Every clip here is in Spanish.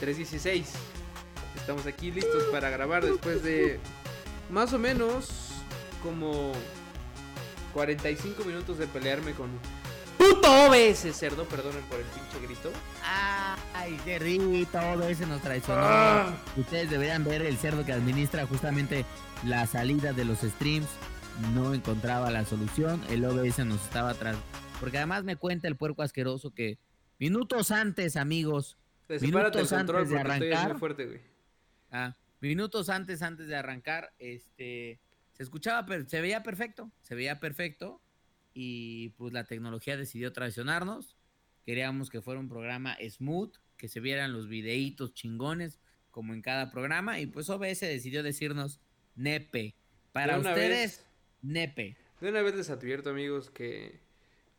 316. Estamos aquí listos para grabar después de más o menos como 45 minutos de pelearme con puto OBS, cerdo, perdonen por el pinche grito. Ay, cerdito, OBS nos traicionó. Ah. Ustedes deberían ver el cerdo que administra justamente la salida de los streams. No encontraba la solución, el OBS nos estaba atrás. Porque además me cuenta el puerco asqueroso que minutos antes, amigos, El Minutos control antes de arrancar. muy fuerte, güey. Ah, minutos antes, antes de arrancar, este, se escuchaba, se veía perfecto, se veía perfecto y pues la tecnología decidió traicionarnos. Queríamos que fuera un programa smooth, que se vieran los videitos chingones como en cada programa y pues OBS decidió decirnos nepe. Para ustedes, vez- nepe. De una vez les advierto, amigos, que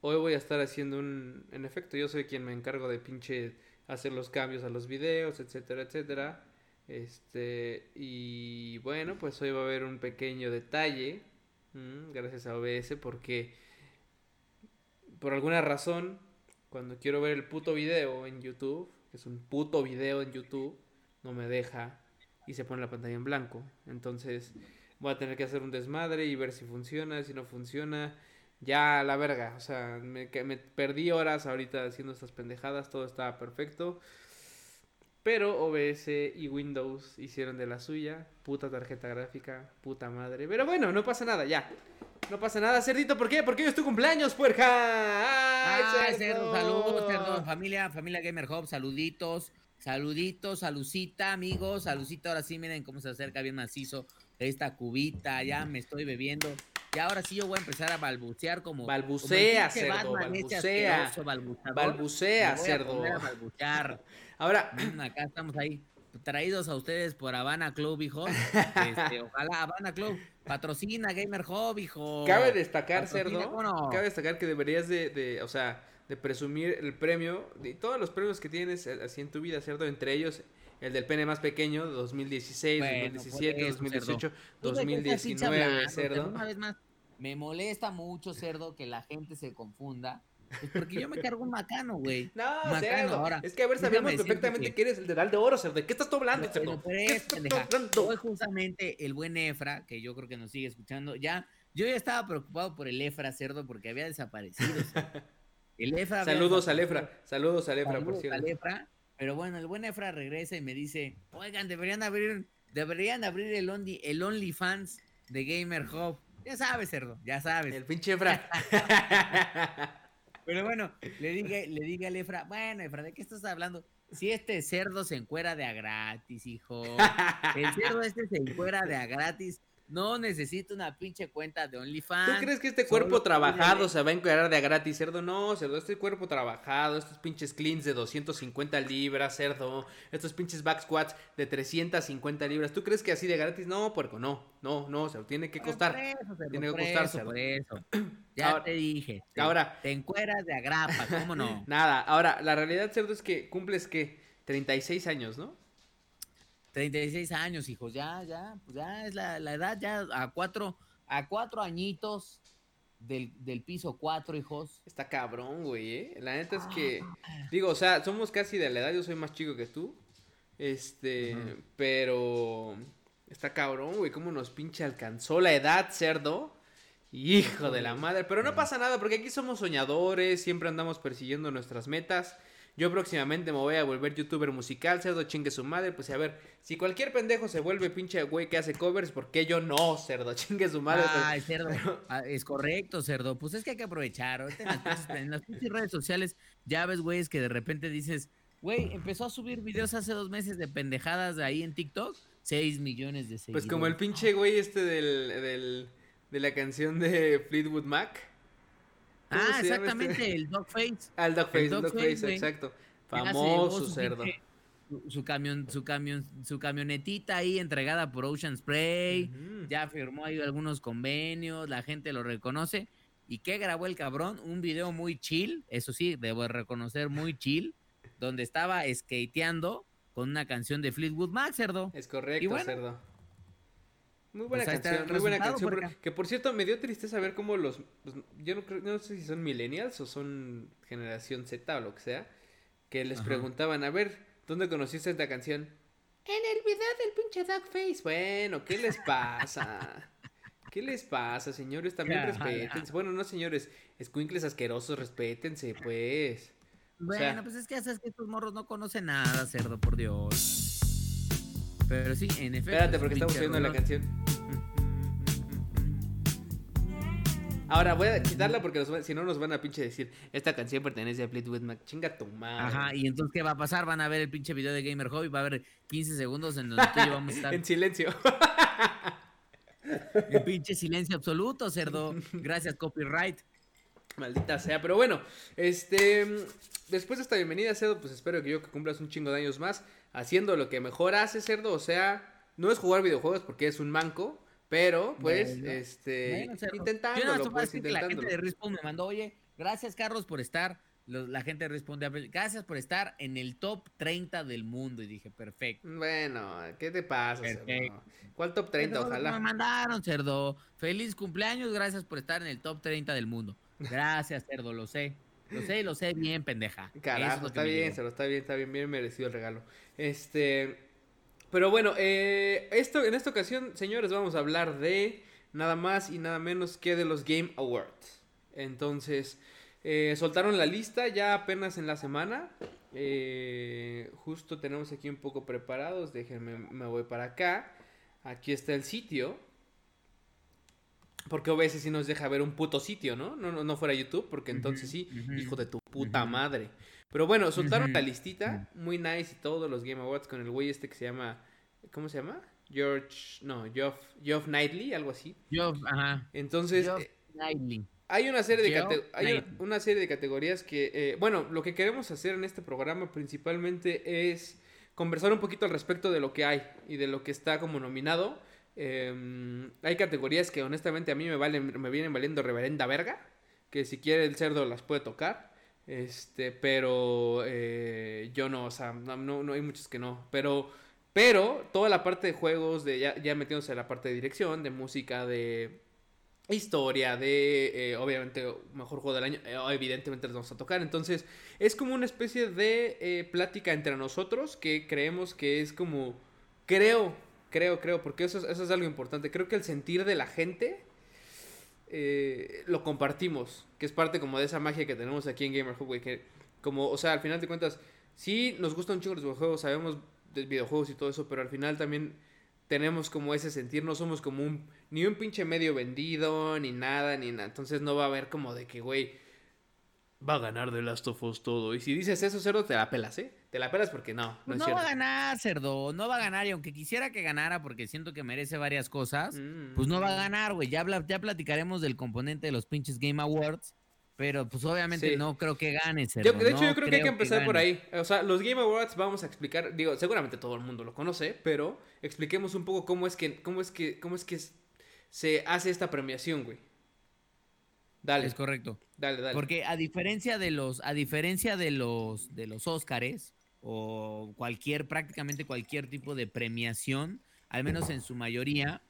hoy voy a estar haciendo un... En efecto, yo soy quien me encargo de pinche hacer los cambios a los videos, etcétera, etcétera. Este, y bueno, pues hoy va a haber un pequeño detalle, mm, gracias a OBS, porque por alguna razón, cuando quiero ver el puto video en YouTube, que es un puto video en YouTube, no me deja y se pone la pantalla en blanco. Entonces, voy a tener que hacer un desmadre y ver si funciona, si no funciona. Ya, la verga, o sea, me, que- me perdí horas ahorita haciendo estas pendejadas, todo estaba perfecto. Pero OBS y Windows hicieron de la suya, puta tarjeta gráfica, puta madre. Pero bueno, no pasa nada, ya. No pasa nada, cerdito, ¿por qué? Porque hoy es tu cumpleaños, puerja. ¡Ay, Ay, cerdo, saludos, cerdo, familia, familia Gamer Hub, saluditos, saluditos, salucita, amigos, salucita, ahora sí, miren cómo se acerca bien macizo esta cubita, ya me estoy bebiendo, y ahora sí yo voy a empezar a balbucear como... Balbucea, como cerdo, balbucea. Balbucea, a cerdo. a balbucear. Ahora, Mm, Acá estamos ahí, traídos a ustedes por Habana Club, hijo, Este, ojalá Habana Club, patrocina Gamer Hub, hijo. Cabe destacar, Patrocina, cerdo. Cabe destacar que deberías de, de, o sea, de presumir el premio, de todos los premios que tienes eh, así en tu vida, cerdo, entre ellos el del pene más pequeño, 2016, Bueno, 2017, por eso, 2018, ¿Tú de qué estás pinche 2019, hablando, cerdo. Una vez más, me molesta mucho, cerdo, que la gente se confunda. Pues porque yo me cargo un macano, güey. No, Macano, cerdo. ahora, es que a ver, decirte perfectamente que- que eres el dedal de oro, cerdo. ¿De qué estás tú hablando, cerdo? pero ¿Qué es, estás pendeja. hablando? Hoy justamente el buen Efra, que yo creo que nos sigue escuchando, ya, yo ya estaba preocupado por el Efra, cerdo, porque había desaparecido. El Efra Saludos al. Efra, saludos al Efra, por cierto. al Efra, pero bueno, el buen Efra regresa y me dice, oigan, deberían abrir, deberían abrir el Only, el OnlyFans de Gamer Hub. Ya sabes, cerdo, ya sabes. El pinche Efra. Pero bueno, le dije, le dije al Efra, bueno, Efra, ¿de qué estás hablando? Si este cerdo se encuera de a gratis, hijo. El cerdo este se encuera de a gratis. No necesita una pinche cuenta de ¿Tú OnlyFans. crees que este Solo cuerpo trabajado se va a encuadrar de a gratis, cerdo? No, cerdo, este cuerpo trabajado, estos pinches cleans de 250 libras, cerdo, estos pinches back squats de 350 libras. ¿Tú crees que así de gratis? No, puerco, no, no, no, se tiene que costar. por eso, cerdo, Tiene que costar, eso, cerdo. por eso. Ya Ahora- te dije. ahora- Te encueras de agrapa, ¿cómo no? Nada, ahora, la realidad, cerdo, es que cumples que 36 años, ¿no? 36 años, hijos, ya, ya, pues ya es la, la edad, ya a cuatro, a cuatro añitos del, del piso cuatro, hijos. Está cabrón, güey, ¿eh? La neta es que, digo, o sea, somos casi de la edad, yo soy más chico que tú, este, pero está cabrón, güey, cómo nos pinche alcanzó la edad, cerdo. Hijo de la madre, pero no pasa nada porque aquí somos soñadores, siempre andamos persiguiendo nuestras metas. Yo próximamente me voy a volver youtuber musical, cerdo chingue su madre, pues a ver, si cualquier pendejo se vuelve pinche güey que hace covers, ¿por qué yo no, cerdo? Chingue su madre. pues. Ay, cerdo. Ah, Es correcto, cerdo. Pues es que hay que aprovechar. Ahorita en las, pinches- en las pinches redes sociales ya ves, güey, es que de repente dices, güey, empezó a subir videos hace dos meses de pendejadas de ahí en TikTok. 6 millones de seguidores. Pues como el pinche güey este del, del, de la canción de Fleetwood Mac. ¿Cómo Ah, llama exactamente, este? el Dogface. Ah, el Dogface, el Dogface, exacto. Famoso su cerdo. Su, su camión, su camión, su camionetita ahí entregada por Ocean Spray. Ya firmó ahí algunos convenios, la gente lo reconoce. ¿Y qué grabó el cabrón? Un video muy chill, eso sí, debo reconocer, muy chill, donde estaba skateando con una canción de Fleetwood Mac, cerdo. Es correcto, Y bueno, cerdo. Muy buena pues canción, muy buena canción. Que por cierto, me dio tristeza ver cómo los. pues, yo no, creo, no sé si son millennials o son generación Z o lo que sea. que les preguntaban, a ver, ¿dónde conociste esta canción? En el video del pinche Face. Bueno, ¿qué les pasa? ¿Qué les pasa, señores? También respétense. Bueno, no, señores, escuincles asquerosos, respétense, pues. Bueno, pues es que sabes que estos morros no conocen nada, cerdo, por Dios. Pero sí, en efecto. Espérate, porque estamos viendo la canción. Ahora voy a quitarla porque si no nos van a pinche decir, esta canción pertenece a Fleetwood Mac. Chinga tu madre. Ajá, y entonces ¿qué va a pasar? Van a ver el pinche video de Gamer Hobby, va a haber 15 segundos en donde tú y vamos a estar. en silencio. en pinche silencio absoluto, cerdo. Gracias, copyright. Maldita sea, pero bueno, este, después de esta bienvenida, cerdo, pues espero que yo que cumplas un chingo de años más haciendo lo que mejor hace, cerdo, o sea, no es jugar videojuegos porque es un manco, pero, pues, este, intentándolo, pues, intentándolo. La gente de Respawn me mandó, oye, gracias, Carlos, por estar. La gente responde, gracias por estar en el top 30 del mundo. Y dije, perfecto. Bueno, ¿qué te pasa, cerdo? ¿Cuál top 30? Ojalá. Me mandaron, cerdo. Feliz cumpleaños, gracias por estar en el top 30 del mundo. Gracias, cerdo, lo sé. Lo sé, lo sé bien, pendeja. Carajo, está bien, cerdo, está bien, está bien, bien merecido el regalo. Este, pero bueno, eh, esto, en esta ocasión, señores, vamos a hablar de nada más y nada menos que de los Game Awards. Entonces, eh, soltaron la lista ya apenas en la semana. Eh, justo tenemos aquí un poco preparados. Déjenme, me voy para acá. Aquí está el sitio. Porque a veces sí nos deja ver un puto sitio, ¿no? No, no, fuera YouTube, porque entonces sí, hijo de tu puta madre. Pero bueno, soltaron la listita, muy nice y todos los Game Awards con el güey este que se llama, ¿cómo se llama? George, no, Geoff, Geoff Knightley, algo así. Geoff, ajá. Entonces, eh, hay una serie de hay una serie de categorías que, eh, bueno, lo que queremos hacer en este programa principalmente es conversar un poquito al respecto de lo que hay y de lo que está como nominado. Em, hay categorías que honestamente a mí me valen, me vienen valiendo reverenda verga, que si quiere el cerdo las puede tocar. Este, pero eh, yo no, o sea, no, no, hay muchos que no. Pero, pero toda la parte de juegos, de ya, ya metiéndose en la parte de dirección, de música, de historia, de eh, obviamente mejor juego del año, eh, evidentemente les vamos a tocar. Entonces, es como una especie de plática entre nosotros que creemos que es como, creo, creo, creo, porque eso, eso es algo importante. Creo que el sentir de la gente eh, lo compartimos, que es parte como de esa magia que tenemos aquí en Gamer Hub, que como, o sea, al final de cuentas, sí nos gustan un chingo los videojuegos, sabemos de videojuegos y todo eso, pero al final también tenemos como ese sentir, no somos como un, ni un pinche medio vendido, ni nada, ni nada, entonces no va a haber como de que, güey, va a ganar The Last of Us todo. Y si dices eso, cerdo, te la pelas, ¿eh? Te la pelas porque no, no, va a ganar, cerdo, no va a ganar. Y aunque quisiera que ganara, porque siento que merece varias cosas, mm, pues no va a mm. ganar, güey. Ya, ya platicaremos del componente de los pinches Game Awards. Pero pues obviamente no creo que gane, cerdo. de hecho, yo creo que hay que empezar por ahí. O sea, los Game Awards vamos a explicar, digo, seguramente todo el mundo lo conoce, pero expliquemos un poco cómo es que, cómo es que, cómo es que se hace esta premiación, güey. Dale. Es correcto. Dale, dale. Porque a diferencia de los, a diferencia de los, de los Óscares, o cualquier, prácticamente cualquier tipo de premiación, al menos en su mayoría,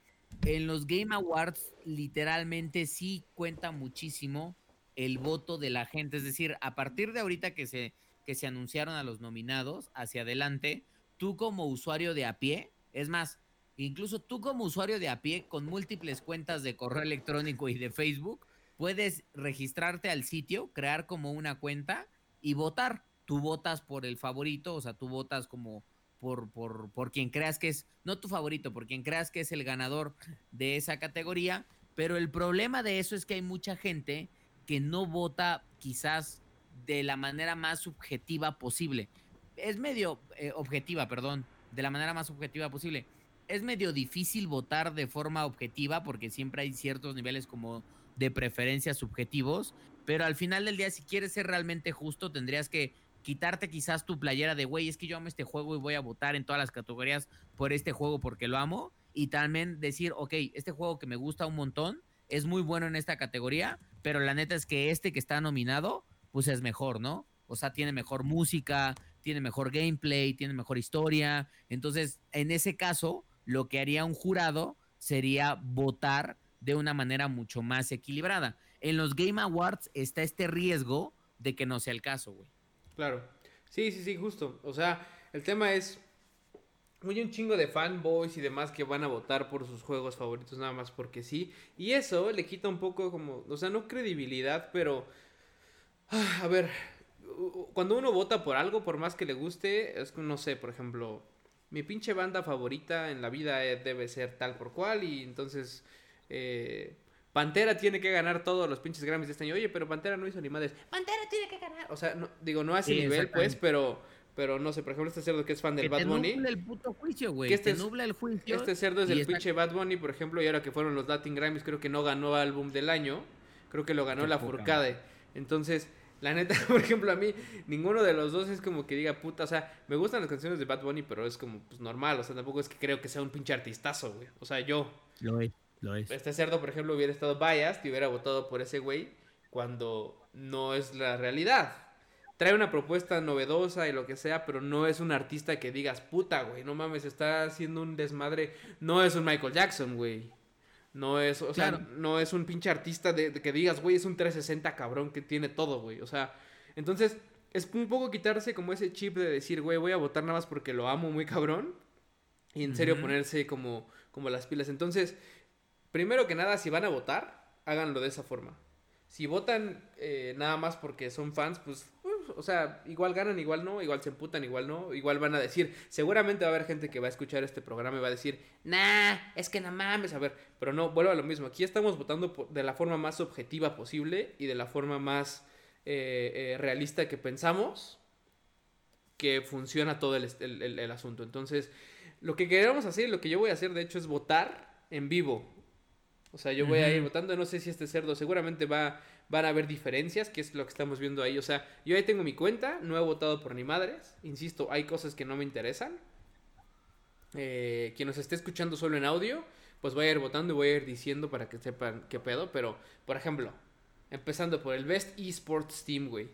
en los Game Awards literalmente sí cuenta muchísimo el voto de la gente. Es decir, a partir de ahorita que se, que se anunciaron a los nominados, hacia adelante, tú como usuario de a pie, es más, incluso tú como usuario de a pie con múltiples cuentas de correo electrónico y de Facebook, puedes registrarte al sitio, crear como una cuenta y votar. Tú votas por el favorito, o sea, tú votas como por, por, por quien creas que es, no tu favorito, por quien creas que es el ganador de esa categoría. Pero el problema de eso es que hay mucha gente que no vota quizás de la manera más subjetiva posible. Es medio eh, objetiva, perdón, de la manera más objetiva posible. Es medio difícil votar de forma objetiva porque siempre hay ciertos niveles como de preferencias subjetivos, pero al final del día, si quieres ser realmente justo, tendrías que quitarte quizás tu playera de, güey, es que yo amo este juego y voy a votar en todas las categorías por este juego porque lo amo, y también decir, ok, este juego que me gusta un montón, es muy bueno en esta categoría, pero la neta es que este que está nominado, pues es mejor, ¿no? O sea, tiene mejor música, tiene mejor gameplay, tiene mejor historia. Entonces, en ese caso, lo que haría un jurado sería votar de una manera mucho más equilibrada. En los Game Awards está este riesgo de que no sea el caso, güey. Claro. Sí, sí, sí, justo. O sea, el tema es. Hay un chingo de fanboys y demás que van a votar por sus juegos favoritos nada más porque sí. Y eso le quita un poco como. O sea, no credibilidad, pero. ah, A ver. Cuando uno vota por algo, por más que le guste, es no sé, por ejemplo. Mi pinche banda favorita en la vida eh, debe ser tal por cual. Y entonces. eh, Pantera tiene que ganar todos los pinches Grammys de este año. Oye, pero Pantera no hizo ni madres. Pantera tiene que ganar. O sea, no, digo, no a ese Sí, nivel, pues, pero, pero no sé, por ejemplo, este cerdo que es fan del Que Bad te Bunny. nubla el puto juicio, güey. Que este te es- nubla el juicio. Este cerdo es del está- pinche Bad Bunny, por ejemplo, y ahora que fueron los Latin Grammys, creo que no ganó álbum del año. Creo que lo ganó Qué la poca Furcade. Entonces, la neta, por ejemplo, a mí, ninguno de los dos es como que diga puta. O sea, me gustan las canciones de Bad Bunny, pero es como pues normal. O sea, tampoco es que creo que sea un pinche artistazo, güey. O sea, yo. Lo es, lo es. Este cerdo, por ejemplo, hubiera estado biased y hubiera votado por ese güey cuando no es la realidad. Trae una propuesta novedosa y lo que sea, pero no es un artista que digas, puta, güey, no mames, está haciendo un desmadre. No es un Michael Jackson, güey. No es, o sea, no es un pinche artista de, de que digas, güey, es un 360 cabrón que tiene todo, güey. O sea, entonces es un poco quitarse como ese chip de decir, güey, voy a votar nada más porque lo amo muy cabrón. Y en serio ponerse como, como las pilas. Entonces, primero que nada, si van a votar, háganlo de esa forma. Si votan eh, nada más porque son fans, pues, uh, o sea, igual ganan, igual no, igual se emputan, igual no, igual van a decir, seguramente va a haber gente que va a escuchar este programa y va a decir, nah, es que no mames, a ver, pero no, vuelvo a lo mismo, aquí estamos votando de la forma más objetiva posible y de la forma más eh, eh, realista que pensamos que funciona todo el- el asunto. Entonces, lo que queremos hacer, lo que yo voy a hacer, de hecho, es votar en vivo. O sea, yo voy a ir votando, no sé si este cerdo, seguramente va, van a haber diferencias, que es lo que estamos viendo ahí. O sea, yo ahí tengo mi cuenta, no he votado por ni madres. Insisto, hay cosas que no me interesan. Eh, quien nos esté escuchando solo en audio, pues voy a ir votando y voy a ir diciendo para que sepan qué pedo. Pero, por ejemplo, empezando por el Best Esports Team, güey.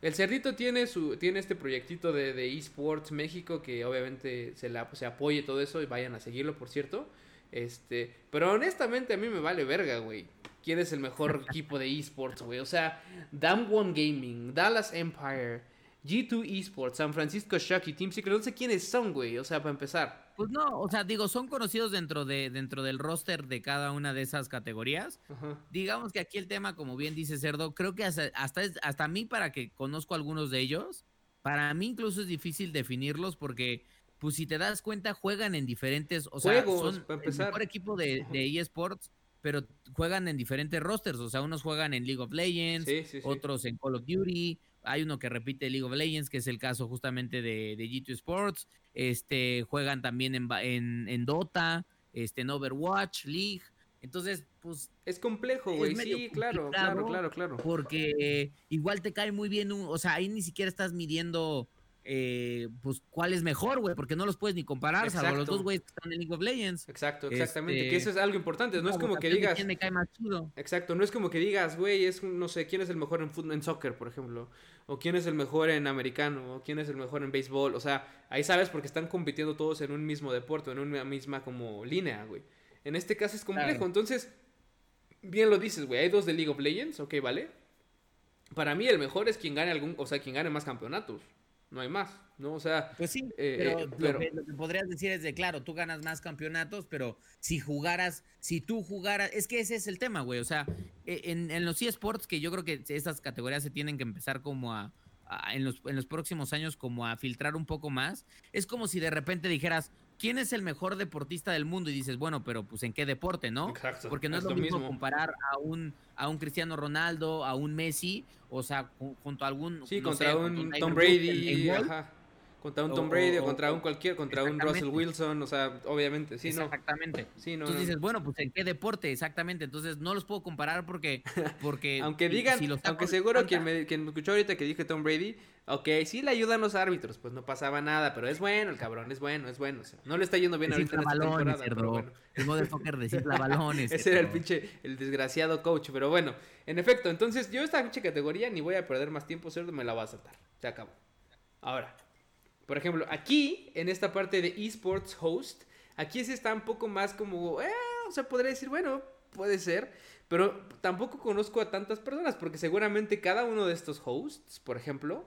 El cerdito tiene su tiene este proyectito de, de esports México que obviamente se la se apoye todo eso y vayan a seguirlo, por cierto. Este, pero honestamente a mí me vale verga, güey. ¿Quién es el mejor equipo de esports, güey? O sea, Dam One Gaming, Dallas Empire, G2 Esports, San Francisco Shock y Team Secret, no sé quiénes son, güey. O sea, para empezar. Pues no, o sea, digo, son conocidos dentro de dentro del roster de cada una de esas categorías. Ajá. Digamos que aquí el tema, como bien dice Cerdo, creo que hasta hasta, hasta a mí para que conozco algunos de ellos, para mí incluso es difícil definirlos porque pues si te das cuenta juegan en diferentes, o sea, son el mejor equipo de, eSports, pero juegan en diferentes rosters, o sea, unos juegan en League of Legends, Sí, sí, sí. otros en Call of Duty. Hay uno que repite League of Legends, que es el caso justamente de, de G2 Sports. Este, juegan también en, en, en Dota, este, en Overwatch, League. Entonces, pues, Es complejo, güey. Sí, claro, claro, claro, claro. porque eh, igual te cae muy bien, un- o sea, ahí ni siquiera estás midiendo, eh, pues, cuál es mejor, güey, porque no los puedes ni comparar, salvo los dos güeyes que están en League of Legends. Exacto, exactamente. Este, Que eso es algo importante. No es como que digas. ¿Quién me cae más chido? Exacto, no es como que digas, güey, es no sé, quién es el mejor en fútbol, en soccer, por ejemplo, o quién es el mejor en americano, o quién es el mejor en béisbol, o sea, ahí sabes porque están compitiendo todos en un mismo deporte, en una misma como línea, güey. En este caso es complejo, Claro. entonces, bien lo dices, güey, hay dos de League of Legends, ok, vale. Para mí el mejor es quien gane algún, o sea, quien gane más campeonatos, no hay más, ¿no? O sea, Pues sí, Eh, pero, eh, lo pero- que- Lo, que, podrías decir es de, claro, tú ganas más campeonatos, pero si jugaras, si tú jugaras, es que ese es el tema, güey, o sea, e- en, en los eSports, que yo creo que esas categorías se tienen que empezar como a, a- en, los, en los próximos años, como a filtrar un poco más, es como si de repente dijeras, ¿quién es el mejor deportista del mundo? Y dices, bueno, pero pues en qué deporte, ¿no? Exacto, Porque no es, lo mismo, comparar a un, a un Cristiano Ronaldo, a un Messi, o sea, ju- junto a algún... Sí, no contra un Tom en- Brady, en golf, ajá. Contra un O- Tom Brady o, o- contra un cualquier, contra un Russell. Wilson, o sea, obviamente, sí, no. Exactamente. Sí, no, Entonces no. dices, bueno, pues en qué deporte, exactamente. Entonces no los puedo comparar porque. porque Aunque digan, si los saco aunque de seguro cuenta- quien me, quien me escuchó ahorita que dije Tom Brady, ok, sí le ayudan los árbitros, pues no pasaba nada, pero es bueno el cabrón, es bueno, es bueno. o sea, no le está yendo bien ahorita en esta balones, temporada, pero bueno. El motherfucker desinfla balones. Ese era el pinche, el desgraciado coach, pero bueno, en efecto, entonces yo esta pinche categoría ni voy a perder más tiempo, cerdo, me la va a saltar, se acabó. Ahora, por ejemplo, aquí, en esta parte de esports host, aquí sí está un poco más como, eh, o sea, podría decir, bueno, puede ser, pero tampoco conozco a tantas personas, porque seguramente cada uno de estos hosts, por ejemplo,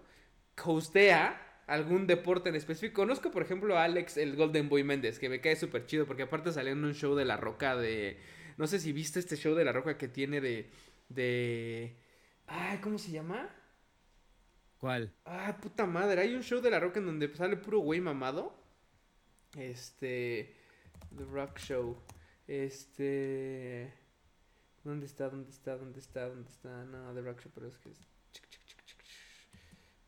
hostea algún deporte en específico. Conozco, por ejemplo, a Alex, el Golden Boy Méndez, que me cae súper chido, porque aparte salió en un show de La Roca de... No sé si viste este show de La Roca que tiene de... de... Ay, ¿cómo se llama? ¿Cuál? Ay, puta madre. Hay un show de La Roca en donde sale puro güey mamado. Este... The Rock Show. Este... ¿Dónde está? ¿Dónde está? ¿Dónde está? ¿Dónde está? No, The Rock Show, pero es que es...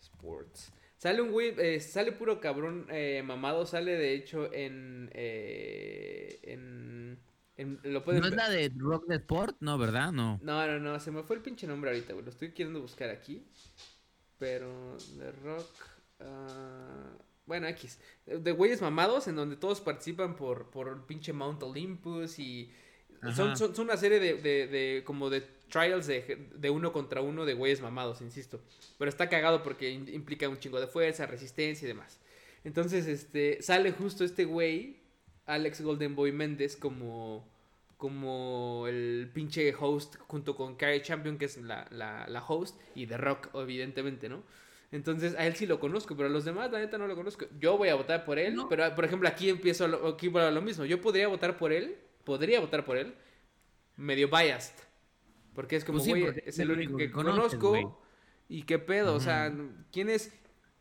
Sports. Sale un güey, eh, sale puro cabrón eh, mamado, sale de hecho en... Eh, en, en lo pueden ¿No es la de Rock the Sport? No, ¿verdad? No. No, no, no, se me fue el pinche nombre ahorita, güey. Lo estoy queriendo buscar aquí. Pero The Rock. ah, bueno, X. De güeyes mamados en donde todos participan por, por el pinche Mount Olympus y. Son, son, son una serie de, de, de- como de trials de, de uno contra uno de güeyes mamados, insisto. Pero está cagado porque implica un chingo de fuerza, resistencia y demás. Entonces, este, sale justo este güey, Alex Golden Boy Méndez, como, como el pinche host junto con Carrie Champion, que es la, la, la host, y The Rock, evidentemente, ¿no? Entonces, a él sí lo conozco, pero a los demás, la neta, no lo conozco. Yo voy a votar por él, No. pero, por ejemplo, aquí empiezo lo, aquí va lo mismo. Yo podría votar por él, podría votar por él, medio biased. Porque es como, Pues sí, güey, es el único que, conoces, conozco. güey. Y qué pedo, o sea. ¿quién es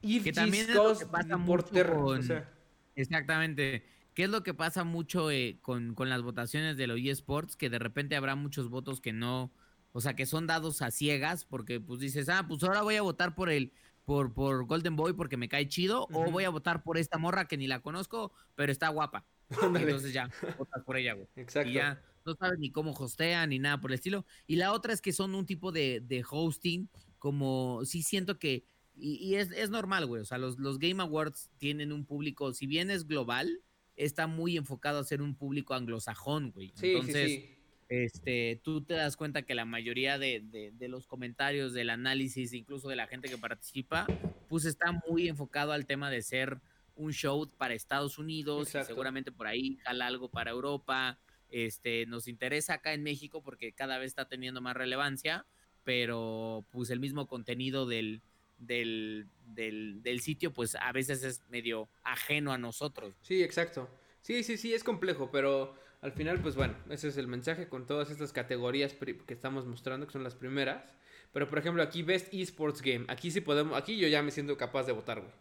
Yves Que también es lo que pasa mucho Porter? O con- sea, Exactamente. ¿Qué es lo que pasa mucho eh, con, con las votaciones de los eSports? Que de repente habrá muchos votos que no, o sea, que son dados a ciegas porque pues dices, ah, pues ahora voy a votar por el, por, por Golden Boy porque me cae chido, o voy a votar por esta morra que ni la conozco, pero está guapa. ándale. Entonces ya, votas por ella, güey. Exacto. Y ya no sabes ni cómo hostean ni nada por el estilo. Y la otra es que son un tipo de, de hosting, como sí siento que, y, y es, es normal, güey. O sea, los, los Game Awards tienen un público, si bien es global, está muy enfocado a ser un público anglosajón, güey. Sí, Entonces, sí, sí. este, tú te das cuenta que la mayoría de, de- de los comentarios, del análisis, incluso de la gente que participa, pues está muy enfocado al tema de ser un show para Estados Unidos, y seguramente por ahí jala algo para Europa. Este, nos interesa acá en México porque cada vez está teniendo más relevancia, pero pues el mismo contenido del, del, del, del sitio, pues a veces es medio ajeno a nosotros. Sí, exacto. Sí, sí, sí, es complejo, pero al final, pues bueno, ese es el mensaje con todas estas categorías que estamos mostrando, que son las primeras. Pero por ejemplo, aquí Best Esports Game. Aquí sí podemos, aquí yo ya me siento capaz de votar, güey.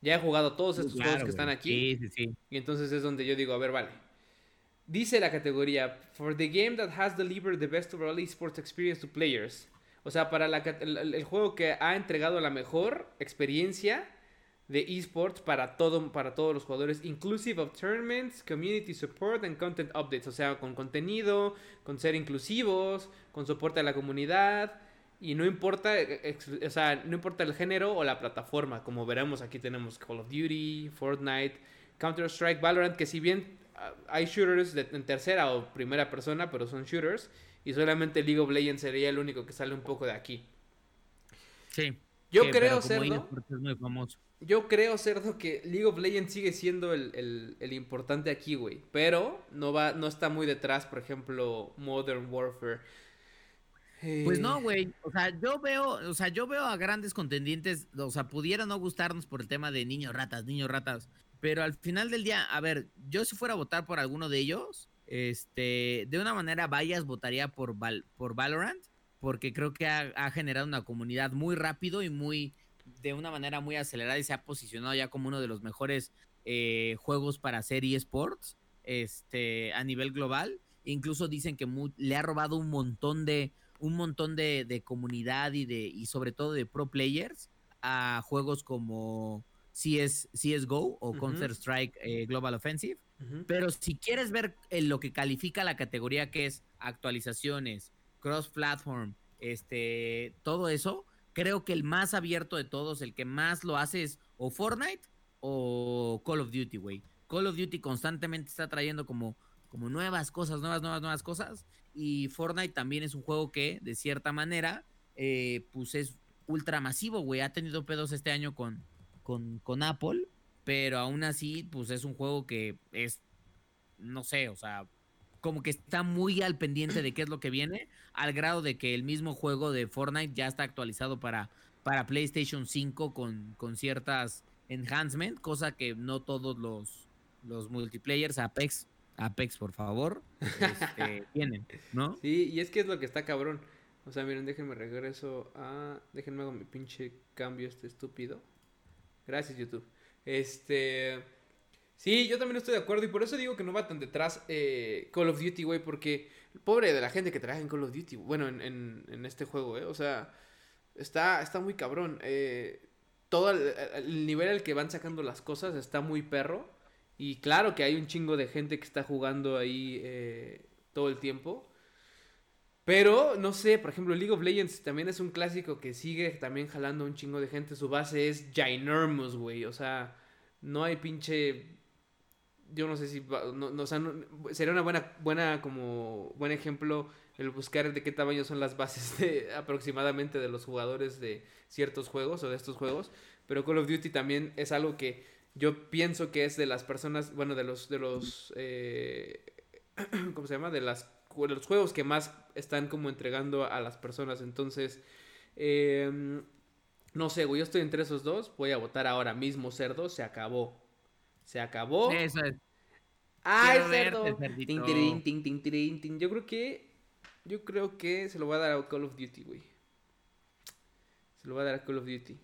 Ya he jugado todos estos Claro, juegos que están aquí. Sí, sí, sí. Y entonces es donde yo digo, a ver, vale. Dice la categoría, for the game that has delivered the best overall esports experience to players. O sea, para la el, juego que ha entregado la mejor experiencia de esports para, todo, para todos los jugadores, inclusive of tournaments, community support and content updates. O sea, con contenido, con ser inclusivos, con soporte a la comunidad. Y no importa, eh, o sea, no importa el género o la plataforma. Como veremos, aquí tenemos Call of Duty, Fortnite, Counter-Strike, Valorant, que si bien ah, hay shooters de, en tercera o primera persona, pero son shooters. Y solamente League of Legends sería el único que sale un poco de aquí. Sí. Yo creo, Cerdo, es muy famoso. yo creo, Cerdo, que League of Legends sigue siendo el, el- el importante aquí, güey. Pero no va, no está muy detrás, por ejemplo, Modern Warfare. Pues Eh, no, güey. O sea, yo veo, o sea, yo veo a grandes contendientes, o sea, pudiera no gustarnos por el tema de niños ratas, niños ratas. Pero al final del día, a ver, yo si fuera a votar por alguno de ellos, este, de una manera vayas, votaría por, Val- por Valorant, porque creo que ha, ha generado una comunidad muy rápido y muy, de una manera muy acelerada y se ha posicionado ya como uno de los mejores eh, juegos para hacer eSports, este, a nivel global. Incluso dicen que le ha robado un montón de, un montón de, de comunidad y de, y sobre todo de pro players a juegos como CS, CSGO o Ujú. Counter Strike Global Offensive. Pero si quieres ver en lo que califica la categoría que es actualizaciones, cross-platform, este, todo eso, creo que el más abierto de todos, el que más lo hace es o Fortnite o Call of Duty, güey. Call of Duty constantemente está trayendo como, como nuevas cosas, nuevas, nuevas, nuevas cosas. Y Fortnite también es un juego que, de cierta manera, eh, pues es ultra masivo, güey. Ha tenido pedos este año con, con, con Apple, pero aún así, pues es un juego que es, no sé, o sea, como que está muy al pendiente de qué es lo que viene, al grado de que el mismo juego de Fortnite ya está actualizado para, para PlayStation 5 con, con ciertas enhancement, cosa que no todos los, los multiplayers Apex, Apex por favor, este, tienen, ¿no? Sí, y es que es lo que está cabrón. O sea, miren, déjenme regreso a... Déjenme hago mi pinche cambio este estúpido. Gracias, YouTube. Este... Sí, yo también estoy de acuerdo y por eso digo que no va tan detrás eh, Call of Duty, güey, porque pobre de la gente que trabaja en Call of Duty, bueno, en, en, este juego, ¿eh? O sea, está, está muy cabrón. Eh, todo el, nivel al que van sacando las cosas está muy perro. Y claro que hay un chingo de gente que está jugando ahí eh, todo el tiempo. Pero, no sé, por ejemplo, League of Legends también es un clásico que sigue también jalando un chingo de gente. Su base es ginormous, güey. O sea, no hay pinche yo no sé si no, no, sería una buena buena como buen ejemplo el buscar de qué tamaño son las bases de, aproximadamente de los jugadores de ciertos juegos o de estos juegos pero Call of Duty también es algo que yo pienso que es de las personas bueno de los de los eh, cómo se llama de las los juegos que más están como entregando a las personas entonces em, no sé güey yo estoy entre esos dos voy a votar ahora mismo cerdo se acabó se acabó. Eso es. ¡Ay, cerdo! Yo creo que. Yo creo que se lo voy a dar a Call of Duty, güey. Se lo voy a dar a Call of Duty.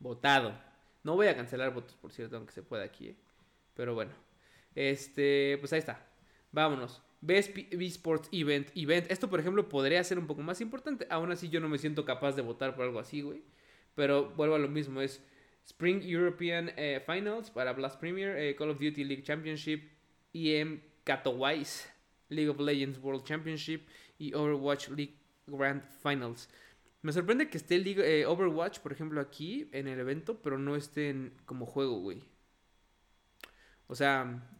Votado. No voy a cancelar votos, por cierto, aunque se pueda aquí, ¿eh? Pero bueno. Este, pues ahí está. Vámonos. Best Esports Event. Event. Esto, por ejemplo, podría ser un poco más importante. Aún así, yo no me siento capaz de votar por algo así, güey. Pero vuelvo a lo mismo. Es Spring European eh, Finals para Blast Premier, eh, Call of Duty League Championship, EM Katowice, League of Legends World Championship y Overwatch League Grand Finals. Me sorprende que esté eh, Overwatch, por ejemplo, aquí en el evento, pero no esté en, como juego, güey. O sea...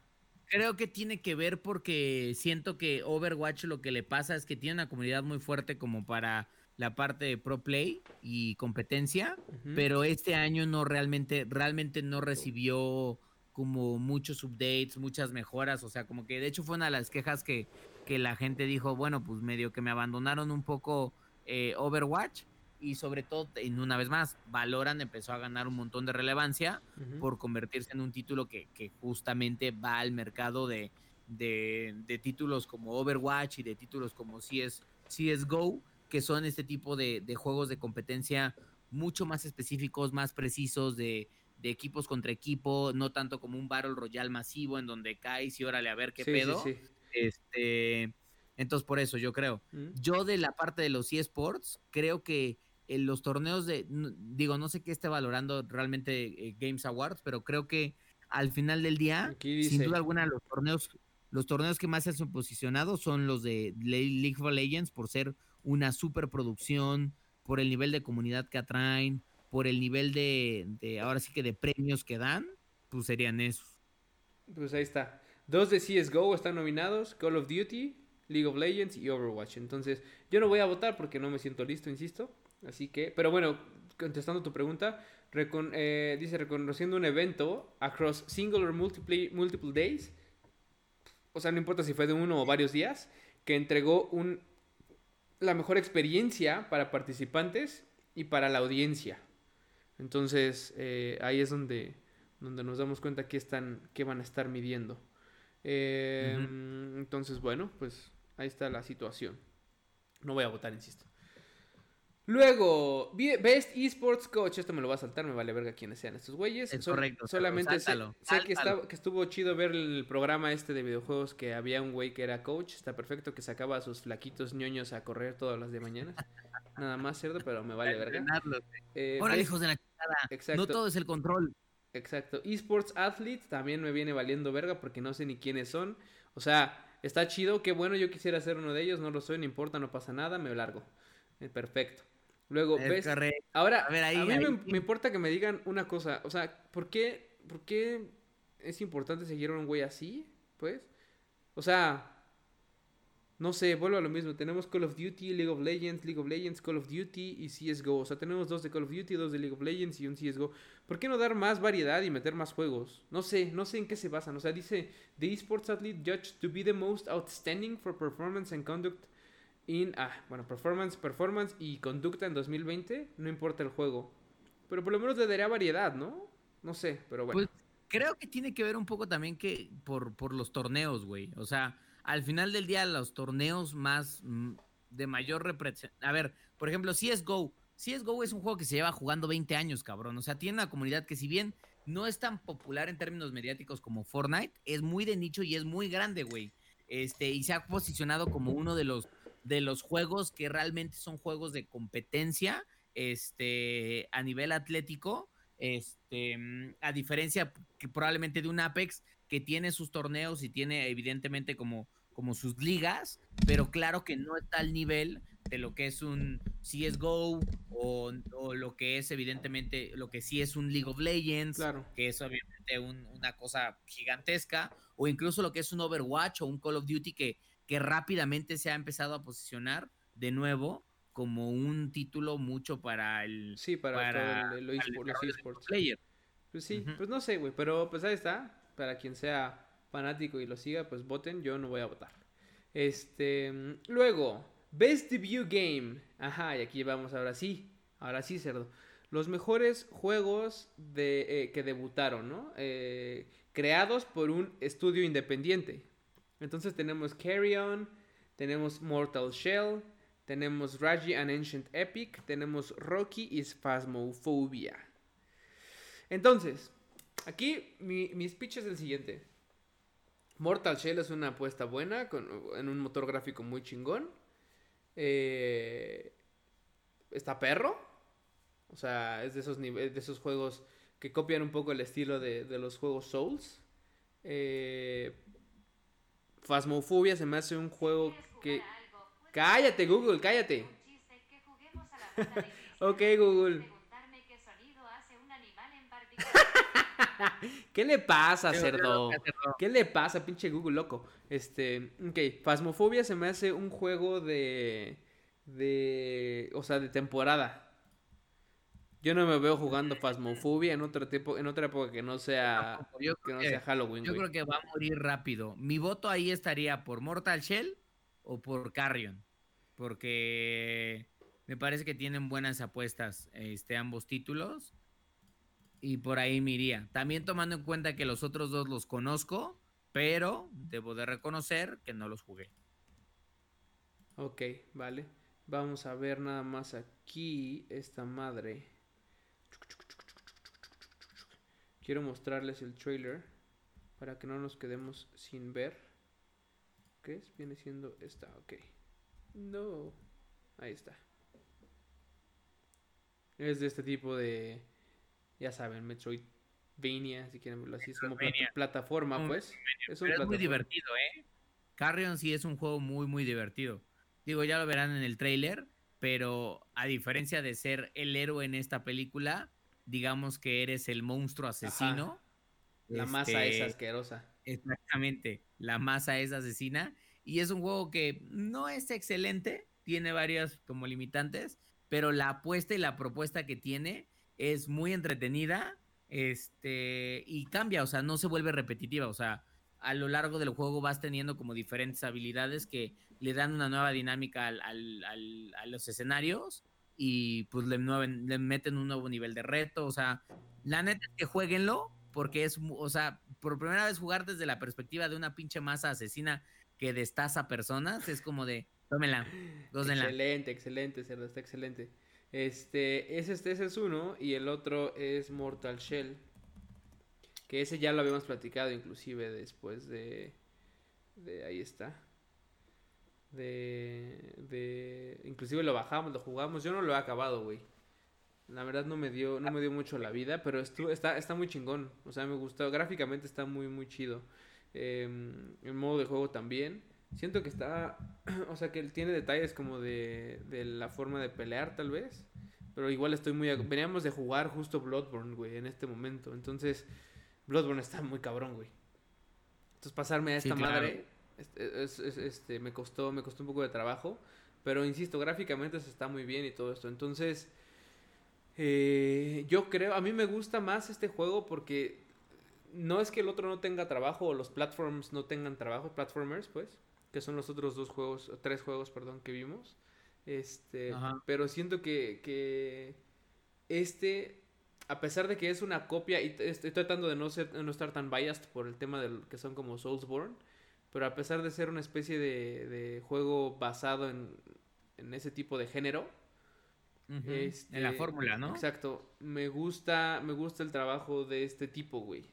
Creo que tiene que ver porque siento que Overwatch lo que le pasa es que tiene una comunidad muy fuerte como para la parte de pro play y competencia, pero este año no realmente, realmente no. recibió como muchos updates, muchas mejoras, o sea, como que de hecho fue una de las quejas que, que la gente dijo, bueno, pues medio que me abandonaron un poco eh, Overwatch y sobre todo, en una vez más, Valorant empezó a ganar un montón de relevancia por convertirse en un título que, que justamente va al mercado de, de, de, títulos como Overwatch y de títulos como CS, CSGO, que son este tipo de, juegos de competencia mucho más específicos, más precisos, de, equipos contra equipo, no tanto como un Battle Royale masivo en donde caes y órale a ver qué pedo. Este, entonces, por eso yo creo. Mm. Yo de la parte de los eSports, creo que en los torneos de, digo, no sé qué esté valorando realmente eh, Games Awards, pero creo que al final del día, sin duda alguna, los torneos, los torneos que más se han posicionado son los de League of Legends por ser una superproducción, por el nivel de comunidad que atraen, por el nivel de, ahora sí que de premios que dan, pues serían esos. Pues ahí está. Dos de CSGO están nominados, Call of Duty, League of Legends y Overwatch. Entonces, yo no voy a votar porque no me siento listo, insisto. Así que, pero bueno, contestando tu pregunta, eh, dice reconociendo un evento across single or multiple, multiple days, o sea, no importa si fue de uno o varios días, que entregó un la mejor experiencia para participantes y para la audiencia. Entonces, eh, ahí es donde, donde nos damos cuenta que están, que van a estar midiendo. Em, entonces, bueno, pues ahí está la situación. No voy a votar, insisto. Luego, Best Esports Coach. Esto me lo va a saltar, me vale verga quiénes sean estos güeyes. Es correcto. Solamente sé, que, que, estuvo chido ver el programa este de videojuegos que había un güey que era coach. Está perfecto que sacaba a sus flaquitos ñoños a correr todas las de mañana. Nada más, ¿cierto? Pero me vale verga. Eh, hijos de la Exacto. No todo es el control. Exacto. Esports Athlete también me viene valiendo verga porque no sé ni quiénes son. O sea, está chido, qué bueno, yo quisiera ser uno de ellos, no lo soy, no importa, no pasa nada, me largo. Eh, perfecto. Luego, ves. Ahora, a, mí Me, importa que me digan una cosa. O sea, ¿por qué, ¿por qué es importante seguir a un güey así? Pues. O sea. No sé, vuelvo a lo mismo. Tenemos Call of Duty, League of Legends, League of Legends, Call of Duty y CSGO. O sea, tenemos dos de Call of Duty, dos de League of Legends y un CSGO. ¿Por qué no dar más variedad y meter más juegos? No sé, no sé en qué se basan. O sea, dice: The esports athlete judged to be the most outstanding for performance and conduct ah, bueno, performance, performance y conducta en 2020, no importa el juego. Pero por lo menos le daría variedad, ¿no? no sé, pero bueno. Pues creo que tiene que ver un poco también que por, por los torneos, güey. O sea, al final del día, los torneos más mm, de mayor representación. A ver, por ejemplo, CSGO. CSGO es un juego que se lleva jugando 20 años, cabrón. O sea, tiene una comunidad que si bien no es tan popular en términos mediáticos como Fortnite, es muy de nicho y es muy grande, güey. Este, y se ha posicionado como uno de los, de los juegos que realmente son juegos de competencia este, a nivel atlético. Este, a diferencia que probablemente de un Apex que tiene sus torneos y tiene evidentemente como, como sus ligas, pero claro que no está al nivel de lo que es un CSGO o, o, lo que es evidentemente lo que sí es un League of Legends, que es obviamente una cosa gigantesca, o incluso lo que es un Overwatch o un Call of Duty que, que rápidamente se ha empezado a posicionar de nuevo como un título mucho para el sí para, el, los esports pues sí pues no sé güey pero pues ahí está para quien sea fanático y lo siga pues voten yo no voy a votar este luego Best Debut Game. Ajá, y aquí vamos ahora sí. Ahora sí, cerdo. Los mejores juegos de, eh, que debutaron, ¿no? Eh, creados por un estudio independiente. Entonces tenemos Carry On, tenemos Mortal Shell, tenemos Raji and Ancient Epic, tenemos Rocky y Phasmophobia. Entonces, aquí mi, mi speech es el siguiente. Mortal Shell es una apuesta buena, con, en un motor gráfico muy chingón. Eh, está perro. O sea, es de esos, de esos juegos que copian un poco el estilo de, los juegos Souls. Eh, Phasmophobia se me hace un juego que... Cállate, Google, cállate. ok, Google. ¿Qué le pasa, cerdo? ¿Qué le pasa, pinche Google loco? Este, ok, Phasmophobia se me hace un juego de, de, o sea, de temporada. Yo no me veo jugando Phasmophobia en otro tipo, en otra época que no sea, que no sea Halloween. Yo creo que va a morir rápido. Mi voto ahí estaría por Mortal Shell o por Carrion, porque me parece que tienen buenas apuestas, este, ambos títulos. Y por ahí me iría. También tomando en cuenta que los otros dos los conozco, pero debo de reconocer que no los jugué. Ok, vale. Vamos a ver nada más aquí esta madre. Quiero mostrarles el trailer para que no nos quedemos sin ver. ¿Qué es? Viene siendo esta, ok. No. Ahí está. Es de este tipo de ya saben, Metroidvania, si quieren verlo así, es como plataforma, pues. Es, muy divertido, ¿eh? Carrion sí es un juego muy, muy divertido. Digo, ya lo verán en el trailer, pero a diferencia de ser el héroe en esta película, digamos que eres el monstruo asesino. La masa es este, asquerosa. Exactamente, la masa es asesina. Y es un juego que no es excelente, tiene varias como limitantes, pero la apuesta y la propuesta que tiene es muy entretenida este, y cambia, o sea, no se vuelve repetitiva, o sea, a lo largo del juego vas teniendo como diferentes habilidades que le dan una nueva dinámica al, a los escenarios y pues le, le, meten un nuevo nivel de reto, o sea, la neta es que jueguenlo porque es, o sea, por primera vez jugar desde la perspectiva de una pinche masa asesina que destaza personas, es como de, tómenla, Excelente, excelente, cerdo, está excelente. Este, ese, este, ese es uno y el otro es Mortal Shell. Que ese ya lo habíamos platicado inclusive después de... de ahí está. De, de... Inclusive lo bajamos, lo jugamos. Yo no lo he acabado, güey. La verdad no me dio, no me dio mucho la vida, pero estuvo, está, está muy chingón. O sea, me gustó. Gráficamente está muy, muy chido. Eh, el modo de juego también. Siento que está, o sea, que él tiene detalles como de, de la forma de pelear tal vez, pero igual estoy muy... Veníamos de jugar justo Bloodborne, güey, en este momento, entonces Bloodborne está muy cabrón, güey. Entonces pasarme a esta madre, este, este, me costó, me costó un poco de trabajo, pero insisto, gráficamente se está muy bien y todo esto, entonces... Eh, yo creo, a mí me gusta más este juego porque no es que el otro no tenga trabajo o los platforms no tengan trabajo, platformers, pues que son los otros dos juegos, tres juegos, perdón, que vimos. Este, pero siento que, que este a pesar de que es una copia, y estoy tratando de no, ser, no estar tan biased por el tema del que son como Soulsborne, pero a pesar de ser una especie de, juego basado en, ese tipo de género, este, en la fórmula, ¿no? Exacto, me gusta, me gusta el trabajo de este tipo, güey.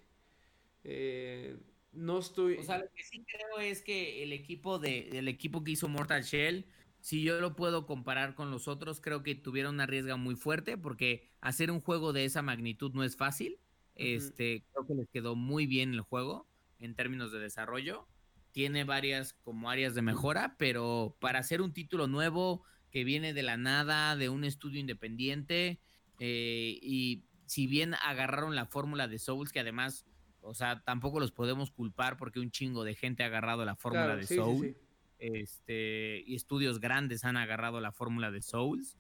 Eh, no estoy. O sea, lo que sí creo es que el equipo de, el equipo que hizo Mortal Shell si yo lo puedo comparar con los otros, creo que tuvieron una riesga muy fuerte porque hacer un juego de esa magnitud no es fácil. Este, creo que les quedó muy bien el juego en términos de desarrollo. Tiene varias como áreas de mejora, pero para hacer un título nuevo que viene de la nada, de un estudio independiente, eh, y si bien agarraron la fórmula de Souls, que además, o sea, tampoco los podemos culpar porque un chingo de gente ha agarrado la fórmula de Souls este, y estudios grandes han agarrado la fórmula de Souls.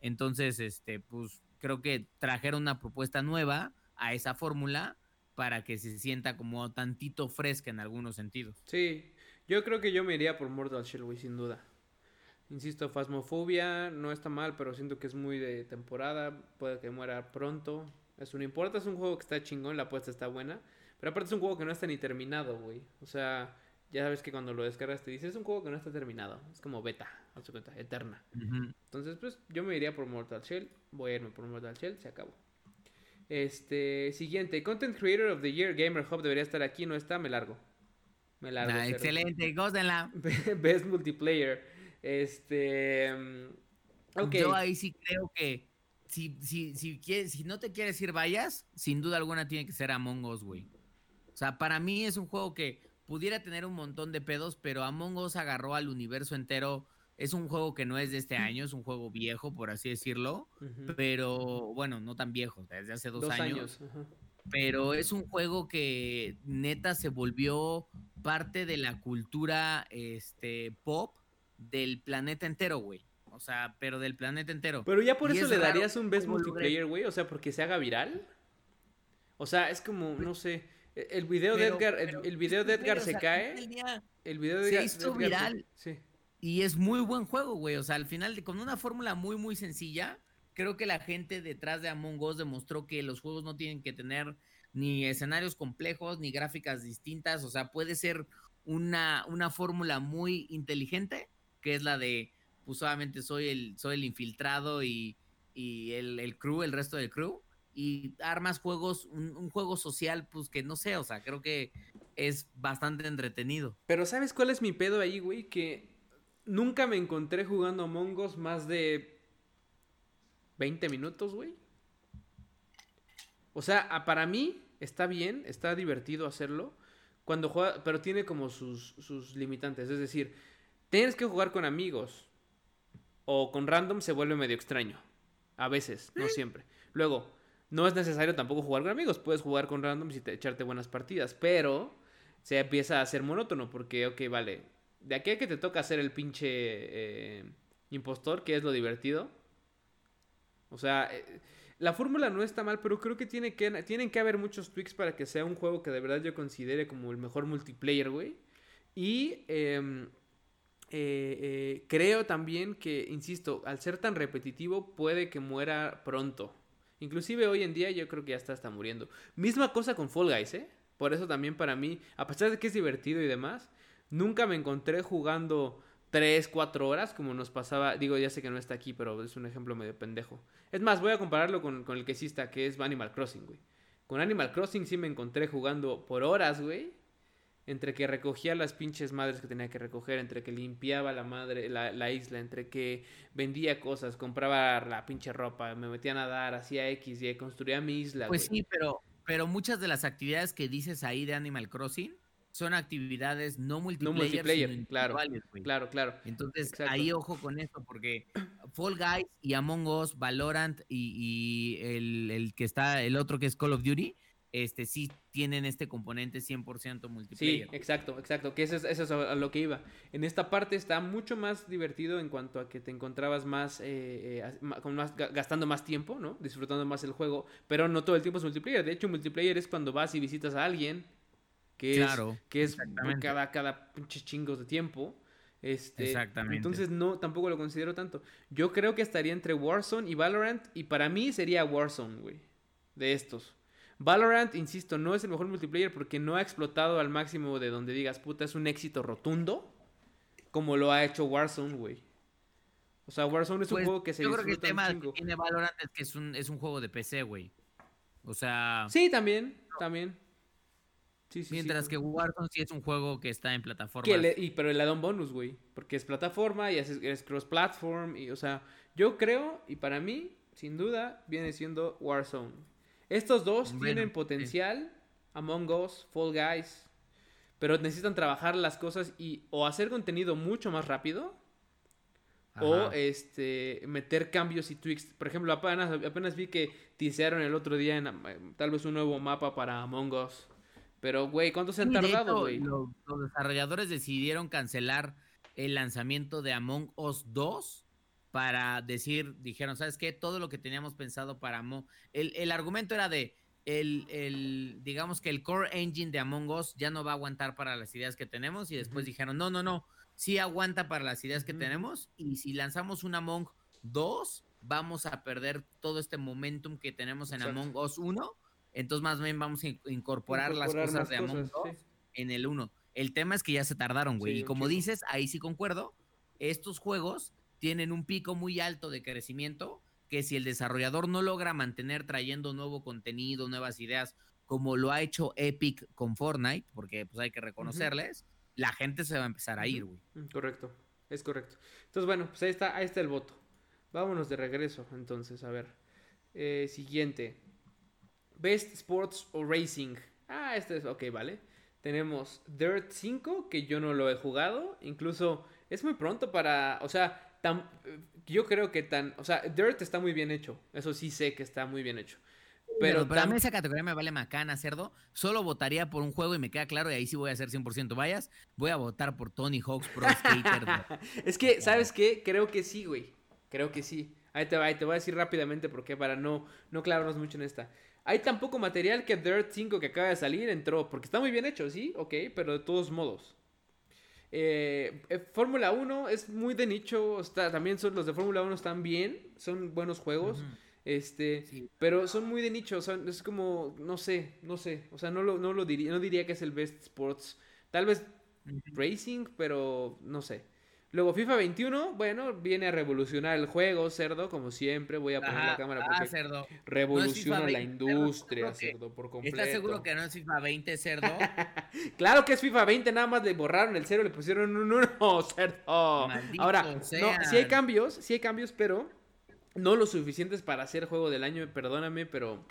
Entonces, este, pues creo que trajeron una propuesta nueva a esa fórmula para que se sienta como tantito fresca en algunos sentidos. Sí, yo creo que yo me iría por Mortal Shell, sin duda. Insisto, Phasmophobia no está mal, pero siento que es muy de temporada, puede que muera pronto. Eso no importa, es un juego que está chingón, la apuesta está buena. Pero aparte es un juego que no está ni terminado, güey. O sea, ya sabes que cuando lo descargas te dice, es un juego que no está terminado. Es como beta, a su cuenta, eterna. Entonces, pues yo me iría por Mortal Shell. Voy a irme por Mortal Shell, se acabó. Este, siguiente, Content Creator of the Year, Gamer Hub debería estar aquí, no está, me largo. Me largo. Excelente, gózenla. Best Multiplayer. Este. Mm, okay. Yo ahí sí creo que si, si, si, quieres, si no te quieres ir vayas, sin duda alguna tiene que ser Among Us, güey. O sea, para mí es un juego que pudiera tener un montón de pedos, pero Among Us agarró al universo entero. Es un juego que no es de este año, es un juego viejo, por así decirlo, pero bueno, no tan viejo, desde hace dos, años. Pero es un juego que neta se volvió parte de la cultura este, pop del planeta entero, güey. O sea, pero del planeta entero. Pero ya por eso le darías un best multiplayer, güey. O sea, porque se haga viral. O sea, es como, no sé. El video de Edgar, el, video de Edgar se cae. el video de Edgar, se hizo viral. Sí. Y es muy buen juego, güey. O sea, al final, con una fórmula muy, muy sencilla, creo que la gente detrás de Among Us demostró que los juegos no tienen que tener ni escenarios complejos, ni gráficas distintas. O sea, puede ser una, una fórmula muy inteligente, que es la de, pues solamente soy el, soy el infiltrado y, y el, el crew, el resto del crew y armas juegos, un, juego social, pues que no sé, o sea, creo que es bastante entretenido. Pero ¿sabes cuál es mi pedo ahí, güey? Que nunca me encontré jugando Among Us más de 20 minutos, güey. O sea, para mí está bien, está divertido hacerlo. Cuando juega, pero tiene como sus, sus limitantes. Es decir, tienes que jugar con amigos. O con random se vuelve medio extraño. A veces, no siempre. Luego, no es necesario tampoco jugar con amigos, puedes jugar con randoms y echarte buenas partidas, pero se empieza a hacer monótono porque, ok, vale, de aquí a que te toca hacer el pinche eh, impostor, que es lo divertido. O sea, eh, la fórmula no está mal, pero creo que, tiene que tienen que haber muchos tweaks para que sea un juego que de verdad yo considere como el mejor multiplayer, güey. Y em, eh, creo también que, insisto, al ser tan repetitivo puede que muera pronto. Inclusive hoy en día yo creo que ya está hasta muriendo. Misma cosa con Fall Guys, ¿eh? Por eso también para mí, a pesar de que es divertido y demás, nunca me encontré jugando 3, 4 horas como nos pasaba. Digo, ya sé que no está aquí, pero es un ejemplo medio pendejo. Es más, voy a compararlo con, con el que sí está, que es Animal Crossing, güey. Con Animal Crossing sí me encontré jugando por horas, güey entre que recogía las pinches madres que tenía que recoger, entre que limpiaba la madre, la, isla, entre que vendía cosas, compraba la pinche ropa, me metía a nadar, hacía X, Y, construía mi isla. Pues sí, pero, pero muchas de las actividades que dices ahí de Animal Crossing son actividades no multiplayer. No multiplayer, claro, claro, claro. Entonces, ahí ojo con eso, porque Fall Guys y Among Us, Valorant y, y el, el, que está, el otro que es Call of Duty, este, sí tienen este componente 100% multiplayer. Sí, exacto, exacto, que eso es, eso es a lo que iba. En esta parte está mucho más divertido en cuanto a que te encontrabas más, eh, eh con más gastando más tiempo, ¿no? Disfrutando más el juego, pero no todo el tiempo es multiplayer. De hecho, multiplayer es cuando vas y visitas a alguien, que claro, es, que es cada, cada pinche chingos de tiempo. Este, Exactamente. Entonces no, tampoco lo considero tanto. Yo creo que estaría entre Warzone y Valorant y para mí sería Warzone, güey. de estos. Valorant, insisto, no es el mejor multiplayer porque no ha explotado al máximo de donde digas, puta, es un éxito rotundo, como lo ha hecho Warzone, güey. O sea, Warzone es un Pues, juego que se Yo creo que el tema que tiene Valorant es que es un, es un juego de PC, güey. O sea, Sí, también, también. Sí, sí, sí, mientras que Warzone sí es un juego que está en le- y, pero le da un bonus, güey. Porque es plataforma y es, es cross-platform. Y, o sea, yo creo, y para mí, sin duda, viene siendo Warzone. Estos dos Bueno, tienen potencial. Among Us, Fall Guys. Pero necesitan trabajar las cosas y o hacer contenido mucho más rápido. O este meter cambios y tweaks. Por ejemplo, apenas, apenas vi que teasearon el otro día en, eh, tal vez un nuevo mapa para Among Us. Pero, güey, ¿cuánto se han tardado, güey? lo- Los, desarrolladores decidieron cancelar el lanzamiento de Among Us 2 para decir, dijeron, ¿sabes qué? Todo lo que teníamos pensado para Among... El, el argumento era de, el, el, digamos que el core engine de Among Us ya no va a aguantar para las ideas que tenemos y después dijeron, no, no, no, sí aguanta para las ideas que tenemos y si lanzamos un Among 2 vamos a perder todo este momentum que tenemos en Exacto. Among Us 1. Entonces más bien vamos a in- incorporar, las cosas de Among cosas, Us sí. en el 1. El tema es que ya se tardaron, güey. Sí, y como dices, ahí sí concuerdo. Estos juegos tienen un pico muy alto de crecimiento que si el desarrollador no logra mantener trayendo nuevo contenido, nuevas ideas, como lo ha hecho Epic con Fortnite, porque pues hay que reconocerles, la gente se va a empezar a ir, güey. Mm, Correcto, es correcto. Entonces, bueno, pues ahí está, ahí está el voto. Vámonos de regreso, entonces, a ver. Eh, siguiente. Best Sports o Racing. Ah, este es, ok, vale. Tenemos Dirt 5, que yo no lo he jugado. Incluso es muy pronto para, o sea, tan, yo creo que tan, o sea, Dirt está muy bien hecho. Eso sí sé que está muy bien hecho. Pero, Pero, para mí esa categoría me vale macana, cerdo. Solo votaría por un juego y me queda claro, y ahí sí voy a hacer 100% vayas. Voy a votar por Tony Hawk's Pro Skater. Es que, ¿sabes qué? Creo que sí, güey. Creo que sí. Ahí te va, ahí te voy a decir rápidamente porque para no, no clavarnos mucho en esta. Hay tan poco material que Dirt 5 que acaba de salir entró. Porque está muy bien hecho, sí, ok, pero de todos modos. Eh, eh, Fórmula 1 es muy de nicho. Está, también son, los de Fórmula 1 están bien. Son buenos juegos. Este, Sí. pero son muy de nicho, son, es como, no sé, no sé, o sea, no lo, no lo diría, no diría que es el best sports, tal vez. Racing, pero no sé. Luego FIFA 21, bueno, viene a revolucionar el juego, cerdo, como siempre. Voy a poner la cámara ah, porque cerdo. revoluciona la 20, cerdo, industria, cerdo, por completo. ¿Estás seguro que no es FIFA 20, cerdo? Claro que es FIFA 20, nada más le borraron el cero, le pusieron un 1, cerdo. Maldito Ahora, no, sean. sí hay cambios, sí hay cambios, pero no lo suficientes para hacer juego del año, perdóname, pero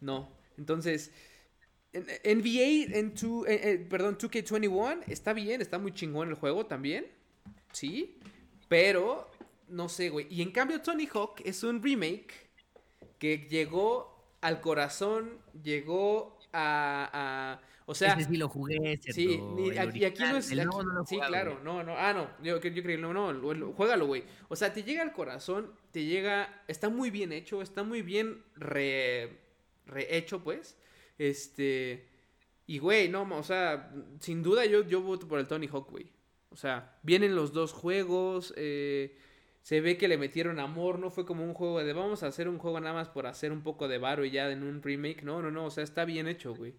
no. Entonces, en- NBA, en tu, eh, eh, perdón, 2K21 está bien, está muy chingón el juego también, sí, pero no sé, güey. Y en cambio, Tony Hawk es un remake que llegó al corazón, llegó a, a- o sea, Ese sí lo jugué. Sí, ni- el aquí, aquí no es. El aquí- no lo sí, jugado, claro, güey. no, no. Ah, no. Yo, yo creí, no, no, lo- juégalo, güey. O sea, te llega al corazón, te llega. Está muy bien hecho, está muy bien re, rehecho, pues. Este. Y, güey, no, o sea, sin duda yo, yo voto por el Tony Hawk, güey. O sea, vienen los dos juegos. eh, se ve que le metieron amor, no fue como un juego de vamos a hacer un juego nada más por hacer un poco de varo y ya en un remake. No, no, no, o sea, está bien hecho, güey.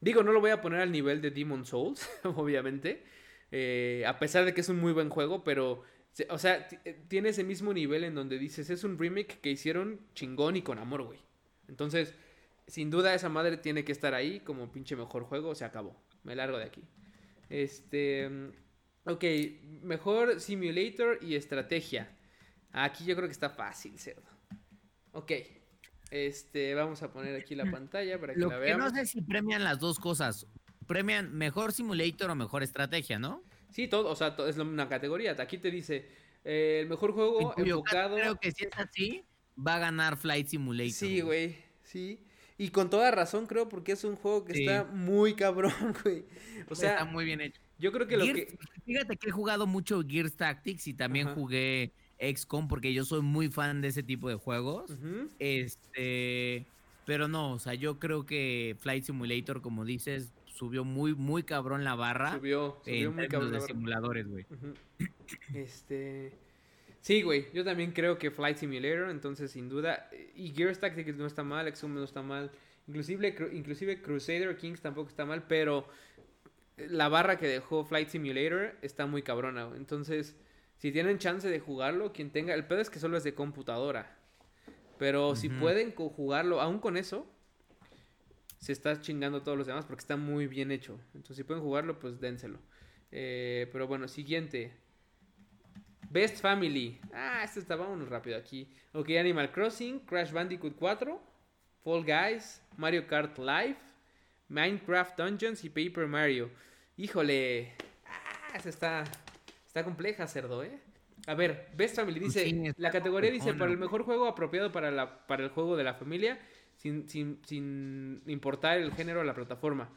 Digo, no lo voy a poner al nivel de Demon Souls, obviamente. eh, a pesar de que es un muy buen juego, pero. O sea, eh, tiene ese mismo nivel en donde dices, es un remake que hicieron chingón y con amor, güey. Entonces, sin duda esa madre tiene que estar ahí como pinche mejor juego, se acabó. Me largo de aquí. Este. Ok, mejor simulator y estrategia. Aquí yo creo que está fácil, cerdo. Ok. Este, vamos a poner aquí la pantalla para que Lo la que veamos. no sé si premian las dos cosas. Premian mejor simulator o mejor estrategia, ¿no? Sí, todo, o sea, to- es una categoría. Aquí te dice eh, el mejor juego En enfocado. Creo que si es así, va a ganar Flight Simulator. Sí, güey, sí. Y con toda razón creo porque es un juego que Sí. está muy cabrón, güey. O sea, está muy bien hecho. Yo creo que lo Gears- que Fíjate que he jugado mucho Gears Tactics y también Ajá. jugué XCOM porque yo soy muy fan de ese tipo de juegos. Este, pero no, o sea, yo creo que Flight Simulator, como dices, subió muy, muy cabrón la barra subió, subió en muy cabrón. de la simuladores, güey. Este. Sí, güey, yo también creo que Flight Simulator, entonces sin duda. Y Gears Tactics no está mal, Exum no está mal. Inclusive, inclusive Crusader Kings tampoco está mal, pero la barra que dejó Flight Simulator está muy cabrona. Entonces, si tienen chance de jugarlo, quien tenga... El pedo es que solo es de computadora. Pero si pueden jugarlo, aún con eso, se está chingando todos los demás porque está muy bien hecho. Entonces, si pueden jugarlo, pues dénselo. Eh, pero bueno, siguiente. Best Family. Ah, este está, vámonos rápido aquí. Ok, Animal Crossing, Crash Bandicoot 4, Fall Guys, Mario Kart Live, Minecraft Dungeons y Paper Mario. Híjole. Ah, está, está compleja, cerdo, ¿eh? A ver, Best Family dice, la categoría dice para el mejor juego apropiado para, la, para el juego de la familia, sin, sin, sin importar el género o la plataforma.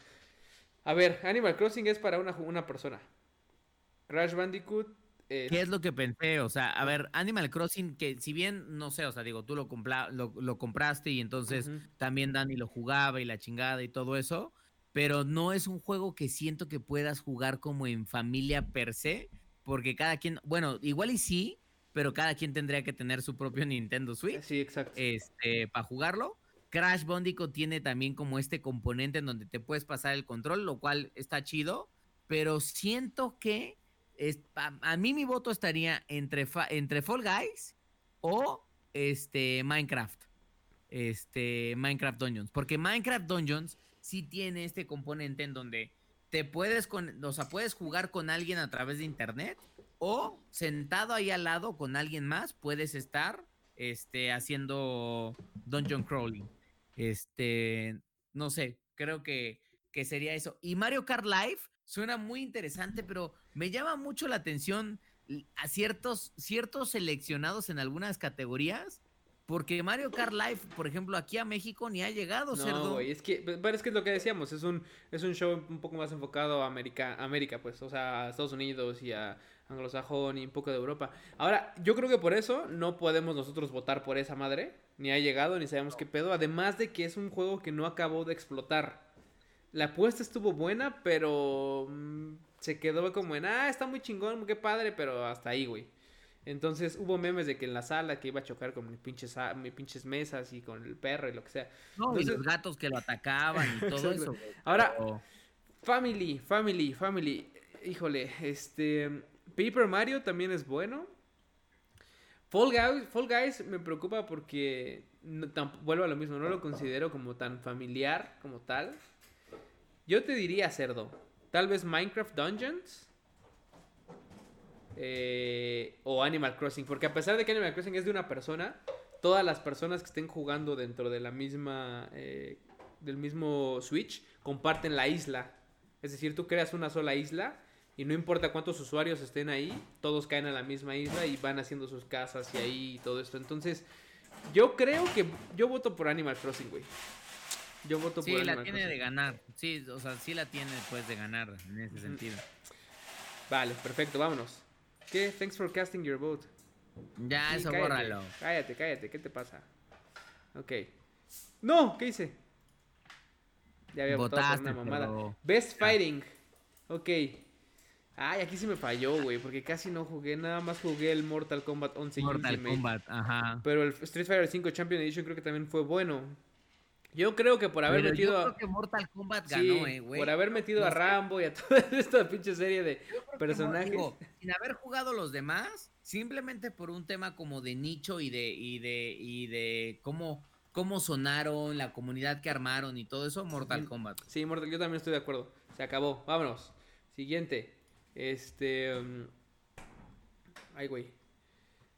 A ver, Animal Crossing es para una, una persona. Crash Bandicoot. ¿Qué es lo que pensé? O sea, a ver, Animal Crossing, que si bien, no sé, o sea, digo, tú lo, lo, compraste y entonces también Dani lo jugaba y la chingada y todo eso, pero no es un juego que siento que puedas jugar como en familia per se, porque cada quien, bueno, igual y sí, pero cada quien tendría que tener su propio Nintendo Switch. Sí, exacto. Este, para jugarlo. Crash Bandicoot tiene también como este componente en donde te puedes pasar el control, lo cual está chido, pero siento que a, mí mi voto estaría entre, entre Fall Guys o este Minecraft. Este Minecraft Dungeons, porque Minecraft Dungeons sí tiene este componente en donde te puedes con, o sea, puedes jugar con alguien a través de internet o sentado ahí al lado con alguien más puedes estar este haciendo dungeon crawling. Este, no sé, creo que, que sería eso. Y Mario Kart Live suena muy interesante, pero me llama mucho la atención a ciertos, ciertos seleccionados en algunas categorías. Porque Mario Kart Live, por ejemplo, aquí a México ni ha llegado, no, es que, pero es que es lo que decíamos, es un, es un show un poco más enfocado a América, América, pues, o sea, a Estados Unidos y a, anglosajón y un poco de Europa. Ahora, yo creo que por eso no podemos nosotros votar por esa madre, ni ha llegado, ni sabemos qué pedo, además de que es un juego que no acabó de explotar. La apuesta estuvo buena, pero mm, se quedó como en, ah, está muy chingón, qué padre, pero hasta ahí, güey. Entonces hubo memes de que en la sala que iba a chocar con mis pinches, mis pinches mesas y con el perro y lo que sea. No, y los gatos que lo atacaban y todo eso. Ahora, Family, Family, Family. Híjole, este. Paper Mario también es bueno. Fall Guys, Fall Guys me preocupa porque vuelvo a lo mismo, no lo considero como tan familiar como tal. Yo te diría, cerdo, tal vez Minecraft Dungeons eh, o Animal Crossing, porque a pesar de que Animal Crossing es de una persona, todas las personas que estén jugando dentro de la misma eh, del mismo Switch comparten la isla. Es decir, tú creas una sola isla y no importa cuántos usuarios estén ahí, todos caen a la misma isla y van haciendo sus casas y ahí y todo esto. Entonces, yo creo que yo voto por Animal Crossing, güey. Yo voto por Animal Sí, la tiene de ganar. Sí, o sea, sí la tiene después de ganar en ese sentido. Vale, perfecto, vámonos. ¿Qué? Thanks for casting your vote. Ya, eso bórralo. Cállate, cállate, ¿qué te pasa? Ok. No, ¿qué hice? Ya había votado por una mamada. Best Fighting. Ok. Ay, aquí sí me falló, güey, porque casi no jugué, nada más jugué el Mortal Kombat 11 Mortal Kombat, ajá. Pero el Street Fighter 5 Champion Edition creo que también fue bueno. Yo creo que por haber metido yo creo que Mortal Kombat ganó, eh, güey. Por haber metido a Rambo y a toda esta pinche serie de personajes. sin haber jugado los demás, simplemente por un tema como de nicho y de y de y de cómo cómo sonaron, la comunidad que armaron y todo eso, Mortal Kombat. Sí, Mortal, yo también estoy de acuerdo. Se acabó. Vámonos. Siguiente. Este. Um, ay, güey.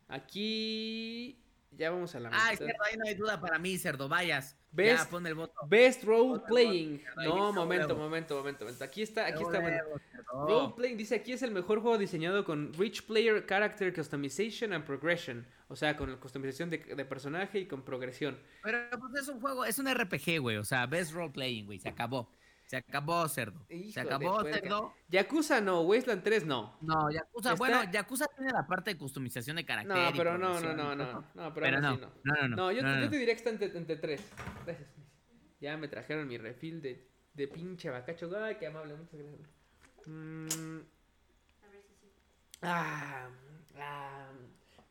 Aquí. Ya vamos a la Ah, cerdo, ahí no hay duda para mí, cerdo. Vayas. Best, ya, pon el voto. Best Role Playing. No, momento, momento, momento, momento. Aquí está, aquí está. Bueno. Role Playing dice aquí es el mejor juego diseñado con Rich Player Character Customization and Progression. O sea, con la customización de, de personaje y con progresión. Pero pues es un juego, es un RPG, güey. O sea, Best Role Playing, güey. Se acabó. Se acabó, cerdo. se acabó, cerdo. Yakuza no, Wasteland 3 no. No, Yakuza, bueno, Yakuza tiene la parte de customización de carácter. No, pero no, no, no, no, no, pero, no, no. no. No, no, yo, yo te diría que está entre, entre tres. Gracias. Ya me trajeron mi refil de, de pinche bacacho. Ay, qué amable, muchas gracias. Mm. A ver si sí. Ah, ah,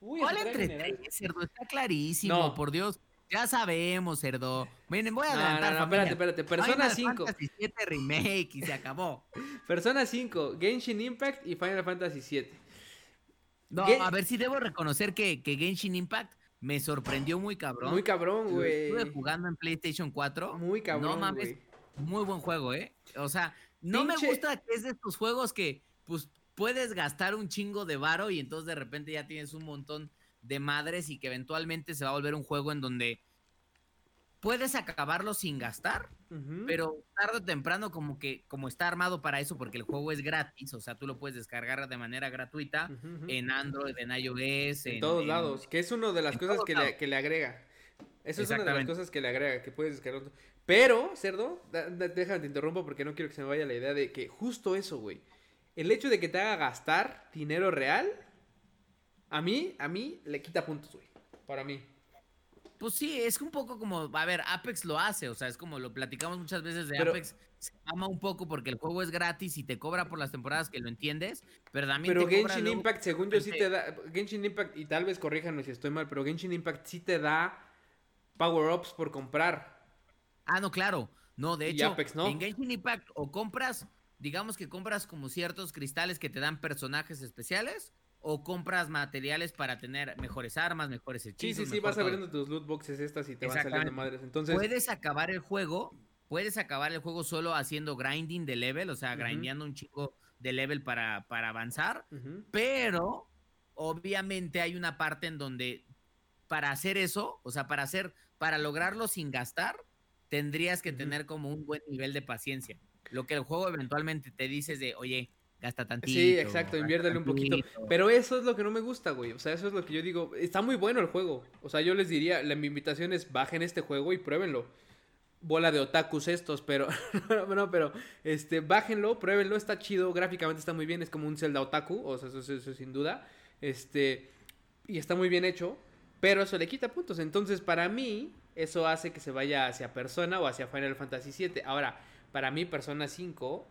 Uy, ¿Cuál entre tres, cerdo? Está clarísimo, por Dios. Ya sabemos, cerdo. Miren, voy a No, adelantar, no, no, familia. espérate, espérate. Persona Final 5. Fantasy VII Remake y se acabó. Persona 5, Genshin Impact y Final Fantasy 7. No, a ver, sí debo reconocer que, que Genshin Impact me sorprendió muy cabrón. Muy cabrón, güey. Estuve jugando en PlayStation 4. Muy cabrón, No mames, muy buen juego, ¿eh? O sea, no me gusta que es de estos juegos que, pues, puedes gastar un chingo de varo y entonces de repente ya tienes un montón de madres y que eventualmente se va a volver un juego en donde puedes acabarlo sin gastar, pero tarde o temprano como que como está armado para eso porque el juego es gratis, o sea, tú lo puedes descargar de manera gratuita en Android, en iOS, En todos lados, que es una de las en cosas que le, que le agrega. Eso es una de las cosas que le agrega, que puedes descargar. Pero, cerdo, déjame te interrumpo porque no quiero que se me vaya la idea de que justo eso, güey. El hecho de que te haga gastar dinero real, a mí, a mí le quita puntos, güey. Para mí. Pues sí, es un poco como, a ver, Apex lo hace, o sea, es como lo platicamos muchas veces de Pero- Apex, se ama un poco porque el juego es gratis y te cobra por las temporadas que lo entiendes, pero también Pero te cobra Genshin luego- Impact, según yo, sí te da. Genshin Impact, y tal vez corríjanme si estoy mal, pero Genshin Impact sí te da power-ups por comprar. Ah, no, claro. No, de hecho, Apex no. en Genshin Impact o compras, digamos que compras como ciertos cristales que te dan personajes especiales o compras materiales para tener mejores armas, mejores Sí, hechizos. sí, sí, mejor vas todo. abriendo tus loot boxes estas y te van saliendo madres. Entonces, Puedes acabar el juego, puedes acabar el juego solo haciendo grinding de level, o sea, grindeando un chico de level para, para avanzar, pero obviamente hay una parte en donde para hacer eso, o sea, para hacer, para lograrlo sin gastar, tendrías que tener como un buen nivel de paciencia. Lo que el juego eventualmente te dice es de, oye, gasta tantito. Sí, exacto, inviértele un poquito. tantito". Pero eso es lo que no me gusta, güey. O sea, eso es lo que yo digo. Está muy bueno el juego. O sea, yo les diría, la mi invitación es bajen este juego y pruébenlo. Bola de otakus estos, pero no, pero este, bájenlo, pruébenlo, está chido, gráficamente está muy bien, es como un Zelda otaku, o sea, eso, eso- eso sin duda. Este, y está muy bien hecho, pero eso le quita puntos. Entonces, para mí, eso hace que se vaya hacia Persona o hacia Final Fantasy VII. Ahora, para mí, Persona 5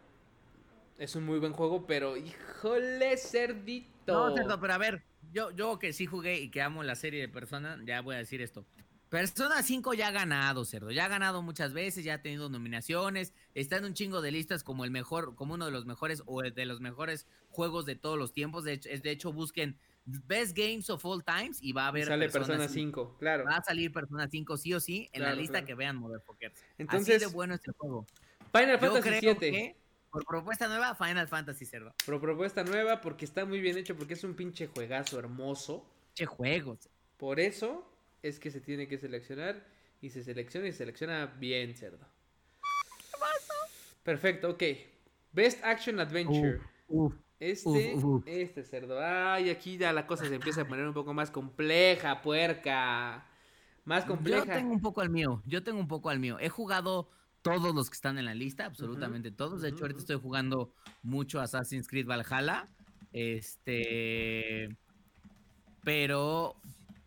es un muy buen juego, pero híjole, cerdito. No, cerdo, pero a ver, yo, yo que sí jugué y que amo la serie de Persona, ya voy a decir esto. Persona 5 ya ha ganado, cerdo. Ya ha ganado muchas veces, ya ha tenido nominaciones. Está en un chingo de listas como el mejor, como uno de los mejores o de los mejores juegos de todos los tiempos. De hecho, de hecho busquen Best Games of All Times y va a haber sale Persona 5. 5, claro. Va a salir Persona 5 sí o sí en Claro, la lista claro. que vean Motherfuckers. Entonces, Así de bueno es el juego. Final Fantasy creo 7. Por propuesta nueva, Final Fantasy cerdo. Pro propuesta nueva porque está muy bien hecho, porque es un pinche juegazo hermoso. Che juegos. Por eso es que se tiene que seleccionar y se selecciona y se selecciona bien, cerdo. Perfecto, ok. Best Action Adventure. Este, este cerdo. Ay, aquí ya la cosa se empieza a poner un poco más compleja, puerca. Más Yo compleja. tengo un poco al mío, yo tengo un poco al mío. He jugado todos los que están en la lista, absolutamente todos. De hecho, ahorita estoy jugando mucho Assassin's Creed Valhalla. Este. Pero,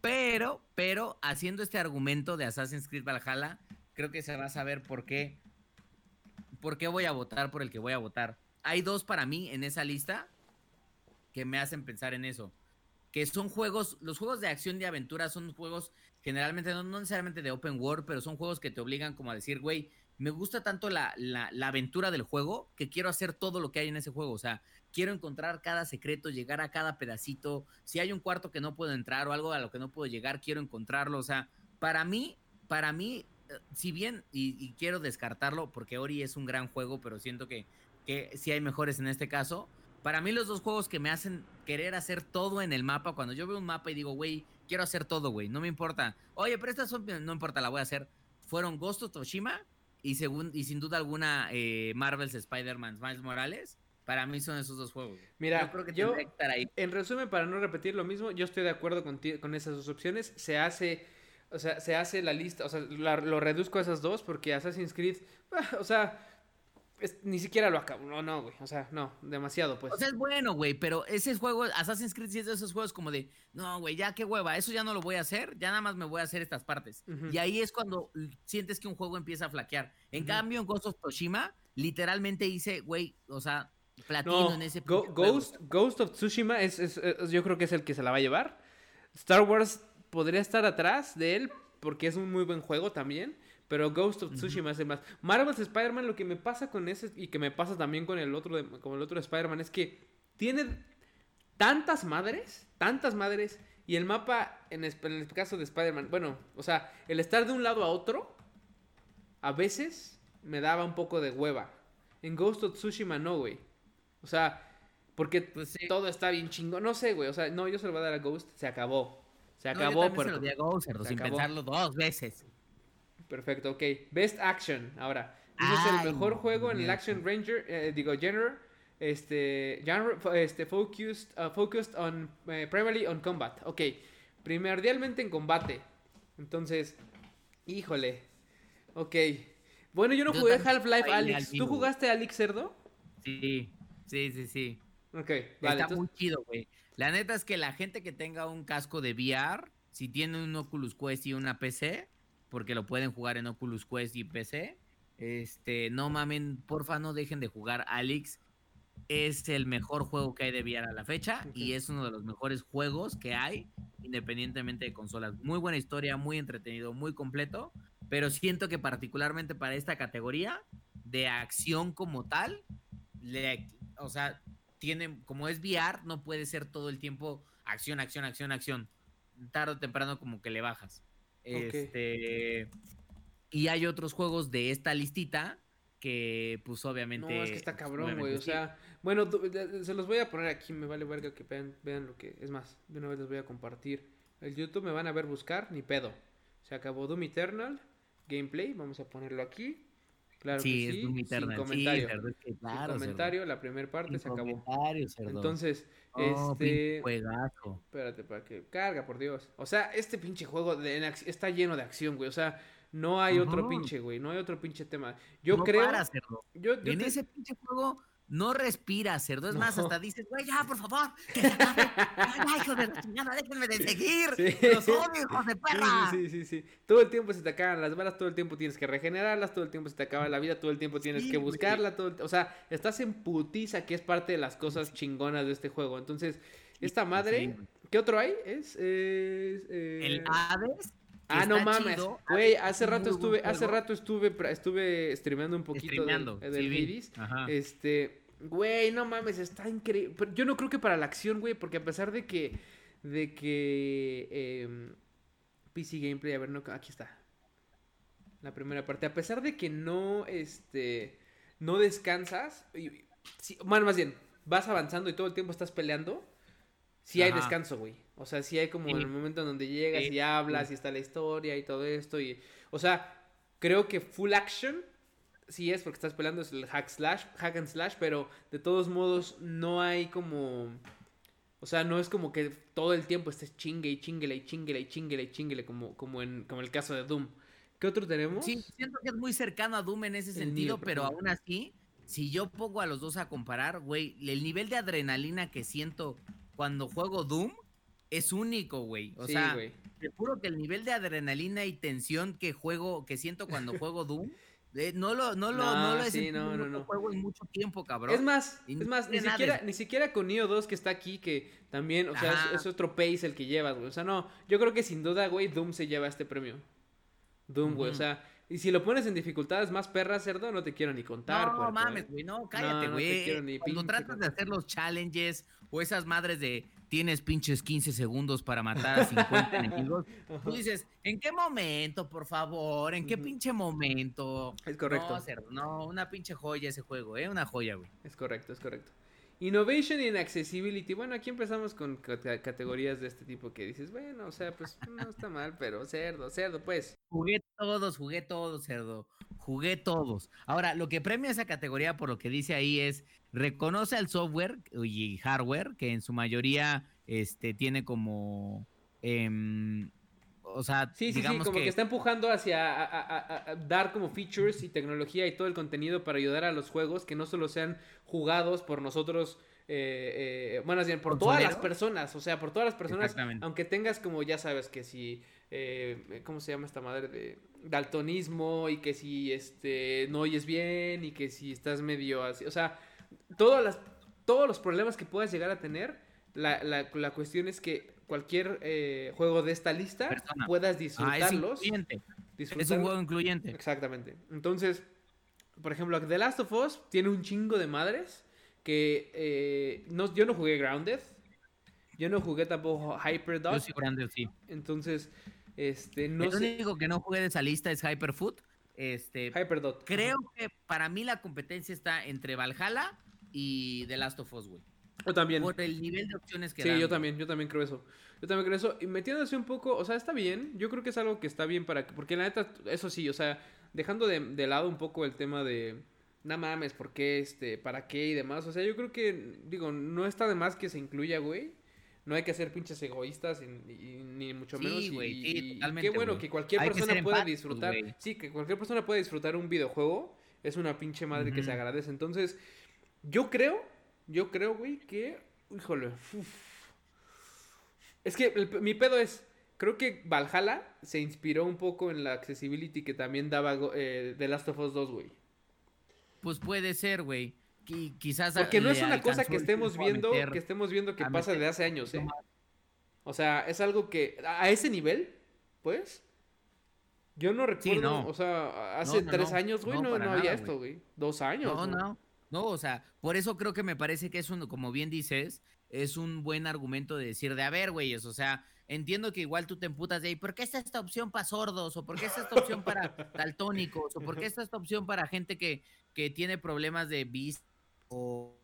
pero, pero, haciendo este argumento de Assassin's Creed Valhalla, creo que se va a saber por qué. ¿Por qué voy a votar por el que voy a votar? Hay dos para mí en esa lista que me hacen pensar en eso. Que son juegos, los juegos de acción y aventura son juegos generalmente, no, no necesariamente de open world, pero son juegos que te obligan como a decir, güey, me gusta tanto la, aventura del juego que quiero hacer todo lo que hay en ese juego. O sea, quiero encontrar cada secreto, llegar a cada pedacito. Si hay un cuarto que no puedo entrar o algo a lo que no puedo llegar, quiero encontrarlo. O sea, para mí, para mí, eh, si bien, y, quiero descartarlo, porque Ori es un gran juego, pero siento que, que sí hay mejores en este caso. Para mí los dos juegos que me hacen querer hacer todo en el mapa, cuando yo veo un mapa y digo, güey, quiero hacer todo, güey, no me importa. Oye, pero estas son, no importa, la voy a hacer. Fueron Ghost of Tsushima y, según, y sin duda alguna eh, Marvel's Spider-Man, Miles Morales. Para mí son esos dos juegos. Mira, yo creo que yo- tendría que estar ahí. En resumen, para no repetir lo mismo, yo estoy de acuerdo con, ti- con esas dos opciones. Se hace, o sea, se hace la lista, o sea, la- lo reduzco a esas dos porque Assassin's Creed, o sea, es- ni siquiera lo acabo. No, no, güey, o sea, no, demasiado, pues. O sea, es bueno, güey, pero ese juego, Assassin's Creed es de esos juegos como de, no, güey, ya qué hueva, eso ya no lo voy a hacer, ya nada más me voy a hacer estas partes. Y ahí es cuando sientes que un juego empieza a flaquear. En Ujú. cambio, en Ghost of Tsushima, literalmente hice, güey, o sea, platino no, en ese Go- juego. Ghost, Ghost of Tsushima es, es- es- yo creo que es el que se la va a llevar. Star Wars podría estar atrás de él porque es un muy buen juego también. Pero Ghost of Tsushima hace más. Marvel's Spider-Man, lo que me pasa con ese y que me pasa también con el otro, de, con el otro Spider-Man es que tiene tantas madres, tantas madres. Y el mapa, en, el caso de Spider-Man, bueno, o sea, el estar de un lado a otro, a veces me daba un poco de hueva. En Ghost of Tsushima no, güey. O sea, porque pues todo está bien chingón. No sé, güey. O sea, no, yo se lo voy a dar a Ghost. Se acabó. Se acabó. No, se lo di a Ghost, sin pensarlo dos veces. Perfecto, ok. Best Action, ahora. Ese es el mejor juego en el Action Ranger, eh, digo, genre, este, genre, este, focused, uh, focused on, eh, primarily on combat. Ok, primordialmente en combate. Entonces, híjole. Ok. Bueno, yo no jugué Half-Life Alyx. ¿Tú jugaste Alyx Cerdo? Sí, sí, sí, sí. Ok, vale. Está muy chido, güey. La neta es que la gente que tenga un casco de VR, si tiene un Oculus Quest y una PC, porque lo pueden jugar en Oculus Quest y PC. Este, no mamen, porfa, no dejen de jugar Alex. Es el mejor juego que hay de VR a la fecha y es uno de los mejores juegos que hay, independientemente de consolas. Muy buena historia, muy entretenido, muy completo, pero siento que particularmente para esta categoría de acción como tal, o sea, tiene, como es VR, no puede ser todo el tiempo acción, acción, acción, acción. Tarde o temprano como que le bajas. Este. Y hay otros juegos de esta listita que, pues, obviamente. No, es que está cabrón, güey. O sea, bueno, se los voy a poner aquí. Me vale verga que vean, vean lo que. Es más, de una vez les voy a compartir. El YouTube me van a ver buscar, ni pedo. Se acabó Doom Eternal. Gameplay, vamos a ponerlo aquí. Claro sí, que sí, Doom Eternal. Sin comentario. Sí, claro, sin comentario, la primera parte se acabó. Entonces, Oh, este. Juegazo. Espérate, para que. Carga, por Dios. O sea, este pinche juego de, está lleno de acción, güey. O sea, no hay otro pinche, güey. No hay otro pinche tema. Yo creo. yo, en ese pinche juego no respira, cerdo. Es más, hasta dices, güey, ya, por favor, que se acabe. Ay, hijo de la chingada, déjenme de seguir. Sí. Los odio, hijos de perra. Sí, sí, sí, Todo el tiempo se te acaban las balas, todo el tiempo tienes que regenerarlas, todo el tiempo se te acaba la vida, todo el tiempo tienes que buscarla. Todo o sea, estás en putiza, que es parte de las cosas chingonas de este juego. Entonces, esta madre, ¿qué otro hay? Es. es eh... El Hades. Ah, no mames. Güey, hace rato estuve, hace rato estuve, estuve streameando un poquito del, del Este, Güey, no mames, está increíble. yo no creo que para la acción, güey, porque a pesar de que. De que. Eh, PC Gameplay, a ver, no, aquí está. La primera parte. A pesar de que no. Este. No descansas. bueno, más bien, vas avanzando y todo el tiempo estás peleando. Sí hay descanso, güey. O sea, sí hay como el momento en donde llegas y hablas y está la historia y todo esto. Y, o sea, creo que full action sí es porque estás peleando es el hack slash, hack and slash, pero de todos modos no hay como o sea, no es como que todo el tiempo estés chingue y chinguele y chinguele y chinguele y chinguele como, como en como el caso de Doom. ¿Qué otro tenemos? Sí, siento que es muy cercano a Doom en ese sentido, pero aún así, si yo pongo a los dos a comparar, güey, el nivel de adrenalina que siento cuando juego Doom es único, güey. O sea, te juro que el nivel de adrenalina y tensión que juego, que siento cuando juego Doom eh, no lo, no lo, no, lo he no, no, no. juego en mucho tiempo, cabrón. Es más, es más, ni siquiera, ni siquiera con Neo 2 que está aquí, que también, o sea, es, otro pace el que llevas, güey. O sea, no, yo creo que sin duda, güey, Doom se lleva este premio. Doom, güey, o sea, y si lo pones en dificultades más perras, cerdo, no te quiero ni contar. No, mames, güey, no, cállate, güey. Cuando tratas de hacer los challenges o esas madres de tienes pinches 15 segundos para matar a 50 enemigos. Tú dices, ¿en qué momento, por favor? ¿En qué pinche momento? Es correcto. No, no, una pinche joya ese juego, ¿eh? Una joya, güey. Es correcto, es correcto. Innovation and Accessibility. Bueno, aquí empezamos con categorías de este tipo que dices, bueno, o sea, pues no está mal, pero cerdo, cerdo, pues. Jugué todos, jugué todos, cerdo. Jugué todos. Ahora, lo que premia esa categoría, por lo que dice ahí, es reconoce al software y hardware, que en su mayoría este, tiene como... Em, o sea, sí, sí, sí, como que... está empujando hacia a, dar como features y tecnología y todo el contenido para ayudar a los juegos que no solo sean jugados por nosotros, eh, eh, bueno, por todas las personas, o sea, por todas las personas, aunque tengas como ya sabes que si, eh, ¿cómo se llama esta madre de daltonismo y que si este no oyes bien y que si estás medio así, o sea, todas las, todos los problemas que puedas llegar a tener, la, la, la cuestión es que cualquier eh, juego de esta lista puedas disfrutarlos. es, un juego incluyente. Exactamente. Entonces, por ejemplo, The Last of Us tiene un chingo de madres que eh, no, yo no jugué Grounded. Yo no jugué tampoco Hyperdot. Yo sí, Grounded, sí. Entonces, este, no El único que no jugué de esa lista es Hyperfoot. Este, Hyperdot. Creo que para mí la competencia está entre Valhalla y The Last of Us, güey. Yo también. Por el nivel de opciones que Sí, yo también, yo también creo eso. Yo también creo eso. Y metiéndose un poco, o sea, está bien. Yo creo que es algo que está bien para que. Porque la neta, eso sí, o sea, dejando de, de lado un poco el tema de. No mames, ¿por qué? Este, ¿Para qué? Y demás. O sea, yo creo que, digo, no está de más que se incluya, güey. No hay que ser pinches egoístas, y, ni mucho menos. Sí, totalmente, qué bueno que cualquier persona pueda disfrutar. Sí, que cualquier persona pueda disfrutar un videojuego. Es una pinche madre que se agradece. Entonces, yo creo, yo creo, güey, que. Híjole. Es que mi pedo es. Creo que Valhalla se inspiró un poco en la accessibility que también daba eh, The Last of Us 2, güey. Pues puede ser, güey. Quizás Porque no es una cosa que estemos viendo, que estemos viendo que pasa desde hace años, ¿eh? O sea, es algo que a ese nivel, pues, yo no recuerdo, o sea, hace tres años, güey, no, había esto, güey. Dos años. No, no. No, o sea, por eso creo que me parece que es un, como bien dices, es un buen argumento de decir de, a ver, güeyes, o sea, entiendo que igual tú te emputas de, ¿por qué está esta opción para sordos? ¿O por qué está esta opción para daltónicos? ¿O por qué está esta opción para gente que, que tiene problemas de vista? O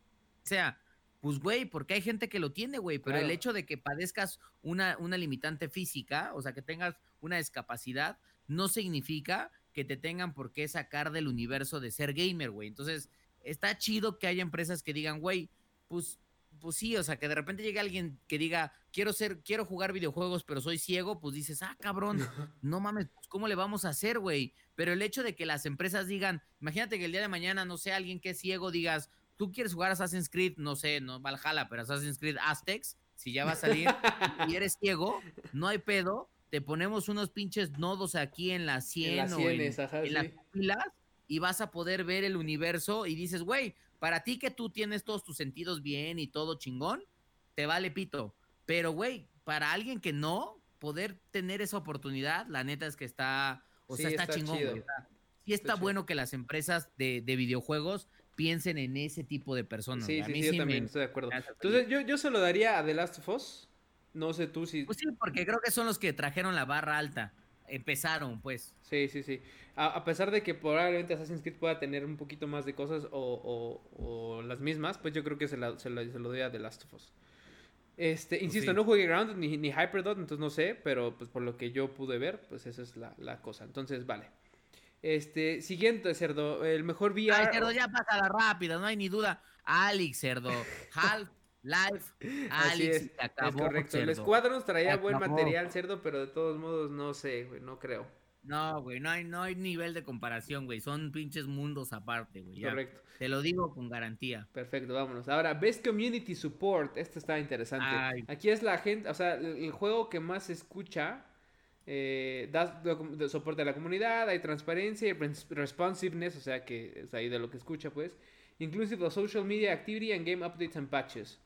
sea, pues, güey, porque hay gente que lo tiene, güey, pero el hecho de que padezcas una, una limitante física, o sea, que tengas una discapacidad, no significa que te tengan por qué sacar del universo de ser gamer, güey. Entonces, está chido que haya empresas que digan, güey, pues, pues sí, o sea, que de repente llegue alguien que diga, quiero ser, quiero jugar videojuegos, pero soy ciego, pues dices, ah, cabrón, no mames, pues, ¿cómo le vamos a hacer, güey? Pero el hecho de que las empresas digan, imagínate que el día de mañana, no sé, alguien que es ciego digas, tú quieres jugar Assassin's Creed, no sé, no Valhalla, pero Assassin's Creed Aztecs, si ya va a salir y eres ciego, no hay pedo, te ponemos unos pinches nodos aquí en la sien en o en, las pilas y vas a poder ver el universo y dices, güey, para ti que tú tienes todos tus sentidos bien y todo chingón, te vale pito. Pero, güey, para alguien que no, poder tener esa oportunidad, la neta es que está, o sea, está, chingón. Sí está, bueno que las empresas de, videojuegos piensen en ese tipo de personas. Sí, sí, yo también estoy de acuerdo. Entonces, yo, yo se lo daría a The Last of Us. No sé tú si... Pues sí, porque creo que son los que trajeron la barra alta empezaron, pues. Sí, sí, sí. A, pesar de que probablemente Assassin's Creed pueda tener un poquito más de cosas o, las mismas, pues yo creo que se, se, lo doy a The Last of Us. Este, pues insisto, no jugué Grounded ni, ni Hyperdot, entonces no sé, pero pues por lo que yo pude ver, pues esa es la, cosa. Entonces, vale. Este, siguiente, Cerdo, el mejor VR... Ay, Cerdo, ya pasa rápido, no hay ni duda. Alex, Cerdo, Half Live. Así es, es correcto. El Squadrons traía buen material, cerdo, pero de todos modos no sé, güey, no creo. No, güey, no hay, no hay nivel de comparación, güey. Son pinches mundos aparte, güey. Correcto. Te lo digo con garantía. Perfecto, vámonos. Ahora, Best Community Support. Esto está interesante. Aquí es la gente, o sea, el, juego que más se escucha. Eh, da soporte a la comunidad, hay transparencia y responsiveness, o sea que es ahí de lo que escucha, pues. Inclusive the social media activity and game updates and patches.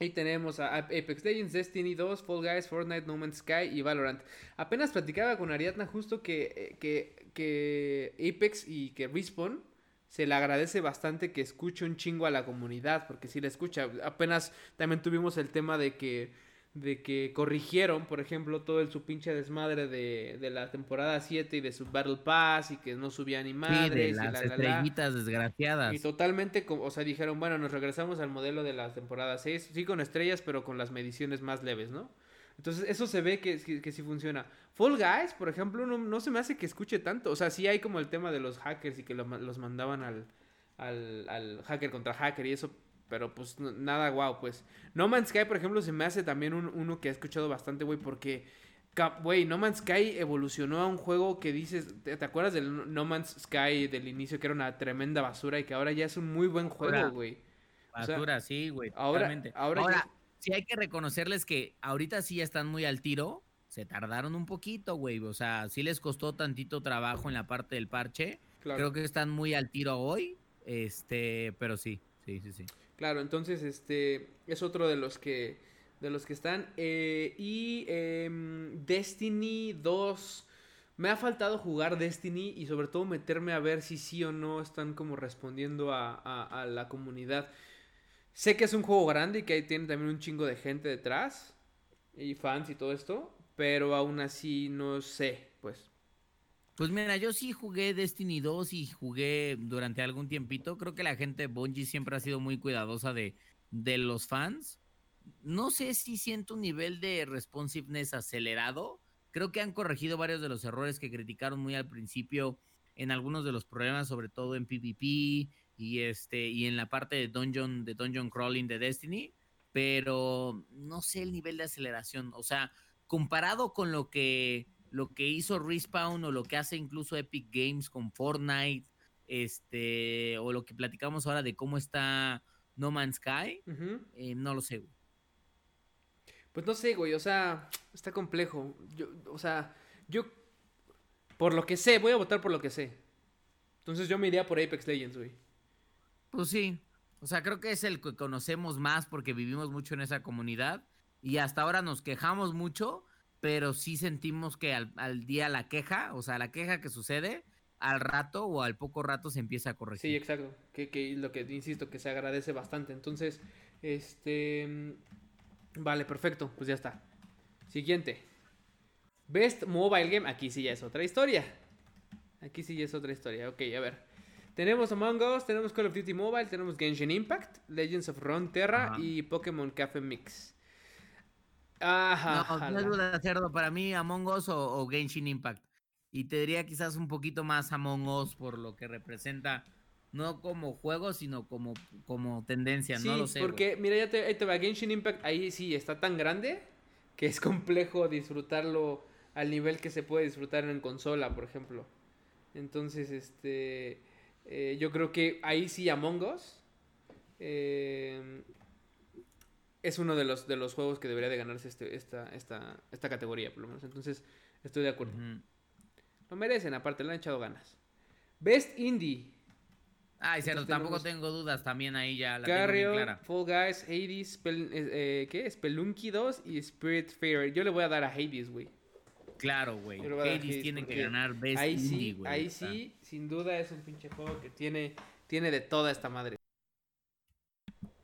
Ahí tenemos a Apex Legends, Destiny 2, Fall Guys, Fortnite, No Man's Sky y Valorant. Apenas platicaba con Ariadna justo que, eh, que, que Apex y que Respawn se le agradece bastante que escuche un chingo a la comunidad, porque si le escucha, apenas también tuvimos el tema de que de que corrigieron, por ejemplo, todo el su pinche desmadre de, de la temporada 7 y de su Battle Pass y que no subía ni madres. Sí, las estrellitas desgraciadas. Y totalmente, o sea, dijeron, bueno, nos regresamos al modelo de la temporada 6, sí con estrellas, pero con las mediciones más leves, ¿no? Entonces, eso se ve que, que, sí funciona. Fall Guys, por ejemplo, no, no, se me hace que escuche tanto. O sea, sí hay como el tema de los hackers y que los mandaban al, al, al hacker contra hacker y eso, pero pues nada guau, pues. No Man's Sky, por ejemplo, se me hace también un, uno que he escuchado bastante, güey, porque, güey, No Man's Sky evolucionó a un juego que dices, ¿te, acuerdas del No Man's Sky del inicio que era una tremenda basura y que ahora ya es un muy buen juego, güey? Basura, sí, güey. Ahora, ahora, sí hay que reconocerles que ahorita sí ya están muy al tiro. Se tardaron un poquito, güey. O sea, sí les costó tantito trabajo en la parte del parche. Creo que están muy al tiro hoy. Este, pero sí, sí, sí, sí. Claro, entonces este es otro de los que de los que están. Eh, y em, Destiny 2. Me ha faltado jugar Destiny y sobre todo meterme a ver si sí o no están como respondiendo a, la comunidad. Sé que es un juego grande y que tiene también un chingo de gente detrás y fans y todo esto, pero aún así no sé, pues. Pues mira, yo sí jugué Destiny 2 y jugué durante algún tiempito. Creo que la gente de Bungie siempre ha sido muy cuidadosa de, de los fans. No sé si siento un nivel de responsiveness acelerado. Creo que han corregido varios de los errores que criticaron muy al principio en algunos de los problemas, sobre todo en PvP y este y en la parte de dungeon de dungeon crawling de Destiny, pero no sé el nivel de aceleración, o sea, comparado con lo que lo que hizo Respawn o lo que hace incluso Epic Games con Fortnite, este o lo que platicamos ahora de cómo está No Man's Sky, eh, no lo sé. Pues no sé, güey, o sea, está complejo. Yo, o sea, yo, por lo que sé, voy a votar por lo que sé. Entonces yo me iría por Apex Legends, güey. Pues sí, o sea, creo que es el que conocemos más porque vivimos mucho en esa comunidad y hasta ahora nos quejamos mucho, pero sí sentimos que al, al día la queja, o sea, la queja que sucede, al rato o al poco rato se empieza a corregir. Sí, exacto. Que, que lo que insisto que se agradece bastante. Entonces, este Vale, perfecto, pues ya está. Siguiente. Best Mobile Game. Aquí sí ya es otra historia. Aquí sí ya es otra historia. Ok, a ver. Tenemos Among Us, tenemos Call of Duty Mobile, tenemos Genshin Impact, Legends of Runeterra y Pokémon Cafe Mix. Ajá. No, no hay duda, cerdo. Para mí, Among Us o, Genshin Impact. Y te diría quizás un poquito más Among Us por lo que representa no como juego, sino como, como tendencia, no lo sé. Porque, mira, ya te, ahí te va, Genshin Impact, ahí sí está tan grande que es complejo disfrutarlo al nivel que se puede disfrutar en consola, por ejemplo. Entonces, este, eh, yo creo que ahí sí Among Us eh, es uno de los, de los juegos que debería de ganarse este, esta, esta, esta categoría, por lo menos. Entonces, estoy de acuerdo. Lo merecen, aparte, le han echado ganas. Best Indie. Ay, cierto, tampoco tengo dudas también ahí ya. La Carrion, clara. Fall Guys, Hades, eh, eh, ¿qué? Spelunky 2 y Spirit Fair. Yo le voy a dar a Hades, güey. Claro, güey. Hades, tiene que ganar Best ahí sí, Ahí sí, sin duda es un pinche juego que tiene, tiene de toda esta madre.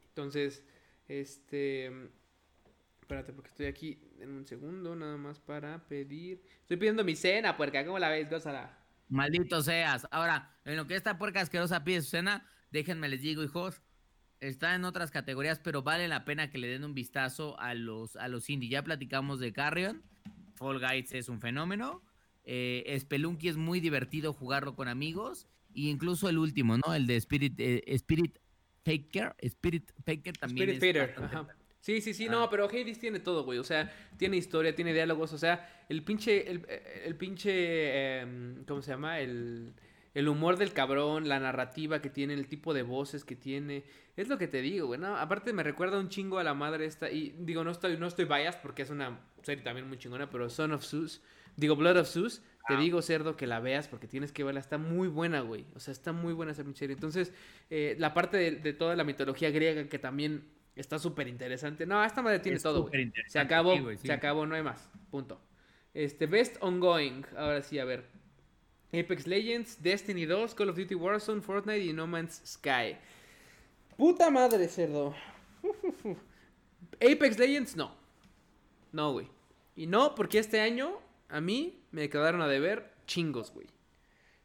Entonces, este... Espérate, porque estoy aquí en un segundo, nada más para pedir... Estoy pidiendo mi cena, puerca, ¿cómo la ves? Gózala. Maldito seas. Ahora, en lo que esta puerca asquerosa pide su cena, déjenme les digo, hijos, está en otras categorías, pero vale la pena que le den un vistazo a los, a los indie. Ya platicamos de Carrion, Fall Guys es un fenómeno, eh, Spelunky es muy divertido jugarlo con amigos, e incluso el último, ¿no? El de Spirit, eh, Spirit Faker, Spirit Faker también Spirit es Sí, sí, sí, no, ah. pero Hades tiene todo, güey. O sea, tiene historia, tiene diálogos. O sea, el pinche. El, el pinche. Em, ¿Cómo se llama? El, el humor del cabrón, la narrativa que tiene, el tipo de voces que tiene. Es lo que te digo, güey. ¿no? Aparte, me recuerda un chingo a la madre esta. Y digo, no estoy, no estoy biased porque es una serie también muy chingona, pero Son of Zeus. Digo, Blood of Zeus. Te ah. digo, cerdo, que la veas porque tienes que verla. Está muy buena, güey. O sea, está muy buena esa pinche. Entonces, eh, la parte de, de toda la mitología griega que también Está súper interesante. No, esta madre tiene todo. Se acabó, se acabó, no hay más. Punto. Este, Best Ongoing. Ahora sí, a ver. Apex Legends, Destiny 2, Call of Duty Warzone, Fortnite y No Man's Sky. Puta madre, cerdo. Apex Legends, no. No, güey. Y no, porque este año a mí me quedaron a deber chingos, güey.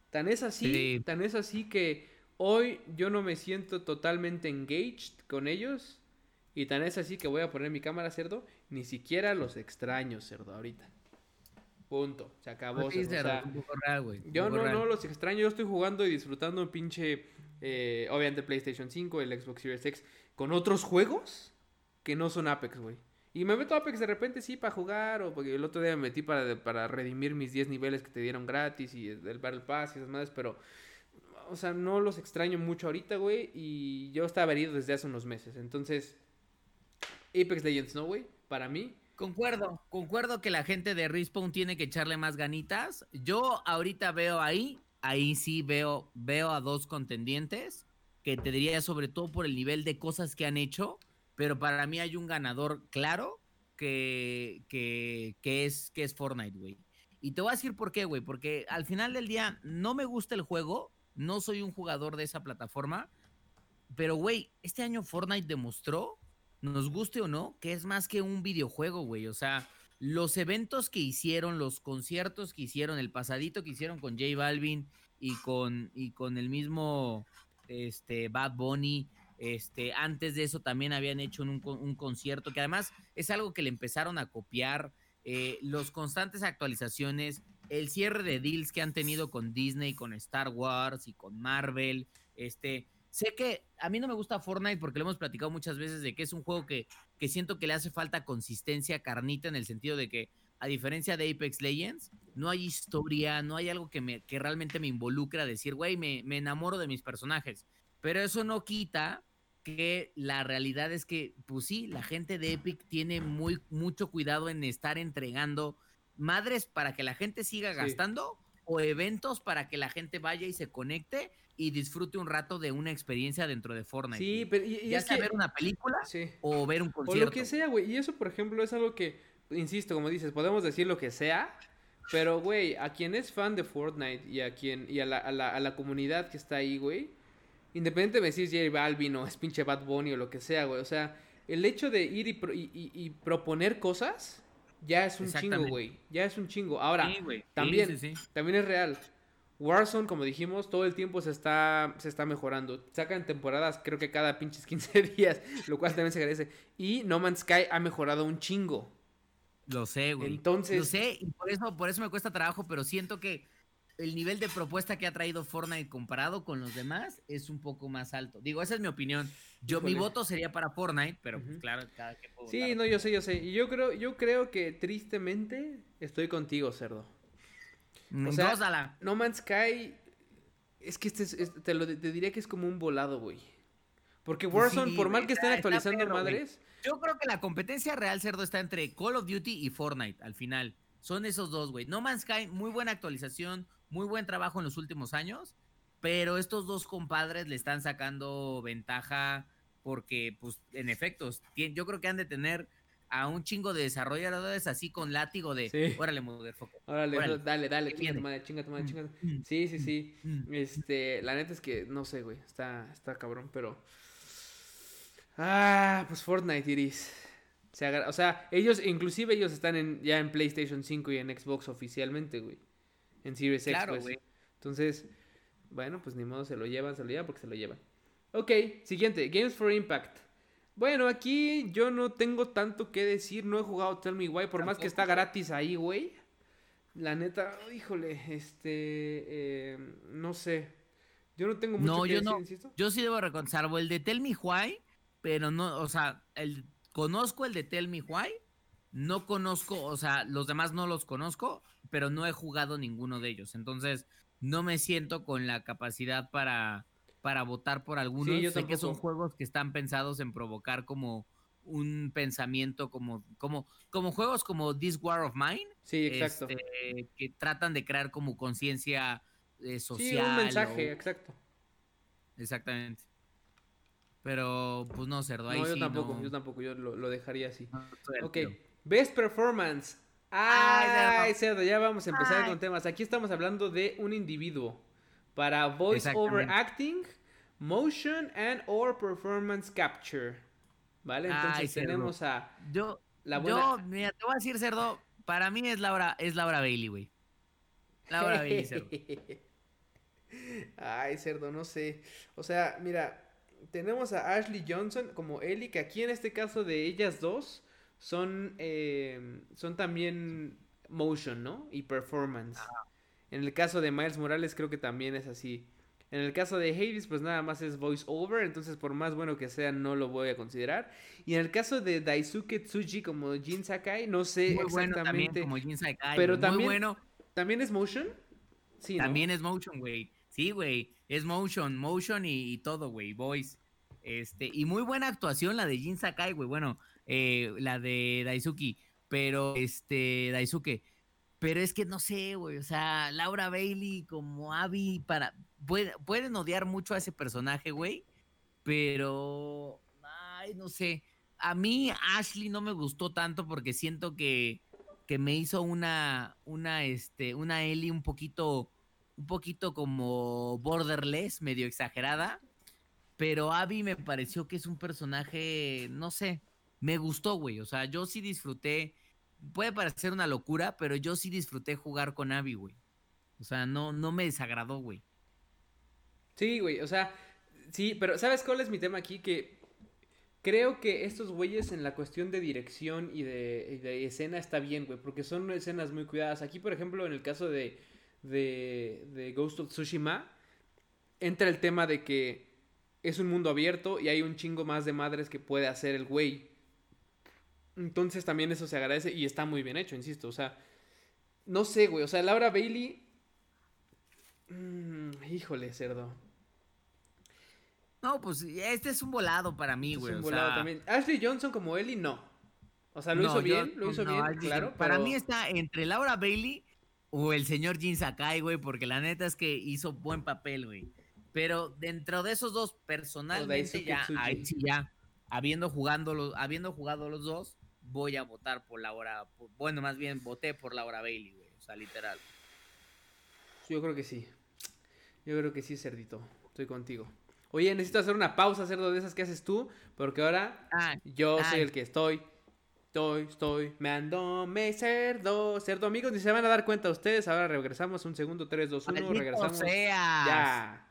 Tan es así, tan es así que hoy yo no me siento totalmente engaged con ellos y tan es así que voy a poner mi cámara, cerdo. Ni siquiera los extraño, cerdo, ahorita. Punto. Se acabó. yo no, no los extraño. Yo estoy jugando y disfrutando un pinche. Eh, obviamente PlayStation 5, el Xbox Series X. Con otros juegos que no son Apex, güey. Y me meto a Apex de repente, sí, para jugar. O porque el otro día me metí para, para redimir mis 10 niveles que te dieron gratis. Y el Battle Pass y esas madres. Pero. O sea, no los extraño mucho ahorita, güey. Y yo estaba herido desde hace unos meses. Entonces Apex Legends, ¿no, güey? Para mí. Concuerdo, concuerdo que la gente de Respawn tiene que echarle más ganitas. Yo ahorita veo ahí, ahí sí veo, veo a dos contendientes, que te diría sobre todo por el nivel de cosas que han hecho, pero para mí hay un ganador claro, que, que, es, que es Fortnite, güey. Y te voy a decir por qué, güey. Porque al final del día no me gusta el juego. No soy un jugador de esa plataforma. Pero, güey, este año Fortnite demostró, nos guste o no, que es más que un videojuego, güey. O sea, los eventos que hicieron, los conciertos que hicieron, el pasadito que hicieron con J Balvin y con, y con el mismo este, Bad Bunny. Este, antes de eso también habían hecho un, concierto que además es algo que le empezaron a copiar. Eh, los constantes actualizaciones, el cierre de deals que han tenido con Disney, con Star Wars y con Marvel. Este, sé que a mí no me gusta Fortnite porque lo hemos platicado muchas veces de que es un juego que, que siento que le hace falta consistencia, carnita, en el sentido de que, a diferencia de Apex Legends, no hay historia, no hay algo que, me, que realmente me involucre a decir, güey, me, me enamoro de mis personajes. Pero eso no quita que la realidad es que, pues sí, la gente de Epic tiene muy, mucho cuidado en estar entregando madres para que la gente siga gastando o eventos para que la gente vaya y se conecte y disfrute un rato de una experiencia dentro de Fortnite. Sí, pero y, ya sea ver una película o ver un concierto. O lo que sea, güey. Y eso, por ejemplo, es algo que, insisto, como dices, podemos decir lo que sea, pero, güey, a quien es fan de Fortnite y a quien y a la, a la, a la comunidad que está ahí, güey, Independientemente de si es J Balvin o es pinche Bad Bunny o lo que sea, güey. O sea, el hecho de ir y, proponer cosas ya es un chingo, güey. Ya es un chingo. Ahora, también, también es real. Warzone, como dijimos, todo el tiempo se está, se está mejorando. Sacan temporadas, creo que cada pinches 15 días, lo cual también se agradece. Y No Man's Sky ha mejorado un chingo. Lo sé, güey. Entonces. Lo sé, y por eso, por eso me cuesta trabajo, pero siento que el nivel de propuesta que ha traído Fortnite comparado con los demás es un poco más alto. Digo, esa es mi opinión. Yo mi voto sería para Fortnite, pero pues, claro, cada que puedo Sí, no, yo sé, yo sé. Y yo creo, yo creo que tristemente estoy contigo, cerdo. Mm, o sea, No Man's Sky es que este, te lo te diría que es como un volado, güey. Porque Warzone, por mal que estén actualizando madres. Yo creo que la competencia real, cerdo, está entre Call of Duty y Fortnite al final. Son esos dos, güey. No Man's Sky, muy buena actualización, muy buen trabajo en los últimos años, pero estos dos compadres le están sacando ventaja porque, pues, en efecto, yo creo que han de tener a un chingo de desarrolladores así con látigo de, sí. órale, motherfucker. Órale, órale, dale, dale, chinga tu madre, chinga tu madre, chinga. Sí, sí, sí. Este, la neta es que, no sé, güey, está, está cabrón, pero... Ah, pues Fortnite, Iris. o sea, ellos, inclusive ellos están en, ya en PlayStation 5 y en Xbox oficialmente, güey en Series X. Pues. Entonces, bueno, pues ni modo, se lo llevan, se lo llevan porque se lo llevan. Ok, siguiente, Games for Impact. Bueno, aquí yo no tengo tanto que decir, no he jugado Tell Me Why, por más que está gratis ahí, güey. La neta, híjole, este, eh, no sé. Yo no tengo mucho que yo decir, no, insisto. Yo sí debo reconocer, el de Tell Me Why, pero no, o sea, el, conozco el de Tell Me Why, no conozco, o sea, los demás no los conozco, pero no he jugado ninguno de ellos. Entonces, no me siento con la capacidad para, para votar por algunos. Sí, sé que son juegos que están pensados en provocar como un pensamiento como, como, como juegos como This War of Mine. Sí, exacto. Este, que tratan de crear como conciencia social. Eh, sí, un mensaje, exacto. Exactamente. Pero, pues no, Cerdo, ahí no, yo tampoco, yo tampoco, yo lo, dejaría así. ok, Best Performance. Ay, cerdo, ya vamos a empezar con temas. Aquí estamos hablando de un individuo para voice over acting, motion and or performance capture. ¿Vale? Entonces tenemos a yo, la buena... Yo, mira, te voy a decir, cerdo, para mí es Laura, es Laura Bailey, güey. Laura Bailey, cerdo. Ay, cerdo, no sé. O sea, mira, tenemos a Ashley Johnson como Ellie, que aquí en este caso de ellas dos son, eh, son también motion, ¿no? Y performance. En el caso de Miles Morales creo que también es así. En el caso de Hades, pues nada más es voice over, entonces por más bueno que sea, no lo voy a considerar. Y en el caso de Daisuke Tsuji como Jin Sakai, no sé exactamente. como Jin Sakai, pero también, bueno. ¿También es motion? Sí, También es motion, güey. Sí, güey. Es motion, motion y, y todo, güey. Voice. Este, y muy buena actuación la de Jin Sakai, güey. Bueno, eh, la de Daisuki, pero este, Daisuke. Pero es que no sé, güey, o sea, Laura Bailey como Abby, para, pueden odiar mucho a ese personaje, güey, pero, ay, no sé. a mí Ashley no me gustó tanto porque siento que, que me hizo una, una, este, una Ellie un poquito, un poquito como borderless, medio exagerada. Pero Abby me pareció que es un personaje, no sé, me gustó, güey. O sea, yo sí disfruté. Puede parecer una locura, pero yo sí disfruté jugar con Abby, güey. O sea, no, no me desagradó, güey. Sí, güey, o sea, sí, pero ¿sabes cuál es mi tema aquí? Que creo que estos güeyes en la cuestión de dirección y de, escena está bien, güey, porque son escenas muy cuidadas. Aquí, por ejemplo, en el caso de, de, de Ghost of Tsushima, entra el tema de que es un mundo abierto y hay un chingo más de madres que puede hacer el güey. Entonces también eso se agradece y está muy bien hecho, insisto. O sea, no sé, güey. O sea, Laura Bailey. Mm, híjole, cerdo. No, pues este es un volado para mí, güey. Es un volado también. Ashley Johnson como Ellie, no. O sea, lo hizo bien, lo hizo bien, claro. Para mí está entre Laura Bailey o el señor Jin Sakai, güey, porque la neta es que hizo buen papel, güey. Pero dentro de esos dos, personalmente, ya, ahí sí, ya, habiendo, jugando habiendo jugado los dos, voy a votar por Laura. bueno, más bien voté por Laura Bailey, güey. O sea, literal. Yo creo que sí. Yo creo que sí, cerdito. Estoy contigo. Oye, necesito hacer una pausa, cerdo, de esas que haces tú, porque ahora ah, yo soy el que estoy. Estoy, estoy, me ando, me cerdo, cerdo, amigos, ni se van a dar cuenta ustedes. Ahora regresamos, un segundo, 3, 2, 1, regresamos. Ya.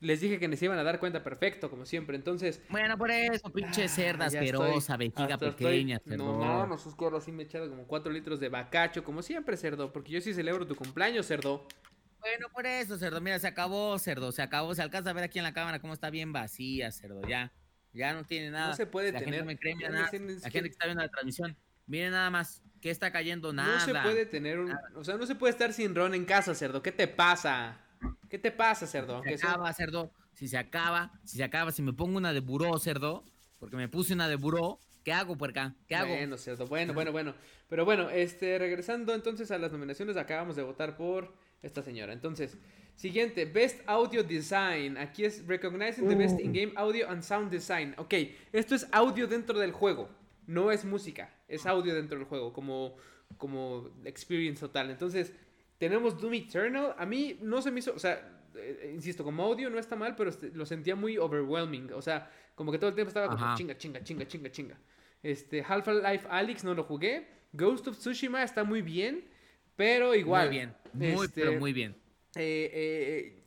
Les dije que les iban a dar cuenta perfecto, como siempre. Entonces. Bueno, por eso, pinche ah, cerda asquerosa, vejiga pequeña, cerdo. No, no, sus quiero así me he echado como 4 litros de bacacho, como siempre, cerdo. Porque yo sí celebro tu cumpleaños, cerdo. Bueno, por eso, cerdo. Mira, se acabó, cerdo. Se acabó. Se alcanza a ver aquí en la cámara cómo está bien vacía, cerdo. Ya. Ya no tiene nada. No se puede la tener. Gente no me cree, nada. La gente que está viendo la transmisión. Miren nada más. Que está cayendo nada. No se puede tener un. O sea, no se puede estar sin ron en casa, cerdo. ¿Qué te pasa? ¿Qué te pasa, cerdo? Se acaba, cerdo. Si se acaba, si se acaba, si me pongo una de buró, cerdo, porque me puse una de buró, ¿qué hago, puerca? ¿Qué hago? Bueno, cerdo, bueno, bueno, bueno. Pero bueno, este, regresando entonces a las nominaciones, acabamos de votar por esta señora. Entonces, siguiente, Best Audio Design. Aquí es Recognizing the Best In-Game Audio and Sound Design. Ok, esto es audio dentro del juego, no es música, es audio dentro del juego, como, como experience total. Entonces, tenemos Doom Eternal. A mí no se me hizo, o sea, eh, eh, insisto, como audio no está mal, pero este, lo sentía muy overwhelming. O sea, como que todo el tiempo estaba como chinga, chinga, chinga, chinga, chinga. Este, Half-Life Alyx no lo jugué. Ghost of Tsushima está muy bien, pero igual. Muy bien, muy, este, pero muy bien. Eh,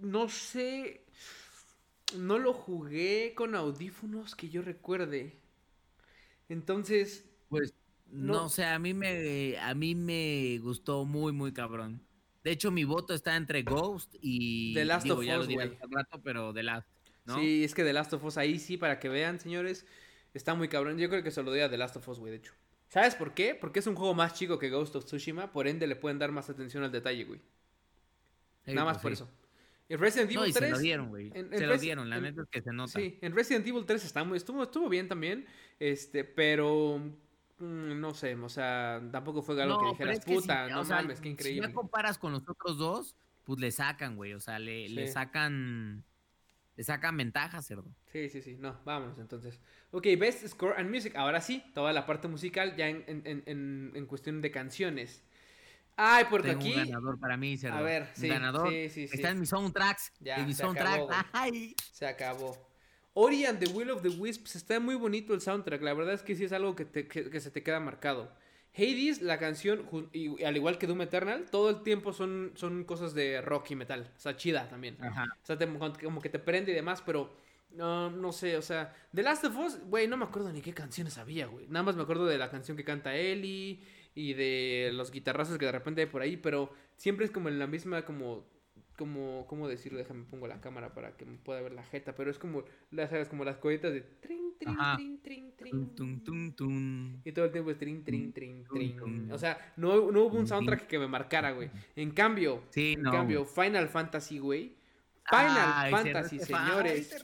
no sé, no lo jugué con audífonos que yo recuerde. Entonces, pues no, sé, a mí me a mí me gustó muy muy cabrón. De hecho, mi voto está entre Ghost y The Last of Us, rato, pero The Last, Sí, es que The Last of Us ahí sí para que vean, señores, está muy cabrón. Yo creo que se lo doy a The Last of Us, güey, de hecho. ¿Sabes por qué? Porque es un juego más chico que Ghost of Tsushima, por ende le pueden dar más atención al detalle, güey. Nada más pues por eso. En Resident Evil 3. Se lo dieron, güey. se lo dieron, la neta es que se nota. Sí, en Resident Evil 3 está muy, estuvo, estuvo bien también. Este, pero Mm, no sé, o sea, tampoco fue algo que dijeras, puta, no mames, qué increíble. Si ya comparas con los otros dos, pues le sacan, güey, o sea, le, le sacan, le sacan ventaja, cerdo. Sí, sí, sí, no, vámonos entonces. Ok, Best Score and Music, ahora sí, toda la parte musical ya en, en, en, en cuestión de canciones. Ay, porque aquí. Un ganador para mí, cerdo. A ver, sí. ganador. Sí, sí, sí. Está en mis soundtracks. Ya, en soundtracks. Ay. Se acabó. Ori and the Will of the Wisps está muy bonito el soundtrack. La verdad es que sí es algo que, se te queda marcado. Hades, la canción, y, al igual que Doom Eternal, todo el tiempo son, son cosas de rock y metal. O sea, chida también. O sea, como que te prende y demás, pero no, no sé, o sea, The Last of Us, güey, no me acuerdo ni qué canciones había, güey. Nada más me acuerdo de la canción que canta Ellie y de los guitarrazos que de repente hay por ahí, pero siempre es como en la misma, como como, ¿cómo decirlo? Déjame pongo la cámara para que me pueda ver la jeta, pero es como, las, como las cohetas de trin, trin, trin, trin, trin. Y todo el tiempo es trin, trin, trin, trin. O sea, no, no hubo un soundtrack que me marcara, güey. En cambio, en cambio, Final Fantasy, güey. Final Fantasy, señores.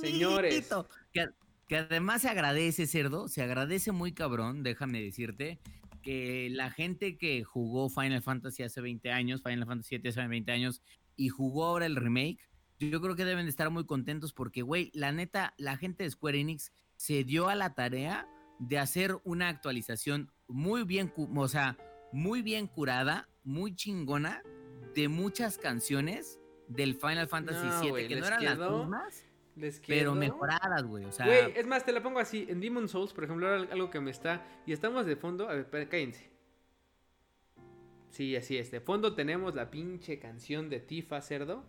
señores. Que, que además se agradece, cerdo, se agradece muy cabrón, déjame decirte, que la gente que jugó Final Fantasy hace 20 años, Final Fantasy 7 hace 20 años, y jugó ahora el remake, yo creo que deben de estar muy contentos porque, güey, la neta, la gente de Square Enix se dio a la tarea de hacer una actualización muy bien, o sea, muy bien curada, muy chingona de muchas canciones del Final Fantasy VII que no eran las mismas. pero mejoradas, güey. O sea, güey, es más, te la pongo así. En Demon Souls, por ejemplo, algo que me está. Y estamos de fondo. A ver, cállense. Sí, así es. De fondo tenemos la pinche canción de Tifa, cerdo.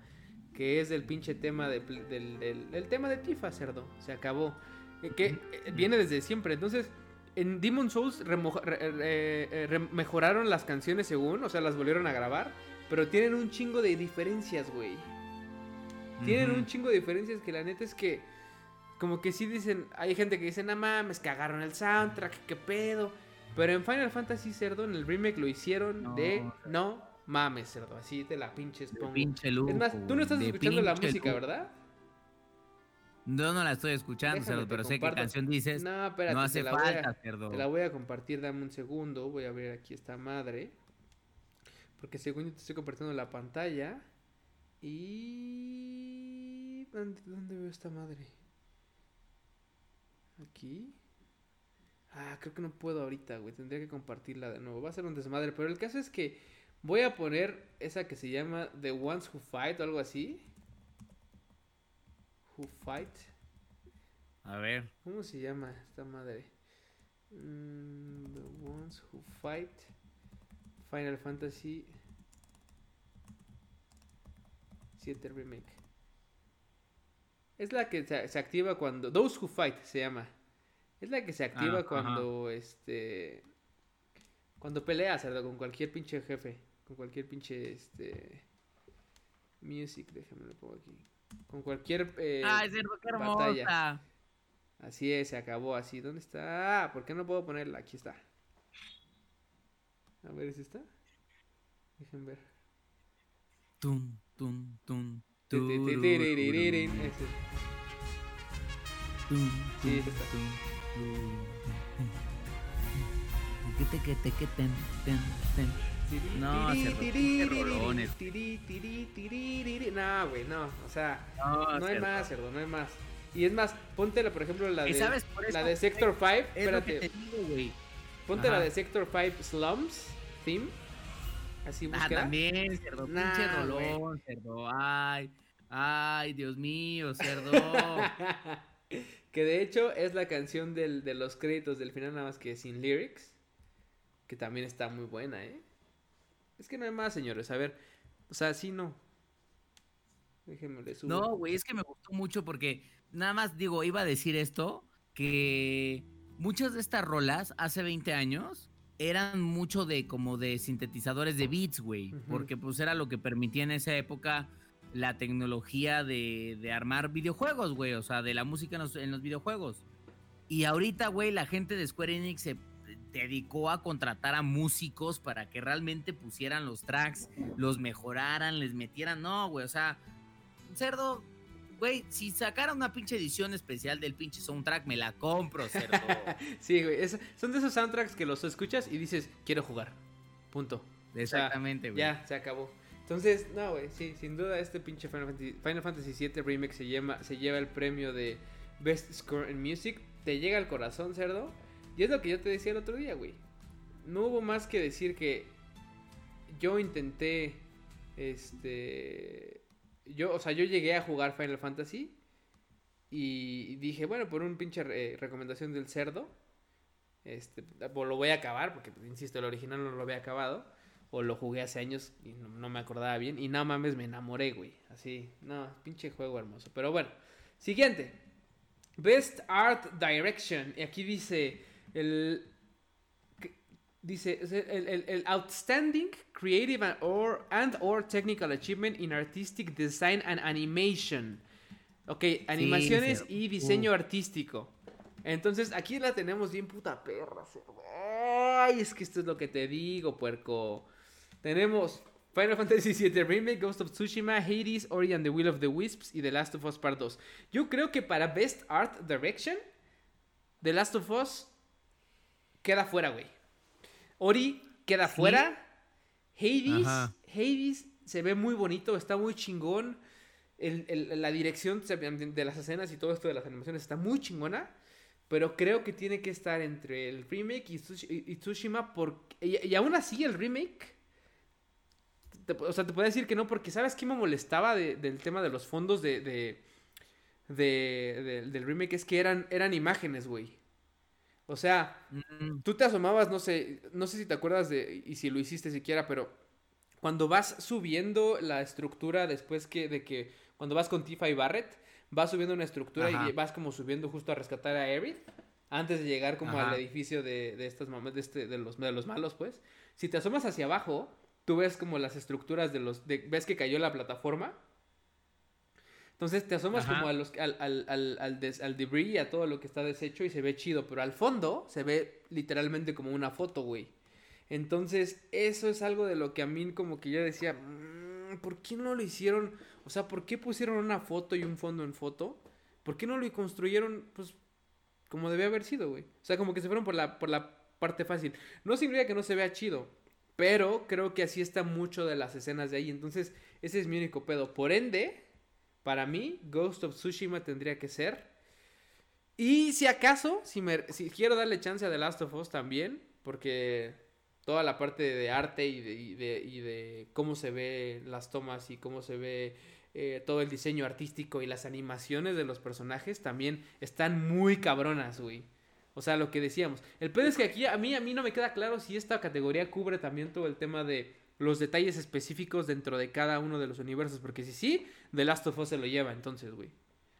Que es el pinche tema de, del, el tema de Tifa, cerdo. Se acabó. Eh, que eh, viene desde siempre. Entonces, en Demon Souls eh, mejoraron las canciones según, o sea, las volvieron a grabar. Pero tienen un chingo de diferencias, güey. Tienen un chingo de diferencias que la neta es que. Como que sí dicen. Hay gente que dice, no mames, que agarran el soundtrack, qué pedo. Pero en Final Fantasy Cerdo, en el remake lo hicieron de no mames, cerdo. Así te la pinches pongo. Pinche es más, tú no estás escuchando la música, ¿verdad? No, no la estoy escuchando, cerdo, pero sé qué canción dices. No, espérate, no hace falta, cerdo. Te la voy a compartir, dame un segundo. Voy a ver aquí esta madre. Porque según yo te estoy compartiendo la pantalla. Y... ¿Dónde, dónde veo esta madre? Aquí. Ah, creo que no puedo ahorita, güey. Tendría que compartirla de nuevo. Va a ser un desmadre. Pero el caso es que voy a poner esa que se llama The Ones Who Fight o algo así. Who Fight. A ver. ¿Cómo se llama esta madre? Mm, the Ones Who Fight. Final Fantasy 7 Remake. Es la que se, se activa cuando. Those Who Fight se llama. Es la que se activa ah, cuando, este... Cuando peleas, cerdo, con cualquier pinche jefe. Con cualquier pinche, este... Music, déjame lo pongo aquí. Con cualquier eh, Ay, cerdo, qué batalla. Así es, se acabó así. ¿Dónde está? ¿Por qué no puedo ponerla? Aquí está. A ver, ¿es esta? Dejen ver. Tum, tum, tum. Sí, está. No, No, güey, no. O sea, no, hay más, cerdo, no hay más. Y es más, póntela, por ejemplo, la de, la de Sector 5. Espérate. Ponte la de Sector 5 Slums Theme. Así Ah, también, cerdo. pinche rolón, cerdo. Ay, ay, Dios mío, cerdo. Que de hecho es la canción del, de los créditos del final, nada más que sin lyrics. Que también está muy buena, ¿eh? Es que no hay más, señores. A ver, o sea, sí no. Déjenme le subo. No, güey, es que me gustó mucho porque nada más digo, iba a decir esto, que muchas de estas rolas hace 20 años eran mucho de como de sintetizadores de beats, güey, porque pues era lo que permitía en esa época la tecnología de, armar videojuegos, güey, o sea, de la música en los, videojuegos. Y ahorita, güey, la gente de Square Enix se dedicó a contratar a músicos para que realmente pusieran los tracks, los mejoraran, les metieran, no, güey, o sea, cerdo, güey, si sacara una pinche edición especial del pinche soundtrack, me la compro, cerdo. sí, güey, son de esos soundtracks que los escuchas y dices, quiero jugar, punto. Exactamente, güey. ya, se acabó. Entonces, no, güey, sí, sin duda este pinche Final Fantasy, Final VII Remake se, llama, se lleva el premio de Best Score in Music. Te llega al corazón, cerdo. Y es lo que yo te decía el otro día, güey. No hubo más que decir que yo intenté, este... Yo, o sea, yo llegué a jugar Final Fantasy y dije, bueno, por un pinche recomendación del cerdo, este, lo voy a acabar, porque, insisto, el original no lo había acabado o lo jugué hace años y no, me acordaba bien. Y no mames, me enamoré, güey. Así, no, pinche juego hermoso. Pero bueno, siguiente. Best Art Direction. Y aquí dice el... Dice el, Outstanding Creative and or, and or Technical Achievement in Artistic Design and Animation. Ok, animaciones y diseño artístico. Entonces aquí la tenemos bien puta perra. Ay, es que esto es lo que te digo, puerco. Tenemos Final Fantasy VII Remake, Ghost of Tsushima, Hades, Ori and the Will of the Wisps y The Last of Us Part 2. Yo creo que para Best Art Direction, The Last of Us queda fuera, güey. Ori queda fuera. Hades, Hades se ve muy bonito, está muy chingón. la dirección de las escenas y todo esto de las animaciones está muy chingona. pero creo que tiene que estar entre el remake y, Tsushima porque, y, aún así el remake o sea, te puedo decir que no, porque ¿sabes qué me molestaba del tema de los fondos de, de, del remake? Es que eran, eran imágenes, güey. O sea, mm. tú te asomabas, no sé, no sé si te acuerdas de, y si lo hiciste siquiera, pero cuando vas subiendo la estructura después que, de que, cuando vas con Tifa y Barrett, vas subiendo una estructura y vas como subiendo justo a rescatar a Aerith, antes de llegar como al edificio de, de estas de, este, de, los, de los malos, pues. Si te asomas hacia abajo, tú ves como las estructuras de los... ves que cayó la plataforma. Entonces te asomas como a los, al, al, al, al, debris, a todo lo que está deshecho y se ve chido, pero al fondo se ve literalmente como una foto, güey. Entonces eso es algo de lo que a mí como que yo decía, mm, ¿por qué no lo hicieron? O sea, ¿por qué pusieron una foto y un fondo en foto? ¿Por qué no lo construyeron, pues, como debía haber sido, güey? O sea, como que se fueron por la, por la parte fácil. No significa que no se vea chido, pero creo que así está mucho de las escenas de ahí. Entonces, ese es mi único pedo. Por ende, para mí, Ghost of Tsushima tendría que ser. Y si acaso, si, me, si quiero darle chance a The Last of Us también, porque toda la parte de arte y de, y de, cómo se ve las tomas y cómo se ve eh, todo el diseño artístico y las animaciones de los personajes también están muy cabronas, güey. O sea, lo que decíamos. El pedo es que aquí a mí, a mí no me queda claro si esta categoría cubre también todo el tema de los detalles específicos dentro de cada uno de los universos. Porque si sí, The Last of Us se lo lleva entonces, güey.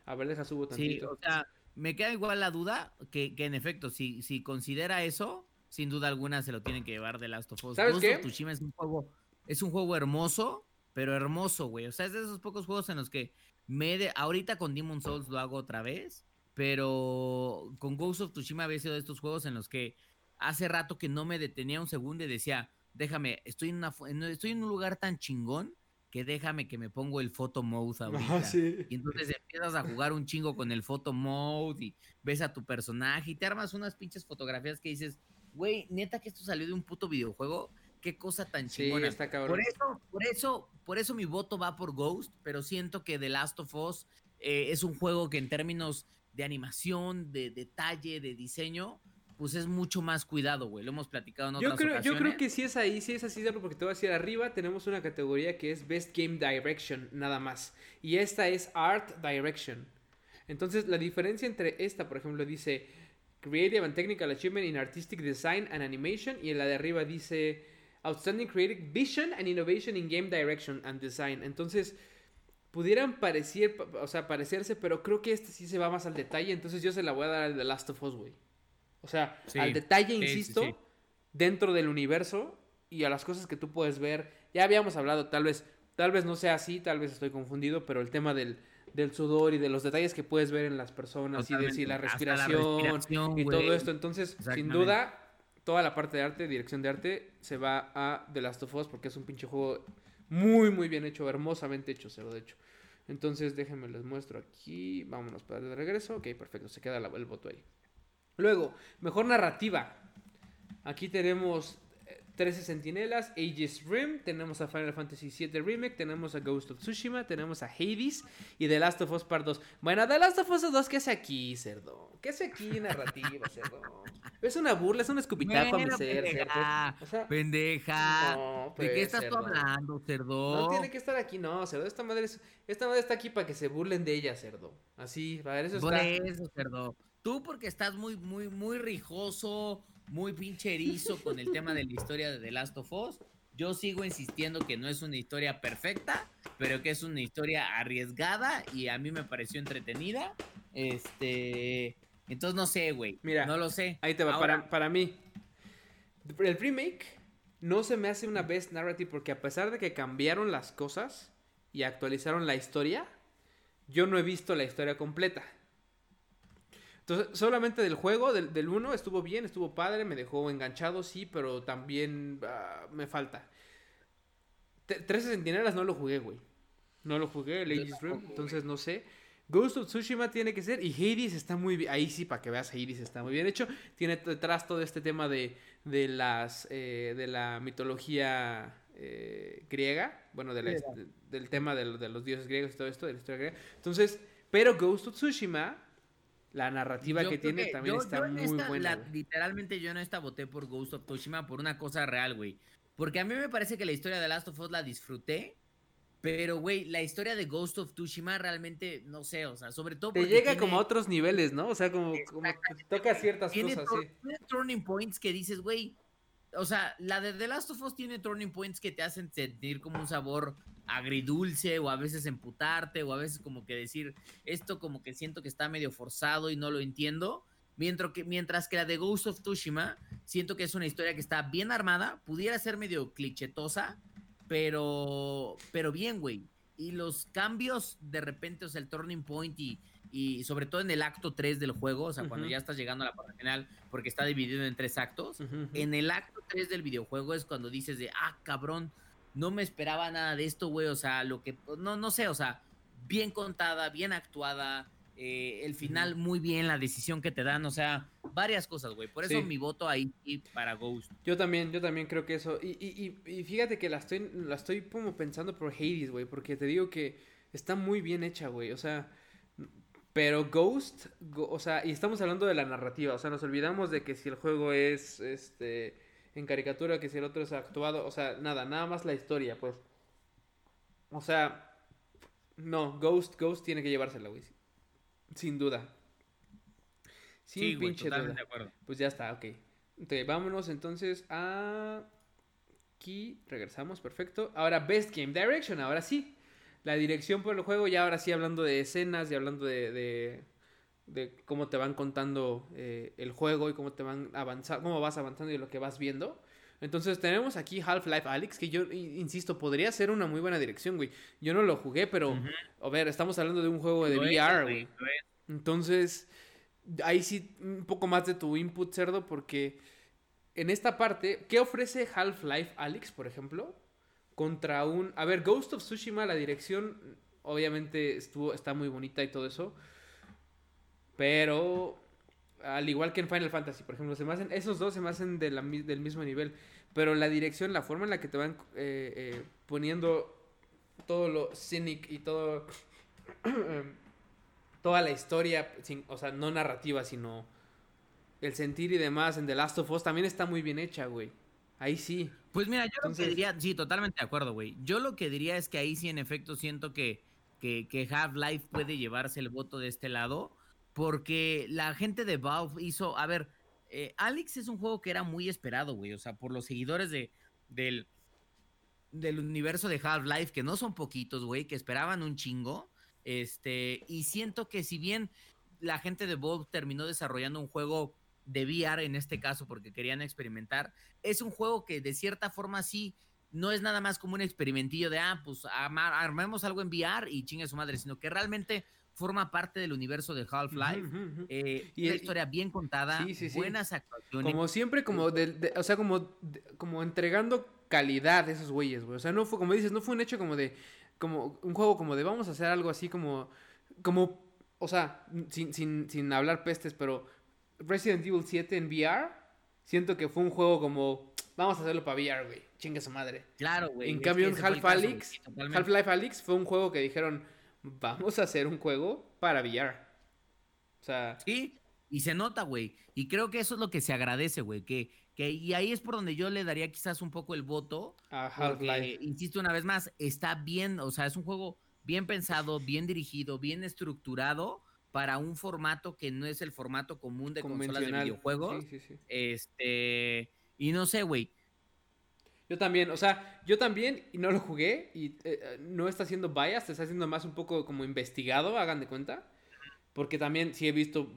A ver, deja subo tantito. Sí, o sea, me queda igual la duda que, que en efecto, si, si considera eso, sin duda alguna se lo tienen que llevar The Last of Us. ¿Sabes qué? es un juego, es un juego hermoso, pero hermoso, güey. O sea, es de esos pocos juegos en los que me de, ahorita con Demon Souls lo hago otra vez pero con Ghost of Tsushima había sido de estos juegos en los que hace rato que no me detenía un segundo y decía, déjame, estoy en, una, estoy en un lugar tan chingón que déjame que me pongo el photo mode ahorita. Y entonces empiezas a jugar un chingo con el photo mode y ves a tu personaje y te armas unas pinches fotografías que dices, güey, neta que esto salió de un puto videojuego. Qué cosa tan chingona. está Por eso, por eso, por eso mi voto va por Ghost, pero siento que The Last of Us eh, es un juego que en términos de animación, de detalle, de diseño, pues es mucho más cuidado, güey. Lo hemos platicado en otras yo creo, ocasiones. Yo creo que sí es ahí, sí es así, porque te voy a decir, arriba tenemos una categoría que es Best Game Direction, nada más. Y esta es Art Direction. Entonces, la diferencia entre esta, por ejemplo, dice Creative and Technical Achievement in Artistic Design and Animation, y en la de arriba dice Outstanding Creative Vision and Innovation in Game Direction and Design. Entonces, pudieran parecer, o sea, parecerse, pero creo que este sí se va más al detalle, entonces yo se la voy a dar al The Last of Us, güey. O sea, al detalle, insisto, dentro del universo y a las cosas que tú puedes ver. Ya habíamos hablado, tal vez, tal vez no sea así, tal vez estoy confundido, pero el tema del, del sudor y de los detalles que puedes ver en las personas y de la respiración, y todo esto. Entonces, sin duda, toda la parte de arte, dirección de arte, se va a The Last of Us porque es un pinche juego muy, muy bien hecho, hermosamente hecho, se de hecho. Entonces, déjenme les muestro aquí. Vámonos para el regreso. Ok, perfecto, se queda el voto ahí. Luego, mejor narrativa. Aquí tenemos 13 eh, Sentinelas, Aegis Rim, tenemos a Final Fantasy VII Remake, tenemos a Ghost of Tsushima, tenemos a Hades y The Last of Us Part 2. Bueno, The Last of Us 2, ¿qué hace aquí, cerdo? ¿Qué hace aquí narrativa, cerdo? Es una burla, es un escupitajo a mi ser, pendeja, cerdo. pendeja. ¿De qué estás tú hablando, cerdo? No tiene que estar aquí, no, cerdo. Esta madre, esta madre está aquí para que se burlen de ella, cerdo. Así, para eso está. Por eso, cerdo. Tú porque estás muy, muy, muy rijoso, muy pinche erizo con el tema de la historia de The Last of Us. Yo sigo insistiendo que no es una historia perfecta, pero que es una historia arriesgada y a mí me pareció entretenida. Este, entonces no sé, güey. Mira, no lo sé. Ahí te va, para, para mí. El remake no se me hace una best narrative porque a pesar de que cambiaron las cosas y actualizaron la historia, yo no he visto la historia completa. Entonces, solamente del juego, del, del 1, estuvo bien, estuvo padre, me dejó enganchado, sí, pero también ah, me falta. 13 Centinelas no lo jugué, güey. No lo jugué, Ladies Room, entonces no sé. Ghost of Tsushima tiene que ser. Y Hades está muy bien. Ahí sí, para que veas, Hades está muy bien hecho. Tiene detrás todo este tema de, de las eh, de la mitología eh, griega. Bueno, de del tema de, los dioses griegos y todo esto, de la historia griega. Entonces, pero Ghost of Tsushima la narrativa que tiene también está muy buena. literalmente yo en esta voté por Ghost of Tsushima por una cosa real, güey. Porque a mí me parece que la historia de Last of Us la disfruté. Pero, güey, la historia de Ghost of Tsushima realmente, no sé, o sea, sobre todo. Te llega como a otros niveles, ¿no? O sea, como, como toca ciertas cosas, sí. Tiene turning points que dices, güey. O sea, la de The Last of Us tiene turning points que te hacen sentir como un sabor agridulce o a veces emputarte o a veces como que decir esto como que siento que está medio forzado y no lo entiendo. Mientras que, mientras que la de Ghost of Tsushima, siento que es una historia que está bien armada, pudiera ser medio clichetosa, pero, pero bien, güey. Y los cambios de repente, o sea, el turning point y, y sobre todo en el acto 3 del juego, o sea, cuando ya estás llegando a la parte final, porque está dividido en tres actos, en el acto 3 del videojuego es cuando dices de, ah, cabrón, no me esperaba nada de esto, güey. O sea, lo que, no, no sé, o sea, bien contada, bien actuada. Eh, el final muy bien, la decisión que te dan, o sea, varias cosas, güey. Por eso mi voto ahí para Ghost. Yo también, yo también creo que eso. Y, y, y fíjate que la estoy, la estoy como pensando por Hades, güey, porque te digo que está muy bien hecha, güey. O sea, pero Ghost, o sea, y estamos hablando de la narrativa, o sea, nos olvidamos de que si el juego es, este, en caricatura que si el otro es actuado. O sea, nada, nada más la historia, pues. O sea, no, Ghost, Ghost tiene que llevársela, güey. Sin duda. Sin pinche duda. Pues ya está, ok. Entonces, vámonos entonces a. Aquí regresamos, perfecto. Ahora, Best Game Direction, ahora sí. La dirección por el juego, ya ahora sí hablando de escenas y hablando de de cómo te van contando eh, el juego y cómo te van avanzando, cómo vas avanzando y lo que vas viendo. Entonces tenemos aquí Half-Life Alyx, que yo insisto, podría ser una muy buena dirección, güey. Yo no lo jugué, pero, a ver, estamos hablando de un juego de VR, güey. Entonces, ahí sí, un poco más de tu input, cerdo, porque en esta parte, ¿qué ofrece Half-Life Alyx, por ejemplo? Contra un... A ver, Ghost of Tsushima, la dirección, obviamente, estuvo, está muy bonita y todo eso. Pero al igual que en Final Fantasy, por ejemplo, se me hacen, esos dos se me hacen de del mismo nivel. Pero la dirección, la forma en la que te van eh, eh, poniendo todo lo cynic y todo. toda la historia, sin, o sea, no narrativa, sino el sentir y demás en The Last of Us también está muy bien hecha, güey. Ahí sí. Pues mira, yo lo que diría, sí, totalmente de acuerdo, güey. Yo lo que diría es que ahí sí, en efecto, siento que, que, que Half-Life puede llevarse el voto de este lado porque la gente de Valve hizo, a ver, eh, Alex es un juego que era muy esperado, güey, o sea, por los seguidores de, del, del universo de Half-Life, que no son poquitos, güey, que esperaban un chingo, este, y siento que si bien la gente de Valve terminó desarrollando un juego de VR en este caso porque querían experimentar, es un juego que de cierta forma sí no es nada más como un experimentillo de, ah, pues armemos algo en VR y chingue su madre, sino que realmente forma parte del universo de Half-Life. Eh, y una historia bien contada, buenas actuaciones. Como siempre, como de, o sea, como, como entregando calidad a esos güeyes, güey. O sea, no fue, como dices, no fue un hecho como de, como un juego como de vamos a hacer algo así como, como, o sea, sin, sin, sin hablar pestes, pero Resident Evil 7 en VR, siento que fue un juego como, vamos a hacerlo para VR, güey. Chinga su madre. Claro, güey. En cambio, en Half-Life Half Alyx fue un juego que dijeron, vamos a hacer un juego para VR. O sea. Sí, y se nota, güey. Y creo que eso es lo que se agradece, güey. Que, que, y ahí es por donde yo le daría quizás un poco el voto. A Half-Life. Insisto una vez más, está bien, o sea, es un juego bien pensado, bien dirigido, bien estructurado para un formato que no es el formato común de consolas de videojuegos. Sí, sí, sí. Este. Y no sé, güey. Yo también, o sea, yo también, y no lo jugué, y eh, eh, no está haciendo bias, está haciendo más un poco como investigado, hagan de cuenta. Porque también sí he visto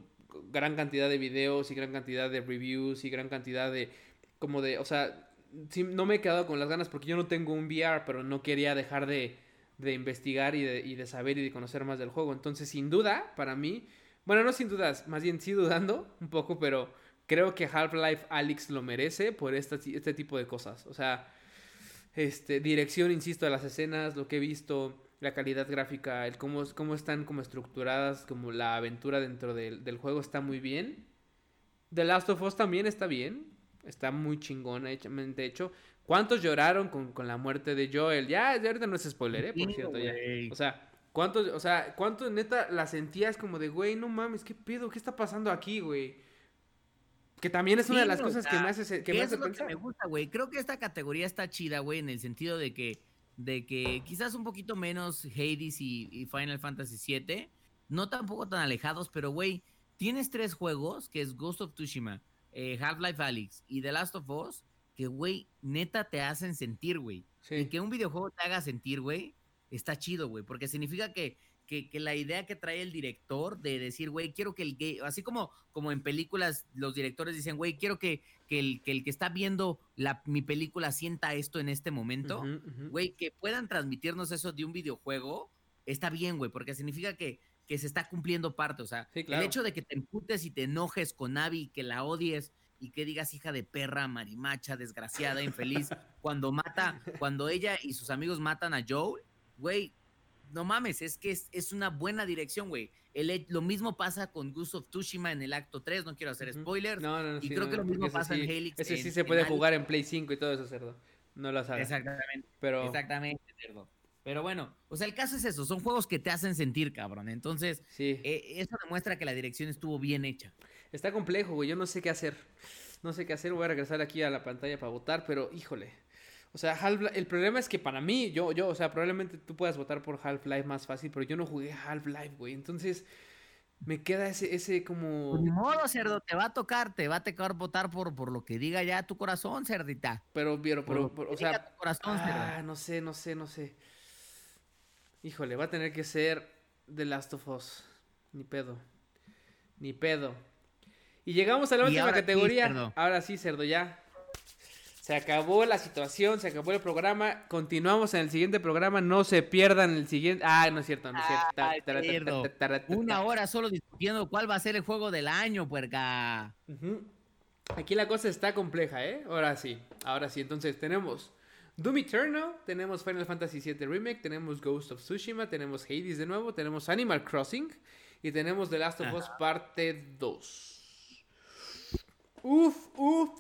gran cantidad de videos y gran cantidad de reviews y gran cantidad de, como de, o sea, sí, no me he quedado con las ganas porque yo no tengo un VR, pero no quería dejar de, de investigar y de, saber y de conocer más del juego. Entonces, sin duda, para mí, bueno, no sin dudas, más bien sí dudando un poco, pero creo que Half-Life Alyx lo merece por este tipo de cosas. O sea, este, dirección, insisto, de las escenas, lo que he visto, la calidad gráfica, el cómo, cómo están como estructuradas, como la aventura dentro del, juego está muy bien. The Last of Us también está bien. Está muy chingónamente hecho. ¿Cuántos lloraron con, con la muerte de Joel? Ya, ahorita no es spoiler, ¿eh? Por cierto, ya. O sea, ¿Cuánto, o sea, cuánto neta la sentías como de, güey, no mames, qué pedo, qué está pasando aquí, güey? Que también es una de las cosas que me hace, que me hace pensar. me gusta, güey. Creo que esta categoría está chida, güey, en el sentido de que, de que quizás un poquito menos Hades y, Final Fantasy VII, no tampoco tan alejados, pero, güey, tienes tres juegos, que es Ghost of Tsushima, eh, Half-Life Alyx y The Last of Us, que, güey, neta te hacen sentir, güey. Y que un videojuego te haga sentir, güey, está chido, güey, porque significa que que, la idea que trae el director de decir, güey, quiero que el gay, así como, como en películas los directores dicen, güey, quiero que, que, el, que el que está viendo la, mi película sienta esto en este momento, güey, que puedan transmitirnos eso de un videojuego, está bien, güey, porque significa que, que se está cumpliendo parte, o sea, el hecho de que te emputes y te enojes con Abby, que la odies y que digas hija de perra, marimacha, desgraciada, infeliz, cuando mata, cuando ella y sus amigos matan a Joel, güey, no mames, es que es, una buena dirección, güey. lo mismo pasa con Ghost of Tsushima en el acto 3, no quiero hacer spoilers. No, no, no. Y creo que lo mismo pasa en Helix. Ese sí se puede jugar en Play 5 y todo eso, cerdo. No lo sabes. Exactamente. Pero... Exactamente, cerdo. Pero bueno, o sea, el caso es eso, son juegos que te hacen sentir, cabrón. Entonces, sí. Eh, eso demuestra que la dirección estuvo bien hecha. Está complejo, güey, yo no sé qué hacer. No sé qué hacer, voy a regresar aquí a la pantalla para votar, pero híjole. O sea, el problema es que para mí, yo, yo, o sea, probablemente tú puedas votar por Half-Life más fácil, pero yo no jugué Half-Life, güey. Entonces, me queda ese, ese como. Pues ni modo, cerdo, te va a tocar, te va a tocar votar por, por lo que diga ya tu corazón, cerdita. Pero, pero, pero, o sea. ah, no sé, no sé, no sé. Híjole, va a tener que ser The Last of Us. Ni pedo. Ni pedo. Y llegamos a la última categoría. ahora sí, cerdo, ya. Se acabó la situación, se acabó el programa. Continuamos en el siguiente programa. No se pierdan el siguiente. Ah, no es cierto, no es cierto. Una hora solo discutiendo cuál va a ser el juego del año, puerca. Aquí la cosa está compleja, ¿eh? Ahora sí, ahora sí. Entonces tenemos Doom Eternal, tenemos Final Fantasy VII Remake, tenemos Ghost of Tsushima, tenemos Hades de nuevo, tenemos Animal Crossing y tenemos The Last of Us Parte 2. Uf, uf,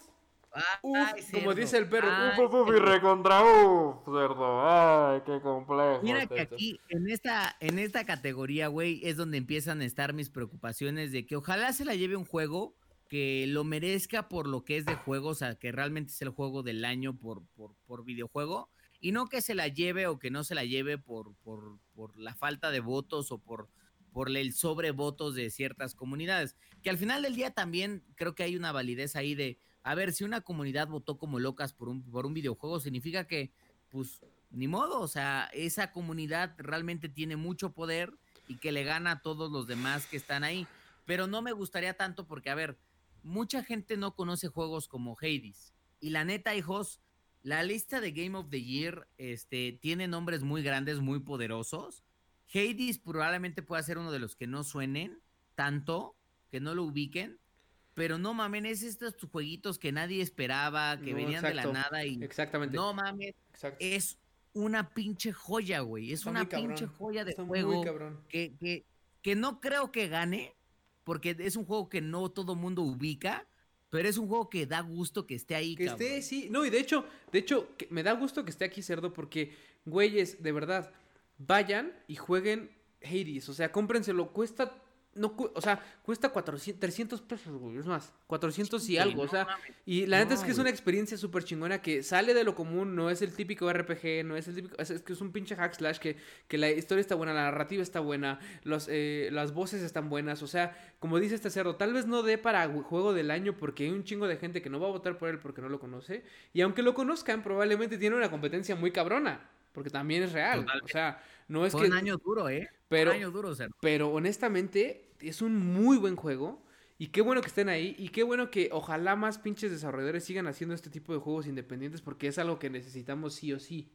como dice el perro, uf, uf, y recontra uf, cerdo. Ay, qué complejo. Mira que aquí, en esta, en esta categoría, güey, es donde empiezan a estar mis preocupaciones de que ojalá se la lleve un juego que lo merezca por lo que es de juego, o sea, que realmente es el juego del año por, por, por videojuego, y no que se la lleve o que no se la lleve por, por, por la falta de votos o por, por el sobrevotos de ciertas comunidades. Que al final del día también creo que hay una validez ahí de a ver, si una comunidad votó como locas por un, por un videojuego, significa que, pues, ni modo, o sea, esa comunidad realmente tiene mucho poder y que le gana a todos los demás que están ahí. Pero no me gustaría tanto porque, a ver, mucha gente no conoce juegos como Hades. Y la neta, hijos, la lista de Game of the Year este, tiene nombres muy grandes, muy poderosos. Hades probablemente pueda ser uno de los que no suenen tanto, que no lo ubiquen, pero no mamen, es estos jueguitos que nadie esperaba, que venían de la nada y. Exactamente. No mames. Es una pinche joya, güey. Es una pinche joya de juego. Que, que, que no creo que gane, porque es un juego que no todo mundo ubica. Pero es un juego que da gusto que esté ahí. Que esté, sí. No, y de hecho, de hecho, me da gusto que esté aquí Cerdo porque, güeyes, de verdad, vayan y jueguen Hades. O sea, cómprenselo. Cuesta no, o sea, cuesta 400, 300 pesos, güey, es más, 400 y algo, o sea, y la neta es que es una experiencia súper chingona que sale de lo común, no es el típico RPG, no es el típico, es, que es un pinche hack slash que, que la historia está buena, la narrativa está buena, los, eh, las voces están buenas, o sea, como dice este cerdo, tal vez no dé para juego del año porque hay un chingo de gente que no va a votar por él porque no lo conoce, y aunque lo conozcan, probablemente tiene una competencia muy cabrona, porque también es real, o sea, no es que... un año duro, ¿eh? Pero, un año duro, pero honestamente es un muy buen juego. Y qué bueno que estén ahí. Y qué bueno que ojalá más pinches desarrolladores sigan haciendo este tipo de juegos independientes porque es algo que necesitamos sí o sí.